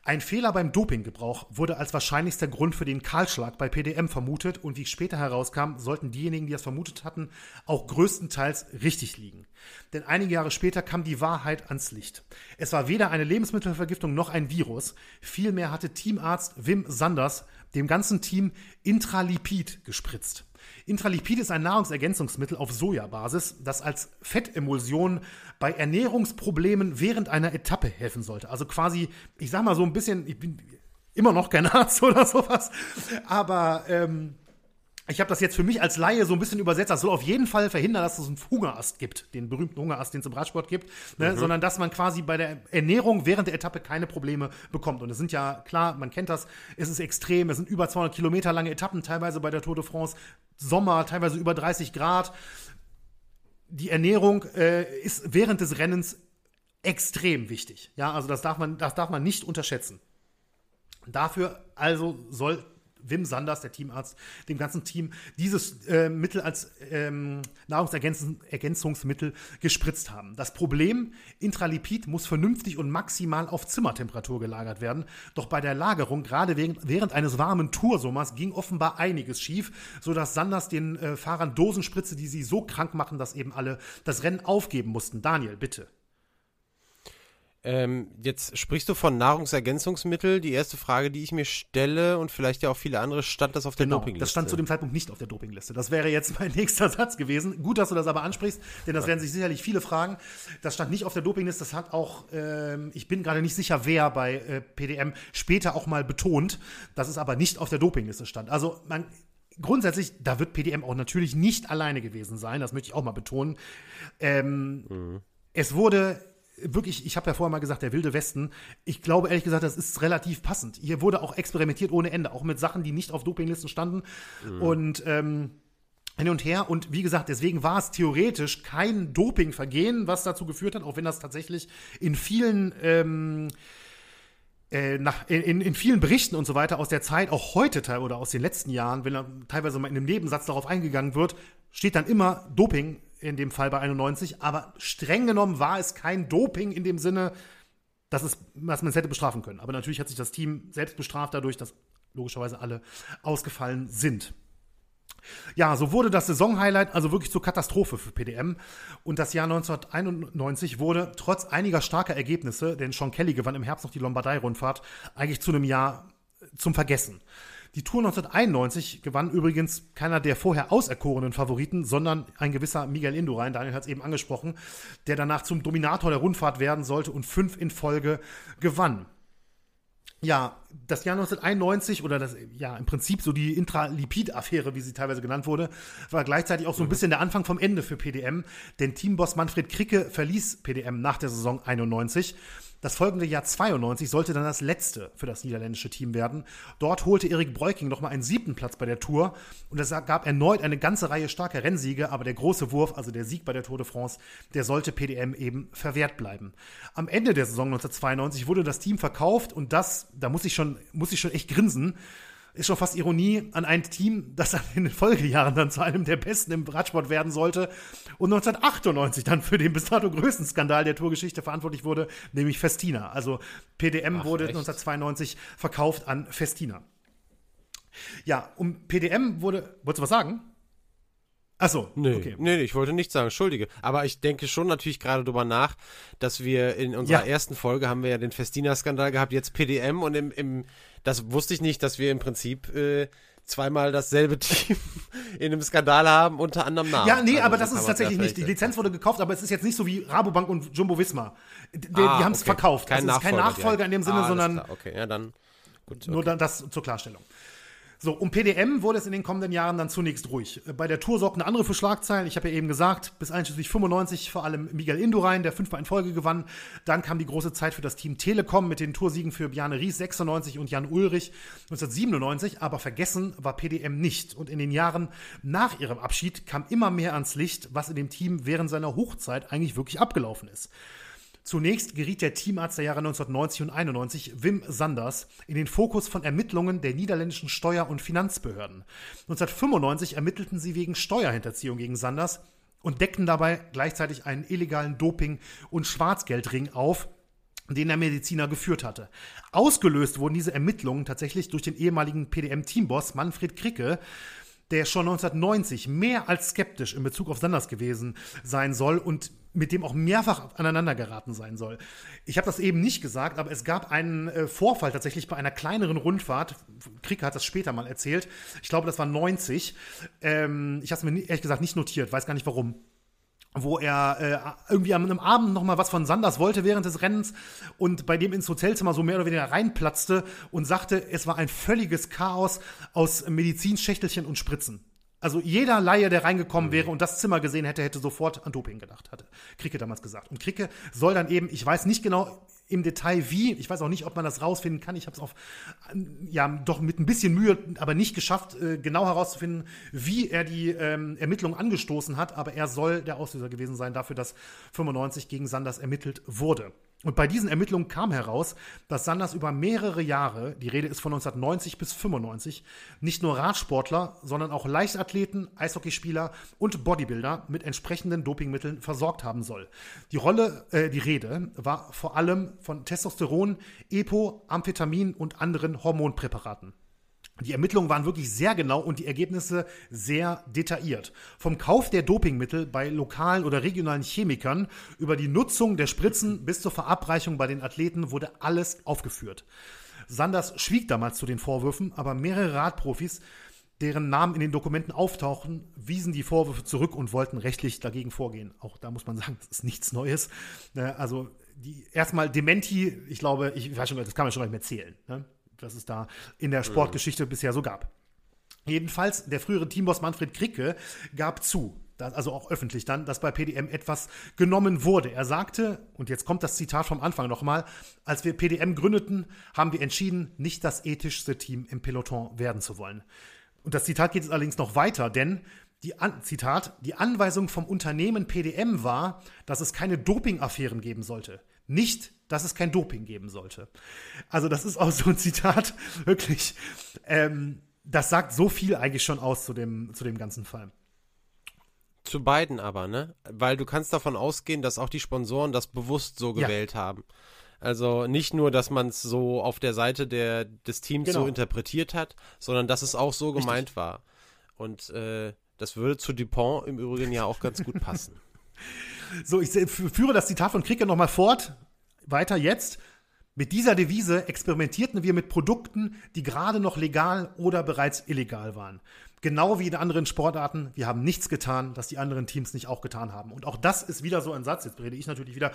Ein Fehler beim Dopinggebrauch wurde als wahrscheinlichster Grund für den Kahlschlag bei PDM vermutet und wie später herauskam, sollten diejenigen, die das vermutet hatten, auch größtenteils richtig liegen. Denn einige Jahre später kam die Wahrheit ans Licht. Es war weder eine Lebensmittelvergiftung noch ein Virus. Vielmehr hatte Teamarzt Wim Sanders dem ganzen Team Intralipid gespritzt. Intralipid ist ein Nahrungsergänzungsmittel auf Sojabasis, das als Fettemulsion bei Ernährungsproblemen während einer Etappe helfen sollte. Also quasi, ich sag mal so ein bisschen, ich bin immer noch kein Arzt oder sowas, aber ähm, ich habe das jetzt für mich als Laie so ein bisschen übersetzt. Das soll auf jeden Fall verhindern, dass es einen Hungerast gibt, den berühmten Hungerast, den es im Radsport gibt, ne? mhm. sondern dass man quasi bei der Ernährung während der Etappe keine Probleme bekommt. Und es sind ja, klar, man kennt das, es ist extrem, es sind über 200 Kilometer lange Etappen, teilweise bei der Tour de France, Sommer, teilweise über 30 Grad. Die Ernährung äh, ist während des Rennens extrem wichtig. Ja, also das darf man, das darf man nicht unterschätzen. Dafür also soll Wim Sanders, der Teamarzt, dem ganzen Team dieses äh, Mittel als ähm, Nahrungsergänzungsmittel gespritzt haben. Das Problem, Intralipid muss vernünftig und maximal auf Zimmertemperatur gelagert werden. Doch bei der Lagerung, gerade während, eines warmen Toursommers, ging offenbar einiges schief, sodass Sanders den äh, Fahrern Dosen spritze, die sie so krank machen, dass eben alle das Rennen aufgeben mussten. Daniel, bitte. Ähm, jetzt sprichst du von Nahrungsergänzungsmittel. Die erste Frage, die ich mir stelle und vielleicht ja auch viele andere, stand das auf der genau, Dopingliste? Das stand zu dem Zeitpunkt nicht auf der Dopingliste. Das wäre jetzt mein nächster Satz gewesen. Gut, dass du das aber ansprichst, denn das werden sich sicherlich viele fragen. Das stand nicht auf der Dopingliste. Das hat auch, ähm, ich bin gerade nicht sicher, wer bei äh, PDM später auch mal betont, dass es aber nicht auf der Dopingliste stand. Also man, grundsätzlich, da wird PDM auch natürlich nicht alleine gewesen sein. Das möchte ich auch mal betonen. Ähm, mhm. Es wurde wirklich, ich habe ja vorher mal gesagt, der wilde Westen. Ich glaube ehrlich gesagt, das ist relativ passend. Hier wurde auch experimentiert ohne Ende, auch mit Sachen, die nicht auf Dopinglisten standen. Mhm. Und ähm, hin und her. Und wie gesagt, deswegen war es theoretisch kein Dopingvergehen, was dazu geführt hat, auch wenn das tatsächlich in vielen ähm, äh, nach, in, in vielen Berichten und so weiter aus der Zeit, auch heute oder aus den letzten Jahren, wenn da teilweise mal in einem Nebensatz darauf eingegangen wird, steht dann immer Doping in dem Fall bei 91, aber streng genommen war es kein Doping in dem Sinne, dass, es, dass man es hätte bestrafen können. Aber natürlich hat sich das Team selbst bestraft dadurch, dass logischerweise alle ausgefallen sind. Ja, so wurde das Saisonhighlight also wirklich zur Katastrophe für PDM. Und das Jahr 1991 wurde trotz einiger starker Ergebnisse, denn Sean Kelly gewann im Herbst noch die Lombardei-Rundfahrt, eigentlich zu einem Jahr zum Vergessen. Die Tour 1991 gewann übrigens keiner der vorher auserkorenen Favoriten, sondern ein gewisser Miguel Indurain, Daniel hat es eben angesprochen, der danach zum Dominator der Rundfahrt werden sollte und fünf in Folge gewann. Ja, das Jahr 1991 oder das, ja, im Prinzip so die Intralipid-Affäre, wie sie teilweise genannt wurde, war gleichzeitig auch so ein mhm. bisschen der Anfang vom Ende für PDM, denn Teamboss Manfred Kricke verließ PDM nach der Saison 91 Das folgende Jahr 92 sollte dann das letzte für das niederländische Team werden. Dort holte Erik Breuking nochmal einen siebten Platz bei der Tour und es gab erneut eine ganze Reihe starker Rennsiege, aber der große Wurf, also der Sieg bei der Tour de France, der sollte PDM eben verwehrt bleiben. Am Ende der Saison 1992 wurde das Team verkauft und das, da muss ich schon, muss ich schon echt grinsen, ist schon fast Ironie an ein Team, das in den Folgejahren dann zu einem der besten im Radsport werden sollte und 1998 dann für den bis dato größten Skandal der Tourgeschichte verantwortlich wurde, nämlich Festina. Also PDM Ach, wurde echt? 1992 verkauft an Festina. Ja, um PDM wurde, wolltest du was sagen? Achso, nee, okay. Nee, ich wollte nicht sagen, entschuldige. Aber ich denke schon natürlich gerade drüber nach, dass wir in unserer ja. ersten Folge haben wir ja den Festina-Skandal gehabt, jetzt PDM und im, im, das wusste ich nicht, dass wir im Prinzip äh, zweimal dasselbe Team in einem Skandal haben, unter anderem Namen. Ja, nee, also, aber das ist tatsächlich nicht. Die Lizenz wurde gekauft, aber es ist jetzt nicht so wie Rabobank und Jumbo Visma. Die, ah, die haben es okay. verkauft. Kein das ist kein Nachfolger in dem Sinne, ah, sondern. Okay, ja, dann. Gut, okay. Nur dann das zur Klarstellung. So, um PDM wurde es in den kommenden Jahren dann zunächst ruhig. Bei der Tour sorgten andere für Schlagzeilen. Ich habe ja eben gesagt, bis einschließlich 95 vor allem Miguel Indurain, der fünfmal in Folge gewann. Dann kam die große Zeit für das Team Telekom mit den Toursiegen für Bjarne Ries 96 und Jan Ulrich 1997. Aber vergessen war PDM nicht. Und in den Jahren nach ihrem Abschied kam immer mehr ans Licht, was in dem Team während seiner Hochzeit eigentlich wirklich abgelaufen ist. Zunächst geriet der Teamarzt der Jahre 1990 und 91, Wim Sanders, in den Fokus von Ermittlungen der niederländischen Steuer- und Finanzbehörden. 1995 ermittelten sie wegen Steuerhinterziehung gegen Sanders und deckten dabei gleichzeitig einen illegalen Doping- und Schwarzgeldring auf, den der Mediziner geführt hatte. Ausgelöst wurden diese Ermittlungen tatsächlich durch den ehemaligen PDM-Teamboss Manfred Kricke, der schon 1990 mehr als skeptisch in Bezug auf Sanders gewesen sein soll und mit dem auch mehrfach aneinander geraten sein soll. Ich habe das eben nicht gesagt, aber es gab einen äh, Vorfall tatsächlich bei einer kleineren Rundfahrt. Krieg hat das später mal erzählt. Ich glaube, das war 90. Ähm, ich habe es mir ehrlich gesagt nicht notiert, weiß gar nicht warum wo er äh, irgendwie am einem Abend noch mal was von Sanders wollte während des Rennens und bei dem ins Hotelzimmer so mehr oder weniger reinplatzte und sagte, es war ein völliges Chaos aus Medizinschächtelchen und Spritzen. Also jeder Laie, der reingekommen mhm. wäre und das Zimmer gesehen hätte, hätte sofort an Doping gedacht, hatte Kricke damals gesagt. Und Kricke soll dann eben, ich weiß nicht genau im Detail wie, ich weiß auch nicht, ob man das rausfinden kann. Ich habe es auf, ja, doch mit ein bisschen Mühe, aber nicht geschafft, äh, genau herauszufinden, wie er die ähm, Ermittlungen angestoßen hat. Aber er soll der Auslöser gewesen sein dafür, dass 95 gegen Sanders ermittelt wurde. Und bei diesen Ermittlungen kam heraus, dass Sanders über mehrere Jahre, die Rede ist von 1990 bis 95, nicht nur Radsportler, sondern auch Leichtathleten, Eishockeyspieler und Bodybuilder mit entsprechenden Dopingmitteln versorgt haben soll. Die Rolle, äh, die Rede war vor allem von Testosteron, Epo, Amphetamin und anderen Hormonpräparaten. Die Ermittlungen waren wirklich sehr genau und die Ergebnisse sehr detailliert. Vom Kauf der Dopingmittel bei lokalen oder regionalen Chemikern über die Nutzung der Spritzen bis zur Verabreichung bei den Athleten wurde alles aufgeführt. Sanders schwieg damals zu den Vorwürfen, aber mehrere Radprofis, deren Namen in den Dokumenten auftauchen, wiesen die Vorwürfe zurück und wollten rechtlich dagegen vorgehen. Auch da muss man sagen, das ist nichts Neues. Ne, also die erstmal Dementi, ich glaube, ich weiß schon, das kann man schon nicht mehr zählen. Ne? Was es da in der Sportgeschichte mhm. bisher so gab. Jedenfalls, der frühere Teamboss Manfred Kricke gab zu, also auch öffentlich dann, dass bei PDM etwas genommen wurde. Er sagte, und jetzt kommt das Zitat vom Anfang nochmal, als wir PDM gründeten, haben wir entschieden, nicht das ethischste Team im Peloton werden zu wollen. Und das Zitat geht jetzt allerdings noch weiter, denn die An Zitat, die Anweisung vom Unternehmen PDM war, dass es keine Dopingaffären geben sollte. Nicht dass es kein Doping geben sollte. Also das ist auch so ein Zitat, wirklich. Ähm, das sagt so viel eigentlich schon aus zu dem, zu dem ganzen Fall. Zu beiden aber, ne? Weil du kannst davon ausgehen, dass auch die Sponsoren das bewusst so gewählt ja. haben. Also nicht nur, dass man es so auf der Seite der, des Teams genau. so interpretiert hat, sondern dass es auch so Richtig. gemeint war. Und äh, das würde zu Dupont im Übrigen ja auch ganz gut passen. so, ich führe das Zitat von Krieger nochmal fort weiter jetzt. Mit dieser Devise experimentierten wir mit Produkten, die gerade noch legal oder bereits illegal waren. Genau wie in anderen Sportarten, wir haben nichts getan, das die anderen Teams nicht auch getan haben. Und auch das ist wieder so ein Satz, jetzt rede ich natürlich wieder,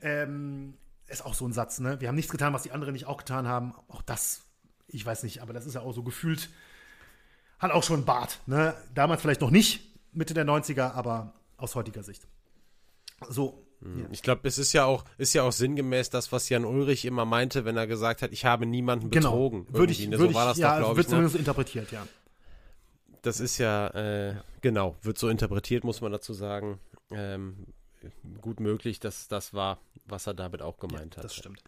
ähm, ist auch so ein Satz, ne? Wir haben nichts getan, was die anderen nicht auch getan haben. Auch das, ich weiß nicht, aber das ist ja auch so gefühlt, hat auch schon Bart, ne? Damals vielleicht noch nicht, Mitte der 90er, aber aus heutiger Sicht. So, Ja. Ich glaube, es ist ja auch ist ja auch sinngemäß das, was Jan Ulrich immer meinte, wenn er gesagt hat, ich habe niemanden genau. betrogen. Genau. Würde ich, ne? würde so war das ich, ja, doch, glaube wird ich. Ne? zumindest interpretiert, ja. Das ist ja äh, genau, wird so interpretiert, muss man dazu sagen. Ähm, gut möglich, dass das war, was er damit auch gemeint ja, hat. Das stimmt.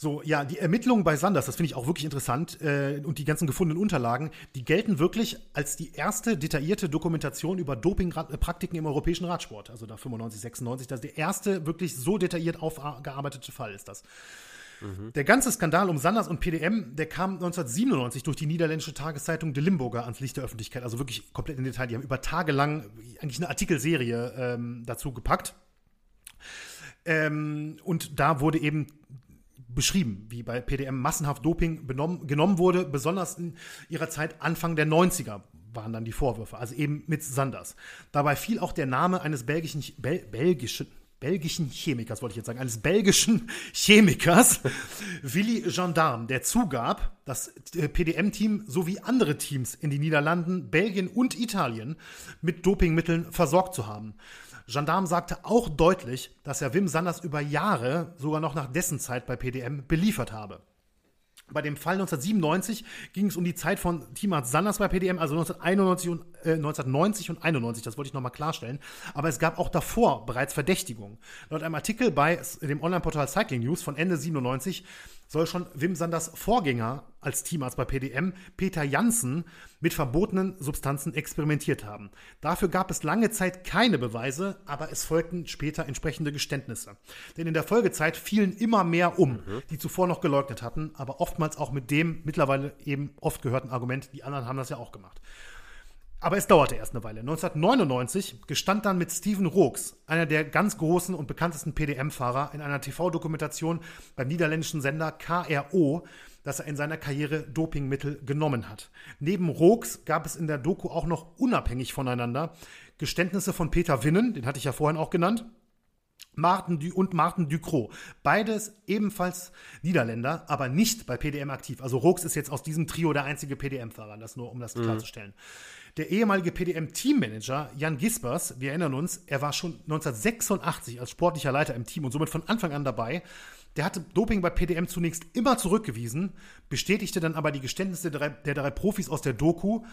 So, ja, die Ermittlungen bei Sanders, das finde ich auch wirklich interessant, äh, und die ganzen gefundenen Unterlagen, die gelten wirklich als die erste detaillierte Dokumentation über Dopingpraktiken im europäischen Radsport. Also da 95, 96, das ist der erste wirklich so detailliert aufgearbeitete Fall ist das. Mhm. Der ganze Skandal um Sanders und PDM, der kam 1997 durch die niederländische Tageszeitung De Limburger ans Licht der Öffentlichkeit. Also wirklich komplett in Detail. Die haben über Tage lang eigentlich eine Artikelserie ähm, dazu gepackt. Ähm, und da wurde eben beschrieben, wie bei PDM massenhaft Doping benommen, genommen wurde, besonders in ihrer Zeit Anfang der 90er waren dann die Vorwürfe, also eben mit Sanders. Dabei fiel auch der Name eines belgischen, Bel, belgischen, belgischen Chemikers, wollte ich jetzt sagen, eines belgischen Chemikers, Willy Gendarme, der zugab, das PDM-Team sowie andere Teams in den Niederlanden, Belgien und Italien mit Dopingmitteln versorgt zu haben. Gendarm sagte auch deutlich, dass er Wim Sanders über Jahre, sogar noch nach dessen Zeit bei PDM, beliefert habe. Bei dem Fall 1997 ging es um die Zeit von Teamarzt Sanders bei PDM, also 1991 und, äh, 1990 und 91, das wollte ich nochmal klarstellen. Aber es gab auch davor bereits Verdächtigungen. Laut einem Artikel bei dem Online-Portal Cycling News von Ende 97 soll schon Wim Sanders Vorgänger als Teamarzt bei PDM, Peter Janssen, mit verbotenen Substanzen experimentiert haben. Dafür gab es lange Zeit keine Beweise, aber es folgten später entsprechende Geständnisse. Denn in der Folgezeit fielen immer mehr um, mhm. die zuvor noch geleugnet hatten, aber oftmals auch mit dem mittlerweile eben oft gehörten Argument, die anderen haben das ja auch gemacht. Aber es dauerte erst eine Weile. 1999 gestand dann mit Steven Rooks, einer der ganz großen und bekanntesten PDM-Fahrer, in einer TV-Dokumentation beim niederländischen Sender KRO, dass er in seiner Karriere Dopingmittel genommen hat. Neben Rooks gab es in der Doku auch noch unabhängig voneinander Geständnisse von Peter Winnen, den hatte ich ja vorhin auch genannt, Martin du und Martin Ducrot. Beides ebenfalls Niederländer, aber nicht bei PDM aktiv. Also Rooks ist jetzt aus diesem Trio der einzige PDM-Fahrer, das nur um das mhm. Der ehemalige PDM-Teammanager Jan Gispers, wir erinnern uns, er war schon 1986 als sportlicher Leiter im Team und somit von Anfang an dabei. Der hatte Doping bei PDM zunächst immer zurückgewiesen, bestätigte dann aber die Geständnisse der drei, der drei Profis aus der Doku.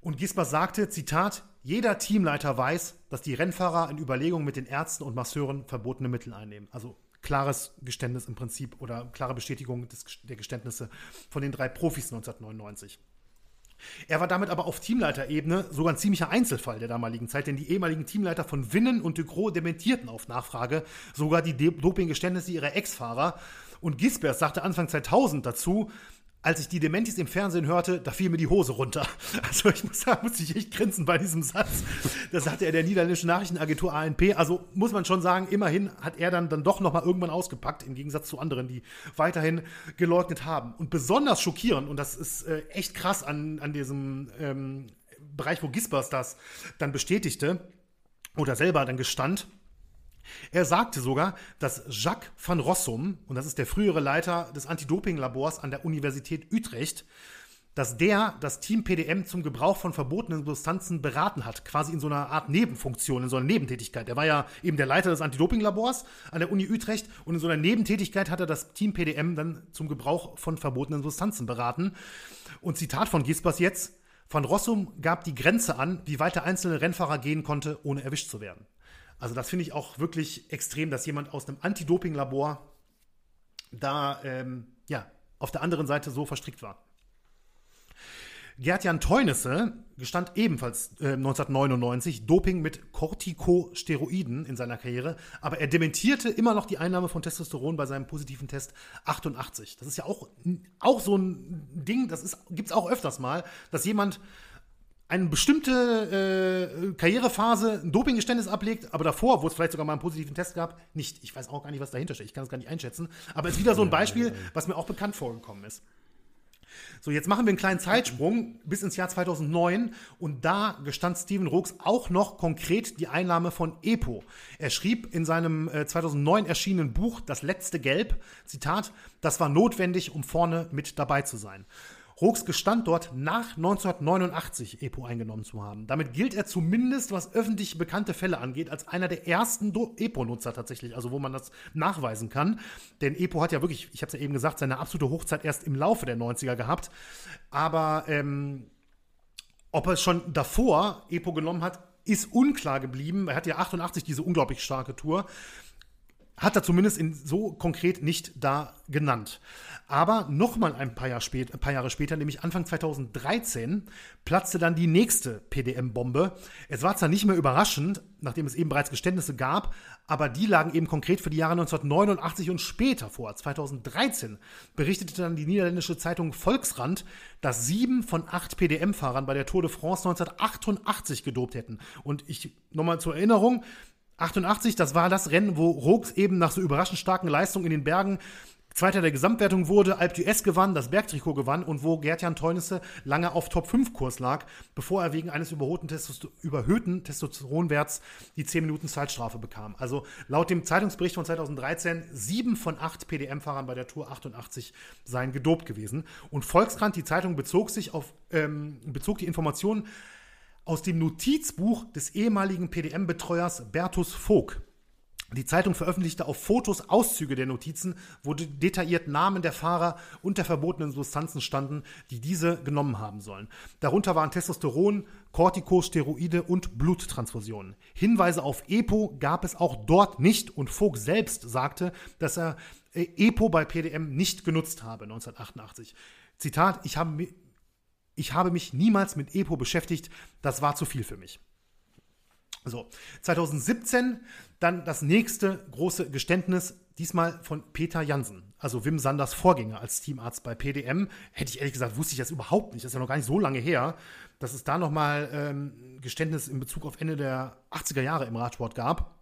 Und Gispers sagte, Zitat, jeder Teamleiter weiß, dass die Rennfahrer in Überlegungen mit den Ärzten und Masseuren verbotene Mittel einnehmen. Also klares Geständnis im Prinzip oder klare Bestätigung des, der Geständnisse von den drei Profis 1999. Er war damit aber auf Teamleiterebene sogar ein ziemlicher Einzelfall der damaligen Zeit, denn die ehemaligen Teamleiter von Winnen und Ducrot dementierten auf Nachfrage sogar die Dopinggeständnisse ihrer Ex-Fahrer. Und Gisbert sagte Anfang 2000 dazu, als ich die Dementis im Fernsehen hörte, da fiel mir die Hose runter. Also ich muss sagen, muss ich echt grinsen bei diesem Satz. Das sagte er der niederländischen Nachrichtenagentur ANP. Also muss man schon sagen, immerhin hat er dann, dann doch nochmal irgendwann ausgepackt, im Gegensatz zu anderen, die weiterhin geleugnet haben. Und besonders schockierend, und das ist äh, echt krass an, an diesem ähm, Bereich, wo Gispers das dann bestätigte oder selber dann gestand, er sagte sogar, dass Jacques van Rossum, und das ist der frühere Leiter des Anti-Doping-Labors an der Universität Utrecht, dass der das Team PDM zum Gebrauch von verbotenen Substanzen beraten hat, quasi in so einer Art Nebenfunktion, in so einer Nebentätigkeit. Er war ja eben der Leiter des Anti-Doping-Labors an der Uni Utrecht und in so einer Nebentätigkeit hat er das Team PDM dann zum Gebrauch von verbotenen Substanzen beraten. Und Zitat von Gispers jetzt, Van Rossum gab die Grenze an, wie weit der einzelne Rennfahrer gehen konnte, ohne erwischt zu werden. Also das finde ich auch wirklich extrem, dass jemand aus einem Anti-Doping-Labor da ähm, ja, auf der anderen Seite so verstrickt war. Gerd-Jan Teunisse gestand ebenfalls äh, 1999 Doping mit Corticosteroiden in seiner Karriere, aber er dementierte immer noch die Einnahme von Testosteron bei seinem positiven Test 88. Das ist ja auch, auch so ein Ding, das gibt es auch öfters mal, dass jemand eine bestimmte äh, Karrierephase ein Dopinggeständnis ablegt, aber davor, wo es vielleicht sogar mal einen positiven Test gab, nicht. Ich weiß auch gar nicht, was dahinter steht. Ich kann es gar nicht einschätzen. Aber es ist wieder so ein Beispiel, was mir auch bekannt vorgekommen ist. So, jetzt machen wir einen kleinen Zeitsprung bis ins Jahr 2009 und da gestand Steven Rooks auch noch konkret die Einnahme von EPO. Er schrieb in seinem äh, 2009 erschienenen Buch Das letzte Gelb, Zitat, das war notwendig, um vorne mit dabei zu sein. Rooks gestand dort nach 1989 EPO eingenommen zu haben. Damit gilt er zumindest, was öffentlich bekannte Fälle angeht, als einer der ersten EPO-Nutzer tatsächlich, also wo man das nachweisen kann. Denn EPO hat ja wirklich, ich habe es ja eben gesagt, seine absolute Hochzeit erst im Laufe der 90er gehabt. Aber ähm, ob er schon davor EPO genommen hat, ist unklar geblieben. Er hat ja 88 diese unglaublich starke Tour. Hat er zumindest in so konkret nicht da genannt. Aber nochmal ein Jahr ein paar Jahre später, nämlich Anfang 2013, platzte dann die nächste PDM-Bombe. Es war zwar nicht mehr überraschend, nachdem es eben bereits Geständnisse gab, aber die lagen eben konkret für die Jahre 1989 und später vor. 2013 berichtete dann die niederländische Zeitung Volksrand, dass sieben von acht PDM-Fahrern bei der Tour de France 1988 gedopt hätten. Und ich nochmal zur Erinnerung, 88, das war das Rennen, wo Rox eben nach so überraschend starken Leistungen in den Bergen Zweiter der Gesamtwertung wurde, Alp d'Huez gewann, das Bergtrikot gewann und wo Gertjan Teunisse lange auf Top-5-Kurs lag, bevor er wegen eines überhöhten, Testoster überhöhten Testosteronwerts die 10 Minuten Zeitstrafe bekam. Also laut dem Zeitungsbericht von 2013, sieben von acht PDM-Fahrern bei der Tour 88 seien gedopt gewesen. Und Volkskrant, die Zeitung, bezog sich auf, ähm, bezog die Informationen aus dem Notizbuch des ehemaligen PDM-Betreuers Bertus Vogt. Die Zeitung veröffentlichte auf Fotos Auszüge der Notizen, wo detailliert Namen der Fahrer und der verbotenen Substanzen standen, die diese genommen haben sollen. Darunter waren Testosteron, Corticosteroide und Bluttransfusionen. Hinweise auf EPO gab es auch dort nicht und Vogt selbst sagte, dass er äh, EPO bei PDM nicht genutzt habe 1988. Zitat, ich habe, ich habe mich niemals mit EPO beschäftigt, das war zu viel für mich. So, 2017 dann das nächste große Geständnis, diesmal von Peter Jansen, also Wim Sanders Vorgänger als Teamarzt bei PDM. Hätte ich ehrlich gesagt, wusste ich das überhaupt nicht. Das ist ja noch gar nicht so lange her, dass es da nochmal ähm, Geständnis in Bezug auf Ende der 80er Jahre im Radsport gab.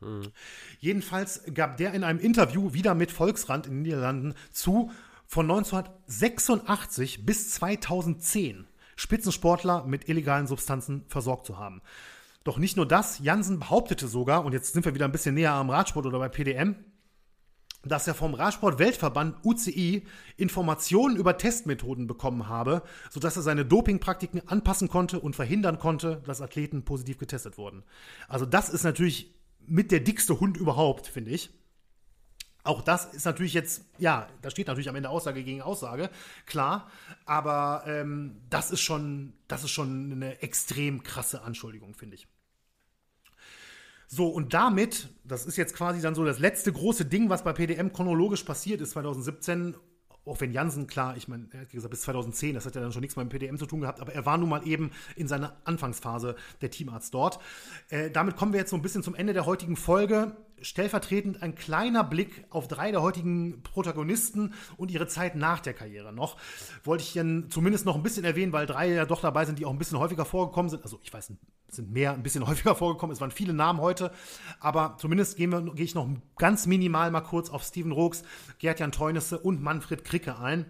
Hm. Jedenfalls gab der in einem Interview wieder mit Volksrand in den Niederlanden zu, von 1986 bis 2010 Spitzensportler mit illegalen Substanzen versorgt zu haben. Doch nicht nur das, Jansen behauptete sogar, und jetzt sind wir wieder ein bisschen näher am Radsport oder bei PDM, dass er vom Radsport-Weltverband UCI Informationen über Testmethoden bekommen habe, sodass er seine Dopingpraktiken anpassen konnte und verhindern konnte, dass Athleten positiv getestet wurden. Also das ist natürlich mit der dickste Hund überhaupt, finde ich. Auch das ist natürlich jetzt, ja, da steht natürlich am Ende Aussage gegen Aussage, klar, aber ähm, das ist schon, das ist schon eine extrem krasse Anschuldigung, finde ich. So, und damit, das ist jetzt quasi dann so das letzte große Ding, was bei PDM chronologisch passiert ist 2017 auch wenn Jansen, klar, ich meine, er hat gesagt, bis 2010, das hat ja dann schon nichts mit dem PDM zu tun gehabt, aber er war nun mal eben in seiner Anfangsphase der Teamarzt dort. Äh, damit kommen wir jetzt so ein bisschen zum Ende der heutigen Folge. Stellvertretend ein kleiner Blick auf drei der heutigen Protagonisten und ihre Zeit nach der Karriere noch. Wollte ich dann zumindest noch ein bisschen erwähnen, weil drei ja doch dabei sind, die auch ein bisschen häufiger vorgekommen sind. Also ich weiß, sind mehr, ein bisschen häufiger vorgekommen. Es waren viele Namen heute, aber zumindest gehe ich noch ganz minimal mal kurz auf Steven Rooks, Gerd-Jan Teunisse und Manfred Kricke ein.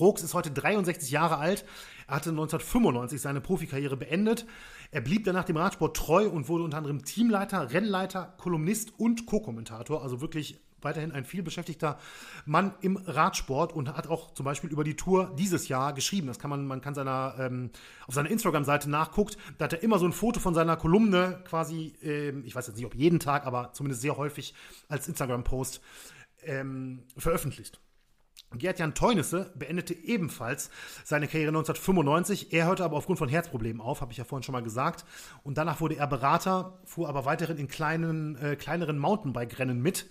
Rooks ist heute 63 Jahre alt. Er hatte 1995 seine Profikarriere beendet. Er blieb danach dem Radsport treu und wurde unter anderem Teamleiter, Rennleiter, Kolumnist und Co-Kommentator. Also wirklich weiterhin ein vielbeschäftigter Mann im Radsport und hat auch zum Beispiel über die Tour dieses Jahr geschrieben. Das kann man, man kann seiner, ähm, auf seiner Instagram-Seite nachguckt. Da hat er immer so ein Foto von seiner Kolumne quasi, ähm, ich weiß jetzt nicht, ob jeden Tag, aber zumindest sehr häufig als Instagram-Post ähm, veröffentlicht. Gerd-Jan Teunisse beendete ebenfalls seine Karriere 1995. Er hörte aber aufgrund von Herzproblemen auf, habe ich ja vorhin schon mal gesagt. Und danach wurde er Berater, fuhr aber weiterhin in kleinen, äh, kleineren Mountainbike-Rennen mit.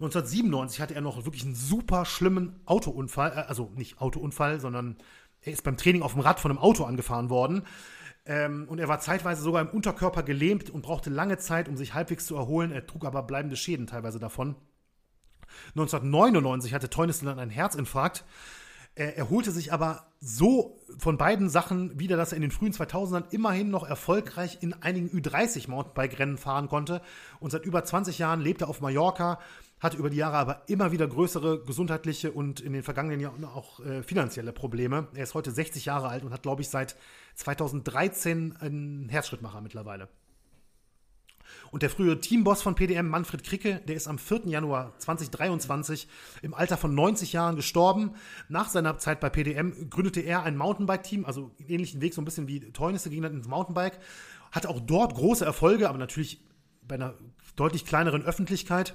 1997 hatte er noch wirklich einen super schlimmen Autounfall, äh, also nicht Autounfall, sondern er ist beim Training auf dem Rad von einem Auto angefahren worden. Ähm, und er war zeitweise sogar im Unterkörper gelähmt und brauchte lange Zeit, um sich halbwegs zu erholen. Er trug aber bleibende Schäden teilweise davon. 1999 hatte Teunissen dann einen Herzinfarkt. Er erholte sich aber so von beiden Sachen wieder, dass er in den frühen 2000ern immerhin noch erfolgreich in einigen Ü30 Mountainbike-Rennen fahren konnte. Und seit über 20 Jahren lebt er auf Mallorca, hatte über die Jahre aber immer wieder größere gesundheitliche und in den vergangenen Jahren auch äh, finanzielle Probleme. Er ist heute 60 Jahre alt und hat, glaube ich, seit 2013 einen Herzschrittmacher mittlerweile. Und der frühere Teamboss von PDM, Manfred Kricke, der ist am 4. Januar 2023 im Alter von 90 Jahren gestorben. Nach seiner Zeit bei PDM gründete er ein Mountainbike-Team, also einen ähnlichen Weg, so ein bisschen wie Teunisse ging dann ins Mountainbike. Hatte auch dort große Erfolge, aber natürlich bei einer deutlich kleineren Öffentlichkeit.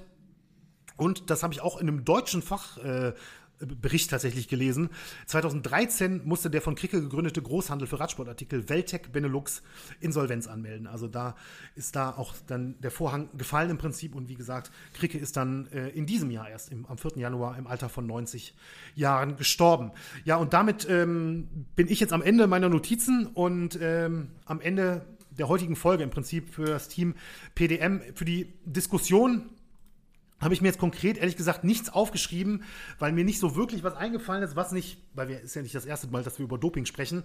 Und das habe ich auch in einem deutschen Fach, äh, Bericht tatsächlich gelesen. 2013 musste der von Kricke gegründete Großhandel für Radsportartikel Veltec Benelux Insolvenz anmelden. Also da ist da auch dann der Vorhang gefallen im Prinzip. Und wie gesagt, Kricke ist dann äh, in diesem Jahr erst im, am 4. Januar im Alter von 90 Jahren gestorben. Ja, und damit ähm, bin ich jetzt am Ende meiner Notizen und ähm, am Ende der heutigen Folge im Prinzip für das Team PDM, für die Diskussion habe ich mir jetzt konkret, ehrlich gesagt, nichts aufgeschrieben, weil mir nicht so wirklich was eingefallen ist, was nicht, weil wir ist ja nicht das erste Mal, dass wir über Doping sprechen,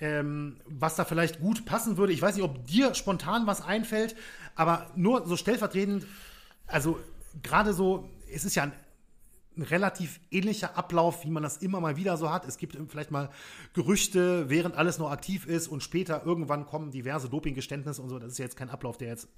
ähm, was da vielleicht gut passen würde. Ich weiß nicht, ob dir spontan was einfällt, aber nur so stellvertretend, also gerade so, es ist ja ein, ein relativ ähnlicher Ablauf, wie man das immer mal wieder so hat. Es gibt vielleicht mal Gerüchte, während alles noch aktiv ist und später irgendwann kommen diverse Dopinggeständnisse und so. Das ist ja jetzt kein Ablauf, der jetzt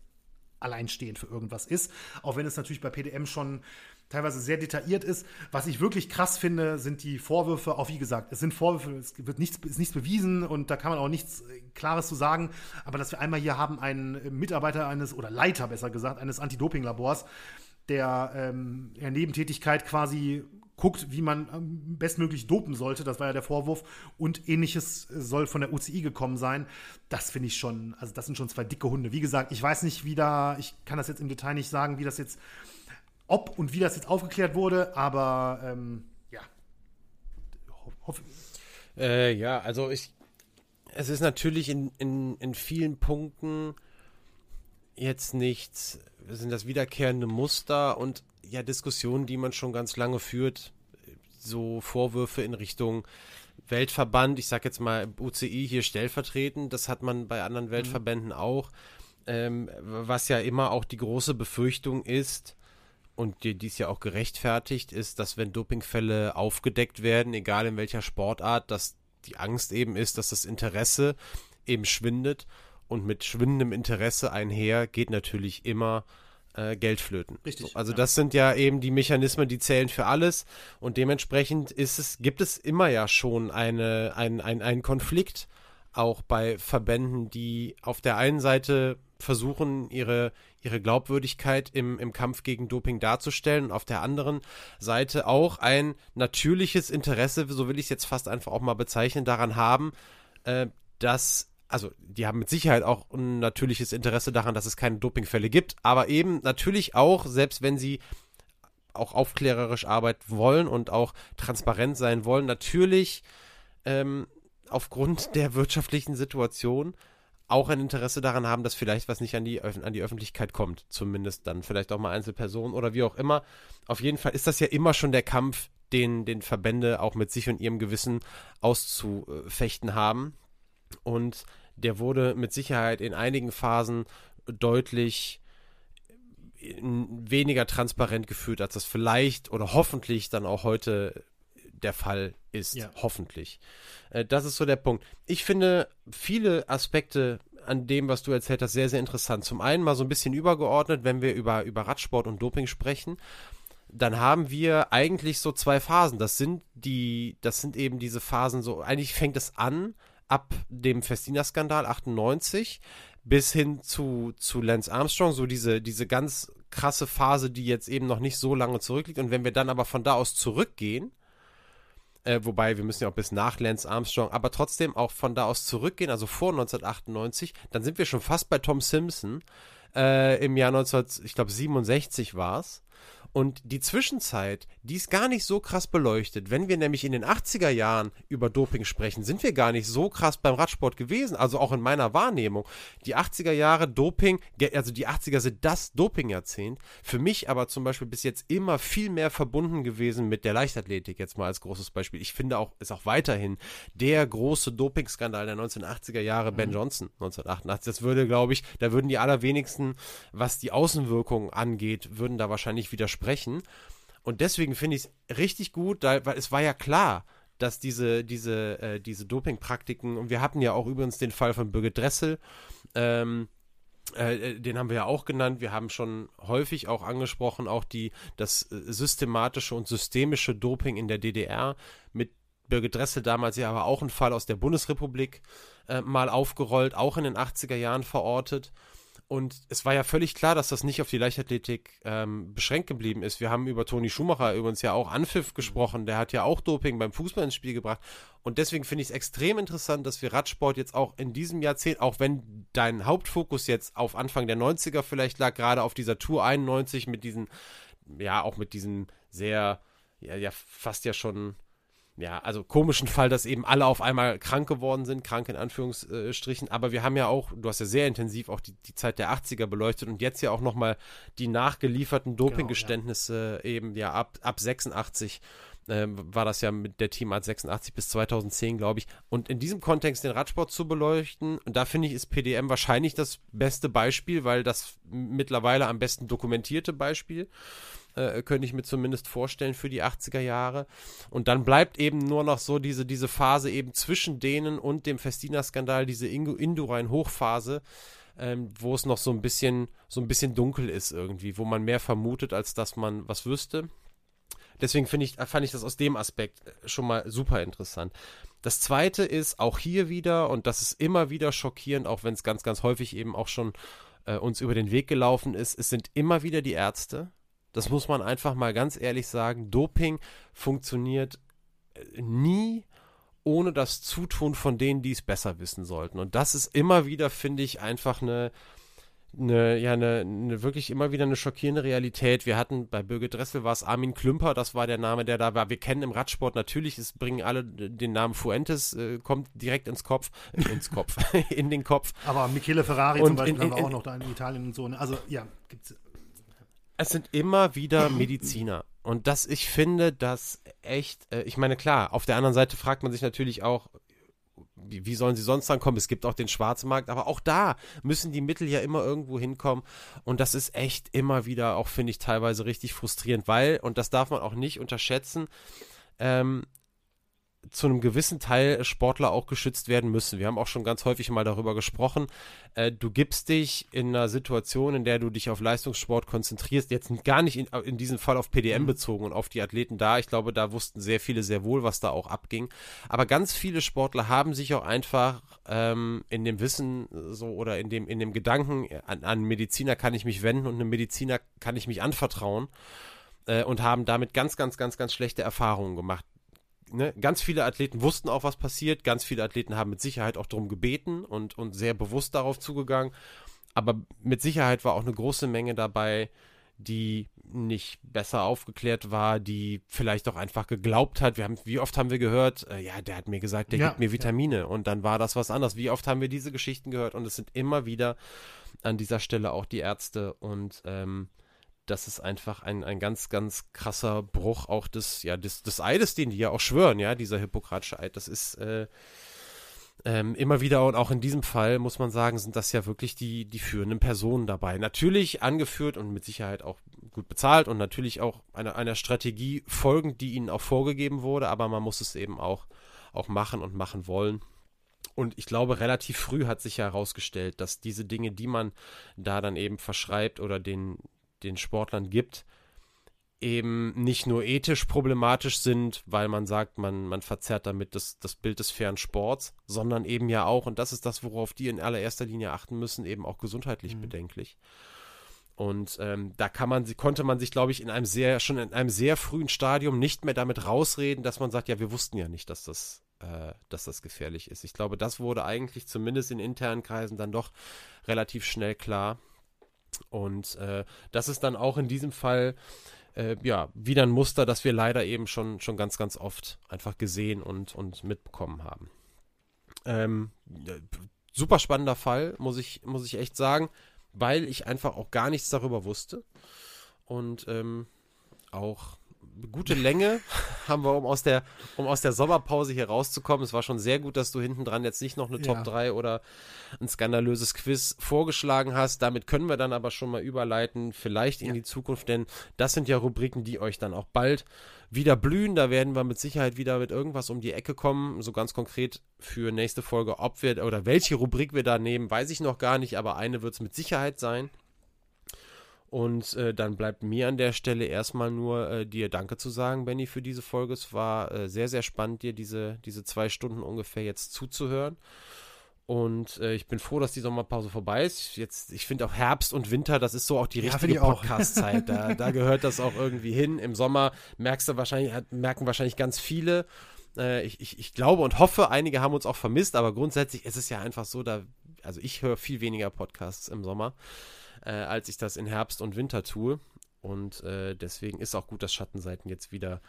alleinstehend für irgendwas ist. Auch wenn es natürlich bei PDM schon teilweise sehr detailliert ist. Was ich wirklich krass finde, sind die Vorwürfe, auch wie gesagt, es sind Vorwürfe, es wird nichts, ist nichts bewiesen und da kann man auch nichts Klares zu sagen. Aber dass wir einmal hier haben einen Mitarbeiter eines, oder Leiter besser gesagt, eines Anti-Doping-Labors, der ähm, in Nebentätigkeit quasi guckt, wie man ähm, bestmöglich dopen sollte. Das war ja der Vorwurf. Und ähnliches soll von der UCI gekommen sein. Das finde ich schon, also das sind schon zwei dicke Hunde. Wie gesagt, ich weiß nicht, wie da, ich kann das jetzt im Detail nicht sagen, wie das jetzt, ob und wie das jetzt aufgeklärt wurde, aber ähm, ja. Hoffe. Äh, ja, also ich, es ist natürlich in, in, in vielen Punkten jetzt nichts, sind das wiederkehrende Muster und ja Diskussionen, die man schon ganz lange führt, so Vorwürfe in Richtung Weltverband, ich sag jetzt mal UCI hier stellvertretend, das hat man bei anderen Weltverbänden mhm. auch, ähm, was ja immer auch die große Befürchtung ist, und die, die ist ja auch gerechtfertigt, ist, dass wenn Dopingfälle aufgedeckt werden, egal in welcher Sportart, dass die Angst eben ist, dass das Interesse eben schwindet und mit schwindendem Interesse einher geht natürlich immer äh, Geld flöten. Richtig. So, also ja. das sind ja eben die Mechanismen, die zählen für alles und dementsprechend ist es, gibt es immer ja schon eine, ein, ein, einen Konflikt auch bei Verbänden, die auf der einen Seite versuchen, ihre, ihre Glaubwürdigkeit im, im Kampf gegen Doping darzustellen und auf der anderen Seite auch ein natürliches Interesse, so will ich es jetzt fast einfach auch mal bezeichnen, daran haben, äh, dass also die haben mit Sicherheit auch ein natürliches Interesse daran, dass es keine Dopingfälle gibt, aber eben natürlich auch, selbst wenn sie auch aufklärerisch arbeiten wollen und auch transparent sein wollen, natürlich ähm, aufgrund der wirtschaftlichen Situation auch ein Interesse daran haben, dass vielleicht was nicht an die, an die Öffentlichkeit kommt. Zumindest dann vielleicht auch mal Einzelpersonen oder wie auch immer. Auf jeden Fall ist das ja immer schon der Kampf, den, den Verbände auch mit sich und ihrem Gewissen auszufechten haben. Und der wurde mit Sicherheit in einigen Phasen deutlich weniger transparent geführt, als das vielleicht oder hoffentlich dann auch heute der Fall ist. Ja. Hoffentlich. Äh, das ist so der Punkt. Ich finde viele Aspekte an dem, was du erzählt hast, sehr, sehr interessant. Zum einen mal so ein bisschen übergeordnet, wenn wir über, über Radsport und Doping sprechen dann haben wir eigentlich so zwei Phasen. Das sind die, das sind eben diese Phasen so, eigentlich fängt es an ab dem Festina-Skandal 98 bis hin zu, zu Lance Armstrong, so diese, diese ganz krasse Phase, die jetzt eben noch nicht so lange zurückliegt. Und wenn wir dann aber von da aus zurückgehen, äh, wobei wir müssen ja auch bis nach Lance Armstrong, aber trotzdem auch von da aus zurückgehen, also vor 1998, dann sind wir schon fast bei Tom Simpson. Äh, Im Jahr 19, ich glaube 67 war es. Und die Zwischenzeit, die ist gar nicht so krass beleuchtet. Wenn wir nämlich in den 80er Jahren über Doping sprechen, sind wir gar nicht so krass beim Radsport gewesen. Also auch in meiner Wahrnehmung. Die 80er Jahre Doping, also die 80er sind das Doping-Jahrzehnt. Für mich aber zum Beispiel bis jetzt immer viel mehr verbunden gewesen mit der Leichtathletik, jetzt mal als großes Beispiel. Ich finde auch, ist auch weiterhin der große Dopingskandal der 1980er Jahre, Ben mhm. Johnson 1988. Das würde, glaube ich, da würden die allerwenigsten, was die Außenwirkungen angeht, würden da wahrscheinlich widersprechen sprechen. Und deswegen finde ich es richtig gut, da, weil es war ja klar, dass diese, diese, äh, diese Dopingpraktiken, und wir hatten ja auch übrigens den Fall von Birgit Dressel, ähm, Äh, den haben wir ja auch genannt. Wir haben schon häufig auch angesprochen, auch die, das systematische und systemische Doping in der DDR mit Birgit Dressel damals ja aber auch ein Fall aus der Bundesrepublik äh, mal aufgerollt, auch in den 80er Jahren verortet. Und es war ja völlig klar, dass das nicht auf die Leichtathletik ähm, beschränkt geblieben ist. Wir haben über Toni Schumacher übrigens ja auch Anpfiff gesprochen. Der hat ja auch Doping beim Fußball ins Spiel gebracht. Und deswegen finde ich es extrem interessant, dass wir Radsport jetzt auch in diesem Jahrzehnt, auch wenn dein Hauptfokus jetzt auf Anfang der 90er vielleicht lag, gerade auf dieser Tour 91 mit diesen, ja, auch mit diesen sehr, ja, ja fast ja schon ja, also komischen Fall, dass eben alle auf einmal krank geworden sind, krank in Anführungsstrichen. Aber wir haben ja auch, du hast ja sehr intensiv auch die, die Zeit der 80er beleuchtet und jetzt ja auch nochmal die nachgelieferten Dopinggeständnisse genau, ja. eben ja ab, ab 86 äh, war das ja mit der Teamart 86 bis 2010, glaube ich. Und in diesem Kontext den Radsport zu beleuchten, und da finde ich, ist PDM wahrscheinlich das beste Beispiel, weil das mittlerweile am besten dokumentierte Beispiel äh, könnte ich mir zumindest vorstellen für die 80er Jahre. Und dann bleibt eben nur noch so diese, diese Phase eben zwischen denen und dem Festina-Skandal, diese Indurain-Hochphase, ähm, wo es noch so ein bisschen, so ein bisschen dunkel ist irgendwie, wo man mehr vermutet, als dass man was wüsste. Deswegen ich, fand ich das aus dem Aspekt äh, schon mal super interessant. Das zweite ist auch hier wieder, und das ist immer wieder schockierend, auch wenn es ganz, ganz häufig eben auch schon äh, uns über den Weg gelaufen ist, es sind immer wieder die Ärzte, das muss man einfach mal ganz ehrlich sagen. Doping funktioniert äh, nie ohne das Zutun von denen, die es besser wissen sollten. Und das ist immer wieder, finde ich, einfach eine, eine, ja, eine, eine, wirklich immer wieder eine schockierende Realität. Wir hatten bei Birgit Dressel war es Armin Klümper, das war der Name, der da war. Wir kennen im Radsport natürlich, es bringen alle den Namen Fuentes, äh, kommt direkt ins Kopf, äh, ins Kopf, in den Kopf. Aber Michele Ferrari und zum Beispiel in, in, haben wir auch noch da in Italien und so. Ne? Also ja, gibt's es sind immer wieder Mediziner. Und das, ich finde, das echt, äh, ich meine, klar, auf der anderen Seite fragt man sich natürlich auch, wie, wie, sollen sie sonst dann kommen? Es gibt auch den Schwarzmarkt, aber auch da müssen die Mittel ja immer irgendwo hinkommen. Und das ist echt immer wieder, auch finde ich teilweise richtig frustrierend, weil, und das darf man auch nicht unterschätzen, ähm, zu einem gewissen Teil Sportler auch geschützt werden müssen. Wir haben auch schon ganz häufig mal darüber gesprochen. Äh, du gibst dich in einer Situation, in der du dich auf Leistungssport konzentrierst, jetzt gar nicht in, in diesem Fall auf PDM mhm. bezogen und auf die Athleten da. Ich glaube, da wussten sehr viele sehr wohl, was da auch abging. Aber ganz viele Sportler haben sich auch einfach ähm, in dem Wissen so oder in dem, in dem Gedanken, an, an Mediziner kann ich mich wenden und einem Mediziner kann ich mich anvertrauen äh, und haben damit ganz, ganz, ganz, ganz schlechte Erfahrungen gemacht ne, ganz viele Athleten wussten auch, was passiert. Ganz viele Athleten haben mit Sicherheit auch darum gebeten und, und sehr bewusst darauf zugegangen. Aber mit Sicherheit war auch eine große Menge dabei, die nicht besser aufgeklärt war, die vielleicht auch einfach geglaubt hat. Wir haben, wie oft haben wir gehört, äh, ja, der hat mir gesagt, der ja, gibt mir Vitamine ja. und dann war das was anderes. Wie oft haben wir diese Geschichten gehört und es sind immer wieder an dieser Stelle auch die Ärzte und ähm, das ist einfach ein, ein ganz, ganz krasser Bruch auch des, ja, des, des Eides, den die ja auch schwören, ja, dieser hippokratische Eid. Das ist äh, ähm, immer wieder und auch in diesem Fall muss man sagen, sind das ja wirklich die, die führenden Personen dabei. Natürlich angeführt und mit Sicherheit auch gut bezahlt und natürlich auch einer, einer Strategie folgend, die ihnen auch vorgegeben wurde, aber man muss es eben auch, auch machen und machen wollen. Und ich glaube, relativ früh hat sich ja herausgestellt, dass diese Dinge, die man da dann eben verschreibt oder den, den Sportlern gibt, eben nicht nur ethisch problematisch sind, weil man sagt, man, man verzerrt damit das, das Bild des fairen Sports, sondern eben ja auch, und das ist das, worauf die in allererster Linie achten müssen, eben auch gesundheitlich mhm. bedenklich. Und ähm, da kann man, konnte man sich, glaube ich, in einem sehr, schon in einem sehr frühen Stadium nicht mehr damit rausreden, dass man sagt, ja, wir wussten ja nicht, dass das, äh, dass das gefährlich ist. Ich glaube, das wurde eigentlich zumindest in internen Kreisen dann doch relativ schnell klar. Und äh, das ist dann auch in diesem Fall äh, ja wieder ein Muster, das wir leider eben schon, schon ganz, ganz oft einfach gesehen und, und mitbekommen haben. Ähm, super spannender Fall, muss ich, muss ich echt sagen, weil ich einfach auch gar nichts darüber wusste. Und ähm, auch gute Länge haben wir, um aus der, um aus der Sommerpause hier rauszukommen. Es war schon sehr gut, dass du hinten dran jetzt nicht noch eine Top 3 oder ein skandalöses Quiz vorgeschlagen hast. Damit können wir dann aber schon mal überleiten, vielleicht in ja. die Zukunft, denn das sind ja Rubriken, die euch dann auch bald wieder blühen. Da werden wir mit Sicherheit wieder mit irgendwas um die Ecke kommen. So ganz konkret für nächste Folge, ob wir oder welche Rubrik wir da nehmen, weiß ich noch gar nicht, aber eine wird es mit Sicherheit sein. Und äh, dann bleibt mir an der Stelle erstmal nur äh, dir Danke zu sagen, Benny, für diese Folge. Es war äh, sehr, sehr spannend, dir diese, diese zwei Stunden ungefähr jetzt zuzuhören. Und äh, ich bin froh, dass die Sommerpause vorbei ist. Jetzt, ich finde auch Herbst und Winter, das ist so auch die richtige ja, Podcast-Zeit. da, da gehört das auch irgendwie hin. Im Sommer merkst du wahrscheinlich, merken wahrscheinlich ganz viele. Äh, ich, ich, ich glaube und hoffe, einige haben uns auch vermisst, aber grundsätzlich ist es ja einfach so, da, also ich höre viel weniger Podcasts im Sommer äh, als ich das in Herbst und Winter tue. Und äh, deswegen ist auch gut, dass Schattenseiten jetzt wieder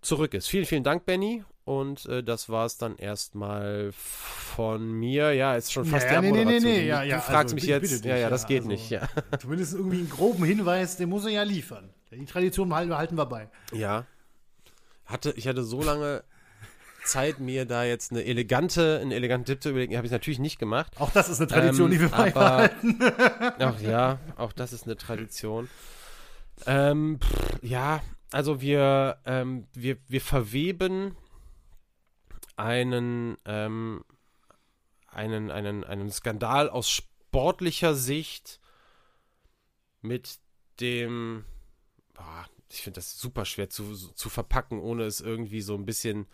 zurück ist. Vielen, vielen Dank, Benny. Und äh, das war es dann erstmal von mir. Ja, ist schon fast ja, die nee, Nee, nee, nee, ja, du ja, fragst also, mich jetzt. Dich, ja, ja, das geht also, nicht. Ja. Zumindest irgendwie einen groben Hinweis, den muss er ja liefern. Die Tradition behalten wir bei. Ja. Hatte, ich hatte so lange Zeit, mir da jetzt eine elegante, einen eleganten Tipp zu überlegen. Habe ich natürlich nicht gemacht. Auch das ist eine Tradition, ähm, die wir beibehalten. Ach ja, auch das ist eine Tradition. Ähm, pff, ja, also wir, ähm, wir, wir verweben einen, ähm, einen, einen, einen Skandal aus sportlicher Sicht mit dem, boah, ich finde das super schwer zu, zu verpacken, ohne es irgendwie so ein bisschen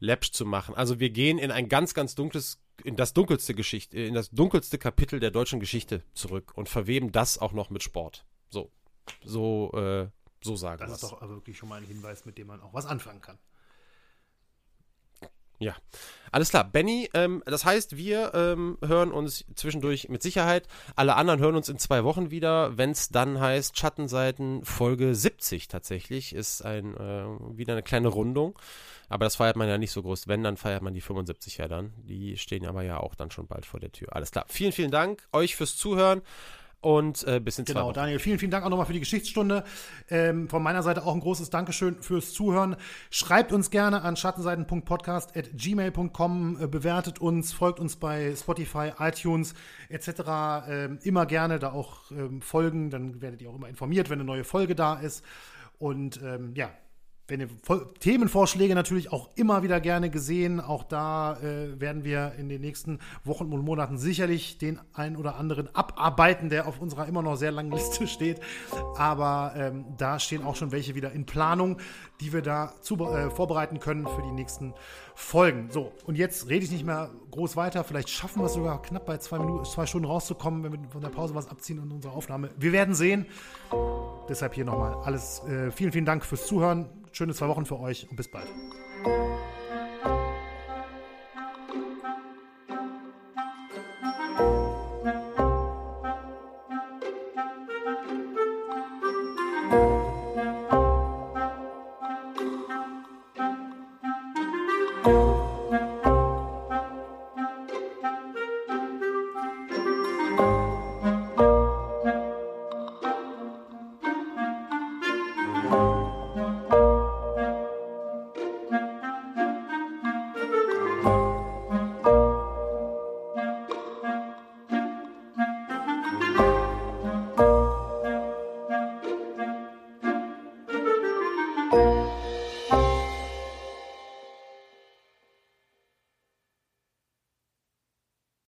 läppsch zu machen. Also wir gehen in ein ganz, ganz dunkles, in das dunkelste Geschichte, in das dunkelste Kapitel der deutschen Geschichte zurück und verweben das auch noch mit Sport. So, so, äh, so sagen Das ist doch wirklich schon mal ein Hinweis, mit dem man auch was anfangen kann. Ja, alles klar. Benny, ähm, das heißt, wir ähm, hören uns zwischendurch mit Sicherheit. Alle anderen hören uns in zwei Wochen wieder, wenn es dann heißt Schattenseiten Folge 70 tatsächlich. Ist ein, äh, wieder eine kleine Rundung. Aber das feiert man ja nicht so groß. Wenn, dann feiert man die 75 ja dann. Die stehen aber ja auch dann schon bald vor der Tür. Alles klar. Vielen, vielen Dank euch fürs Zuhören. Und äh, bis in genau, zwei Wochen. Daniel, vielen, vielen Dank auch nochmal für die Geschichtsstunde. Ähm, von meiner Seite auch ein großes Dankeschön fürs Zuhören. Schreibt uns gerne an schattenseiten.podcast.gmail.com, äh, bewertet uns, folgt uns bei Spotify, iTunes etc. Ähm, immer gerne da auch ähm, folgen, dann werdet ihr auch immer informiert, wenn eine neue Folge da ist. Und ähm, ja, wenn ihr Themenvorschläge natürlich auch immer wieder gerne gesehen. Auch da äh, werden wir in den nächsten Wochen und Monaten sicherlich den einen oder anderen abarbeiten, der auf unserer immer noch sehr langen Liste steht. Aber ähm, da stehen auch schon welche wieder in Planung, die wir da zu, äh, vorbereiten können für die nächsten Folgen. So, und jetzt rede ich nicht mehr groß weiter. Vielleicht schaffen wir es sogar knapp bei zwei, Minuten, zwei Stunden rauszukommen, wenn wir von der Pause was abziehen in unserer Aufnahme. Wir werden sehen. Deshalb hier nochmal alles. Äh, vielen, vielen Dank fürs Zuhören. Schöne zwei Wochen für euch und bis bald.